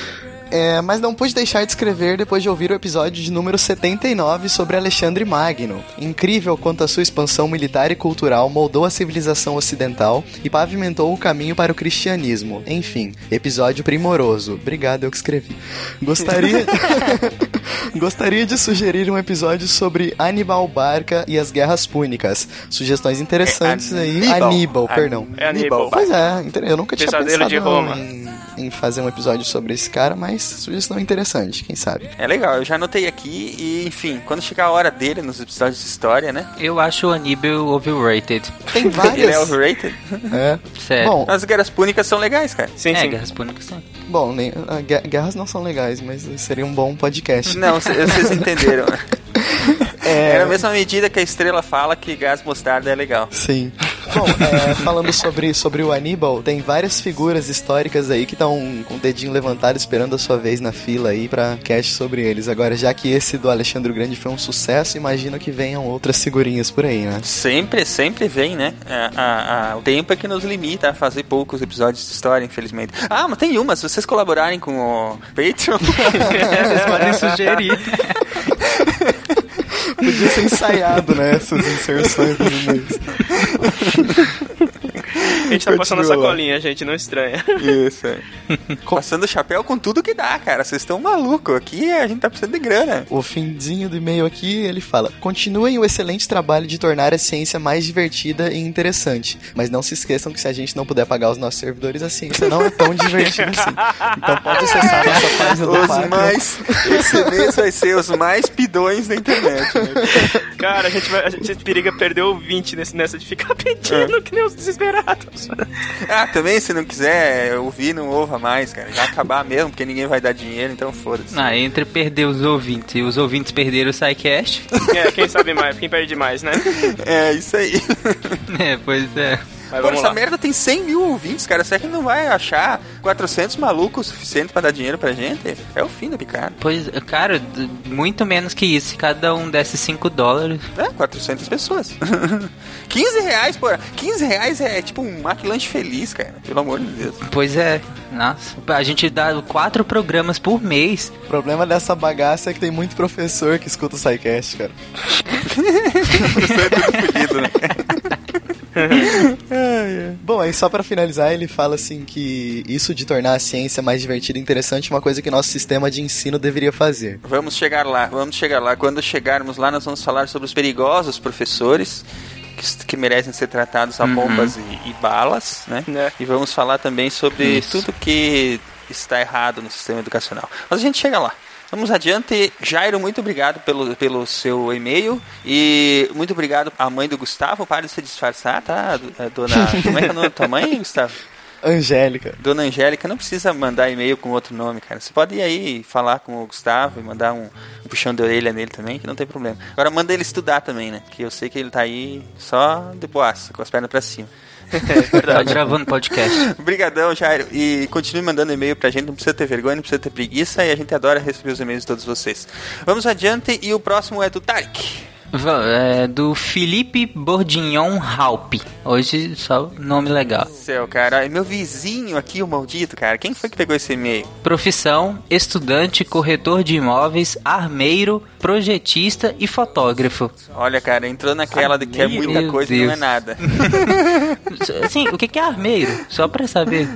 É, mas não pude deixar de escrever depois de ouvir o episódio de número 79 sobre Alexandre Magno. Incrível quanto a sua expansão militar e cultural moldou a civilização ocidental e pavimentou o caminho para o cristianismo. Enfim, episódio primoroso. Obrigado, eu que escrevi. Gostaria. Gostaria de sugerir um episódio sobre Aníbal Barca e as Guerras Púnicas. Sugestões interessantes É aí. Aníbal. Aníbal, perdão. É Aníbal. Pois é, eu nunca tinha Pesadelo pensado de Roma. em, em fazer um episódio sobre esse cara, mas sugestão interessante, quem sabe. É legal, eu já anotei aqui e, enfim, quando chegar a hora dele nos episódios de história, né? Eu acho o Aníbal overrated. Tem Ele é várias. overrated. é. Sério. Bom, As guerras púnicas são legais, cara. Sim, é, sim. Guerras Púnicas sim. bom, nem, a gue- guerras não são legais, mas seria um bom podcast. Não, vocês entenderam. É, Era a mesma medida que a estrela fala que gás mostarda é legal. Sim. Bom, é, falando sobre, sobre o Aníbal, tem várias figuras históricas aí que estão com o dedinho levantado esperando a sua vez na fila aí pra cast sobre eles. Agora, já que esse do Alexandre o Grande foi um sucesso, imagino que venham outras figurinhas por aí, né? Sempre, sempre vem, né? A- a- a- o tempo é que nos limita a fazer poucos episódios de história, infelizmente. Ah, mas tem uma, se vocês colaborarem com o Patreon. Vocês podem sugerir. Podia ser ensaiado, né? Essas inserções dos e-mails. A gente tá passando a sacolinha, gente, não estranha. Isso, é. Passando o chapéu com tudo que dá, cara. Vocês estão malucos. Aqui a gente tá precisando de grana. O finzinho do e-mail aqui, ele fala: Continuem o excelente trabalho de tornar a ciência mais divertida e interessante. Mas não se esqueçam que se a gente não puder pagar os nossos servidores, a ciência não é tão divertida assim. Então pode acessar a nossa página do Os mais. Esse mês vai ser os mais pidões da internet. Né? Cara, a gente, vai, a gente periga perder o 20 nesse, nessa de ficar pedindo que nem os desesperados. Ah, também, se não quiser ouvir, não ouva mais, cara. Já acabar mesmo, porque ninguém vai dar dinheiro, então foda-se. Ah, entre perder os ouvintes e os ouvintes perderam o SciCast. É, quem sabe mais, quem perde mais, né? É, isso aí. É, pois é. Mas Pô, essa lá. merda tem 100 mil ouvintes, cara. Será que não vai achar 400 malucos o suficiente pra dar dinheiro pra gente? É o fim da picada. Pois, cara, muito menos que isso. Se cada um desse 5 dólares. É, 400 pessoas. 15 reais, pô. 15 reais é tipo um McLanche feliz, cara. Pelo amor de Deus. Pois é. Nossa, a gente dá quatro programas por mês. O problema dessa bagaça é que tem muito professor que escuta o SciCast, cara. Fudido, né? Bom, aí só pra finalizar, ele fala assim que isso de tornar a ciência mais divertida e interessante é uma coisa que nosso sistema de ensino deveria fazer. Vamos chegar lá, vamos chegar lá. Quando chegarmos lá, nós vamos falar sobre os perigosos professores que, que merecem ser tratados a bombas e, e balas, né? E vamos falar também sobre Isso. tudo que está errado no sistema educacional. Mas a gente chega lá. Vamos adiante. Jairo, muito obrigado pelo, pelo seu e-mail. E muito obrigado à mãe do Gustavo. Para de se disfarçar, tá? É, Dona. Como é que é o nome da tua mãe, Gustavo? Angélica. Dona Angélica, não precisa mandar e-mail com outro nome, cara. Você pode ir aí falar com o Gustavo e mandar um, um puxão de orelha nele também, que não tem problema. Agora manda ele estudar também, né? Que eu sei que ele tá aí só de boaça, com as pernas pra cima. Tá gravando podcast. Obrigadão, Jairo. E continue mandando e-mail pra gente, não precisa ter vergonha, não precisa ter preguiça, e a gente adora receber os e-mails de todos vocês. Vamos adiante, e o próximo é do Tarek. É, do Felipe Bordignon Halpe. Hoje só nome legal. Céu, cara, é meu vizinho aqui, o maldito, cara. Quem foi que pegou esse e-mail? Profissão: estudante, corretor de imóveis, armeiro, projetista e fotógrafo. Olha, cara, entrou naquela de que é Meu muita coisa e não é nada. Assim, o que é armeiro? Só pra saber.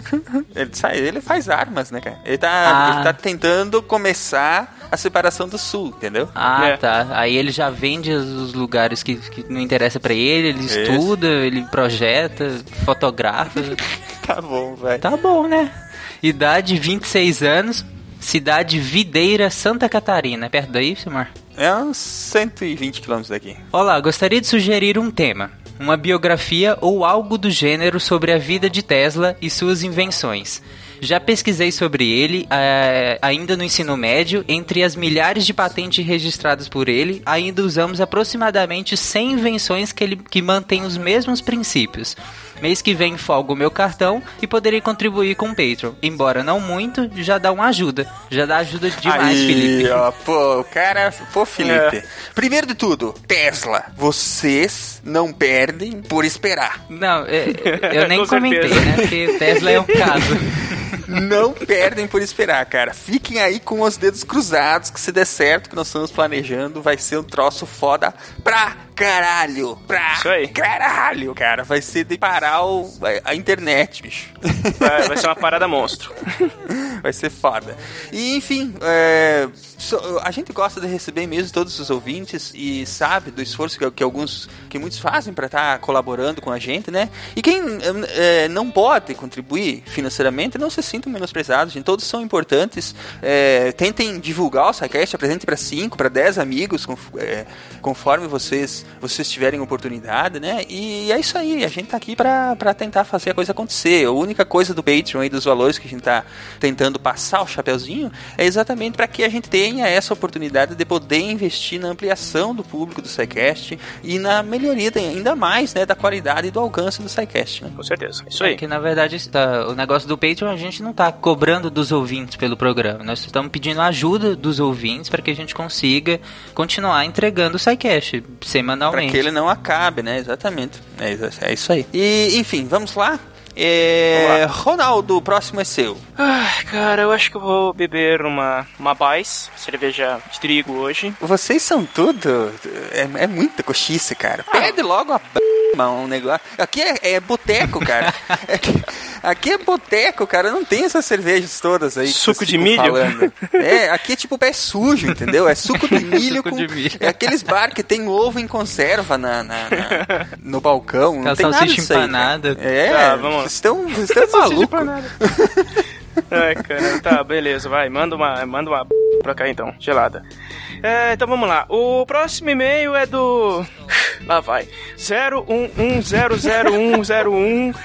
Ele, ele faz armas, né, cara? Ele tá, Ah. ele tá tentando começar a separação do sul, entendeu? Ah, tá. Aí ele já vende os lugares que, que não interessa pra ele, ele Isso. estuda, ele projeta, fotografa. Tá bom, vai. Tá bom, né? Idade 26 anos, cidade Videira, Santa Catarina. É perto daí, Silmar? É uns 120 quilômetros daqui. Olá, gostaria de sugerir um tema. Uma biografia ou algo do gênero sobre a vida de Tesla e suas invenções. Já pesquisei sobre ele eh, ainda no ensino médio. Entre as milhares de patentes registradas por ele, ainda usamos aproximadamente 100 invenções que, ele, que mantêm os mesmos princípios. Mês que vem folgo o meu cartão e poderei contribuir com o Patreon. Embora não muito, já dá uma ajuda. Já dá ajuda demais, Aí, Felipe. ó, pô, o cara, pô, Felipe. É. Primeiro de tudo, Tesla, vocês não perdem por esperar. Não, é, eu nem Com comentei, certeza. né? Porque Tesla é um caso. Não perdem por esperar, cara. Fiquem aí com os dedos cruzados que se der certo, que nós estamos planejando, vai ser um troço foda pra caralho. Pra caralho, cara. Vai ser de parar o- a internet, bicho. Vai, vai ser uma parada monstro. Vai ser foda. E enfim, é, a gente gosta de receber de todos os ouvintes e sabe do esforço que, que alguns, que muitos fazem para estar colaborando com a gente, né? E quem é, não pode contribuir financeiramente, não se sintam menosprezados, gente. Todos são importantes. É, tentem divulgar o SciCast, apresente para 5, para 10 amigos, conf- é, conforme vocês, vocês tiverem oportunidade, né? E é isso aí, a gente tá aqui para tentar fazer a coisa acontecer. A única coisa do Patreon e dos valores que a gente tá tentando passar o chapeuzinho é exatamente para que a gente tenha essa oportunidade de poder investir na ampliação do público do SciCast e na melhoria de- ainda mais né, da qualidade e do alcance do SciCast. Né? Com certeza. Isso É que na verdade tá, o negócio do Patreon a gente não tá cobrando dos ouvintes pelo programa. Nós estamos pedindo ajuda dos ouvintes para que a gente consiga continuar entregando o SciCast Para semanalmente. que ele não acabe, né? Exatamente. É, isso- é isso aí. E, enfim, vamos lá? É, Ronaldo, o próximo é seu. Ai, cara, eu acho que eu vou beber uma, uma Bais, cerveja de trigo hoje. Vocês são tudo. É, é muita cochice, cara. Pede logo a. um negócio. Aqui é, é boteco, cara. Aqui, aqui é boteco, cara. Não tem essas cervejas todas aí. Suco de milho? falando. É, aqui é tipo pé sujo, entendeu? É suco de milho Suco com. de milho. É aqueles bar que tem ovo em conserva na, na- na- no balcão. Não Aquela tem nada disso aí, cara. empanada. É, Tá, vamos estão, vocês estão malucos. Ai, cara, tá, beleza, vai, manda uma, manda uma pra cá então, gelada. É, então vamos lá. O próximo e-mail é do. Lá vai. 011000101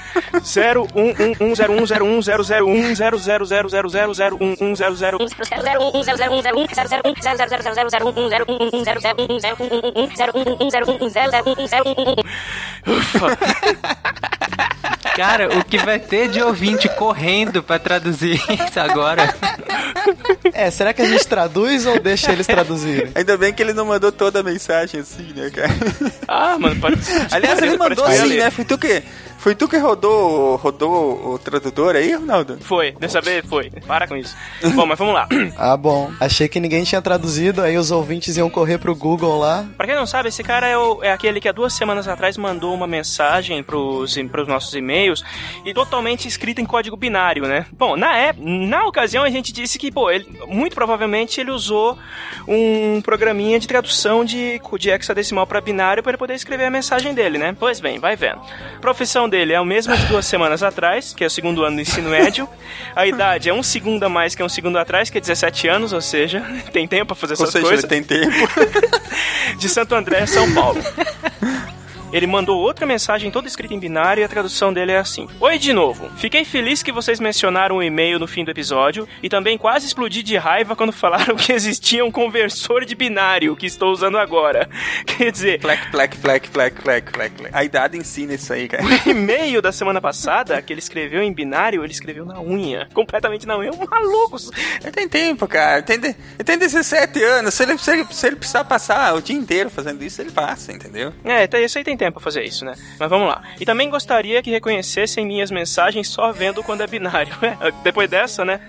Cara, o que vai ter de ouvinte correndo pra traduzir isso agora? É, será que a gente traduz ou deixa eles traduzirem? Ainda bem que ele não mandou toda a mensagem assim, né, cara? Ah, mano, pode. Aliás, ele mandou assim, ali. né? Foi tu que. Foi tu que rodou, rodou o tradutor aí, Ronaldo? Foi, dessa vez foi. Para com isso. Bom, mas vamos lá. Ah, bom. Achei que ninguém tinha traduzido, aí os ouvintes iam correr pro Google lá. Pra quem não sabe, esse cara é, o- é aquele que há duas semanas atrás mandou uma mensagem pros, pros nossos e-mails e totalmente escrita em código binário, né? Bom, na, ép- na ocasião a gente disse que, pô, ele, muito provavelmente ele usou um programinha de tradução de, de hexadecimal para binário para ele poder escrever a mensagem dele, né? Pois bem, vai vendo. Profissão dele é a mesma de duas semanas atrás, que é o segundo ano do ensino médio. A idade é um segundo a mais que um segundo atrás, que é 17 anos, ou seja, tem tempo pra fazer Ou essas seja, coisas. ele tem tempo. de Santo André, São Paulo. Ele mandou outra mensagem toda escrita em binário e a tradução dele é assim: Oi de novo. Fiquei feliz que vocês mencionaram o e-mail no fim do episódio e também quase explodi de raiva quando falaram que existia um conversor de binário que estou usando agora. Quer dizer, Plec, plec, plec, plec, plec, plec. A idade ensina isso aí, cara. o e-mail da semana passada que ele escreveu em binário, ele escreveu na unha. Completamente na unha. Um maluco. Ele tem tempo, cara. Ele tem, ele tem 17 anos. Se ele, se, ele, se ele precisar passar o dia inteiro fazendo isso, ele passa, entendeu? É, tá- isso aí tem tempo pra fazer isso, né? Mas vamos lá. E também gostaria que reconhecessem minhas mensagens só vendo quando é binário. É, Depois dessa, né?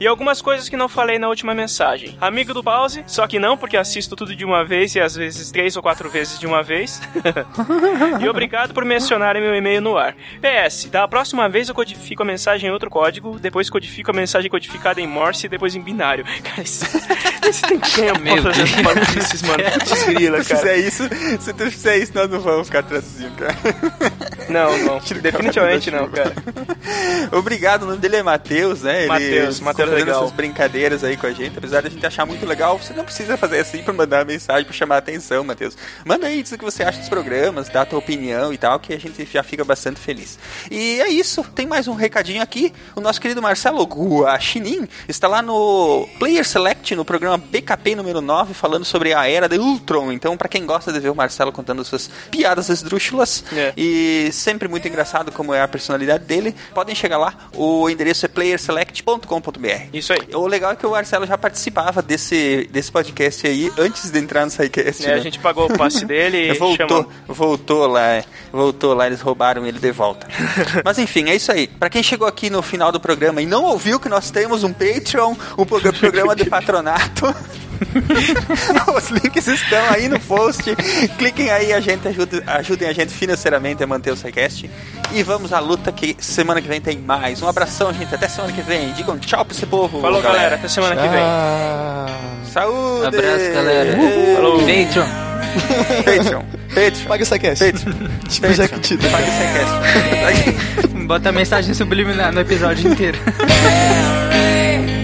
E algumas coisas que não falei na última mensagem. Amigo do pause, só que não, porque assisto tudo de uma vez e às vezes três ou quatro vezes de uma vez. e obrigado por mencionarem meu e-mail no ar. PS, da próxima vez eu codifico a mensagem em outro código, depois codifico a mensagem codificada em Morse e depois em binário. Cara, isso, isso tem tempo pra Meu fazer Deus. essas maluquices, mano. Putz, grila, se tu cara. fizer isso, se tu fizer isso, nós não vamos ficar traduzindo, cara. Não, não. Definitivamente não, cara. Obrigado, o nome dele é Matheus, né? Matheus, Matheus legal. essas brincadeiras aí com a gente, apesar da gente achar muito legal. Você não precisa fazer assim pra mandar mensagem pra chamar a atenção, Matheus. Manda aí, diz o que você acha dos programas, dá a tua opinião e tal, que a gente já fica bastante feliz. E é isso, tem mais um recadinho aqui. O nosso querido Marcelo Guaxinim está lá no Player Select, no programa BKP número 9, falando sobre a era de Ultron. Então, pra quem gosta de ver o Marcelo contando suas piadas esdrúxulas É. e sempre muito engraçado como é a personalidade dele, podem chegar lá. O endereço é playerselect.com.br. Isso aí. O legal é que o Marcelo já participava desse, desse podcast aí antes de entrar no SciCast. É, né? a gente pagou o passe dele e voltou, chamou. voltou lá, é. voltou lá, eles roubaram ele de volta. Mas enfim, é isso aí. Pra quem chegou aqui no final do programa e não ouviu que nós temos um Patreon, um pro- programa de patronato. Os links estão aí no post. Cliquem aí, a gente ajuda, ajudem a gente financeiramente a manter o SciCast. E vamos à luta que semana que vem tem mais. Um abração, gente. Até semana que vem. Digam tchau pra esse povo. Falou, galera. Até semana que vem. Saúde! Abraço, galera. Uhul. Falou. Patreon. Patreon. Patreon. Paga o SciCast. Tipo Jequitita. Paga o SciCast. Bota a mensagem subliminar no episódio inteiro.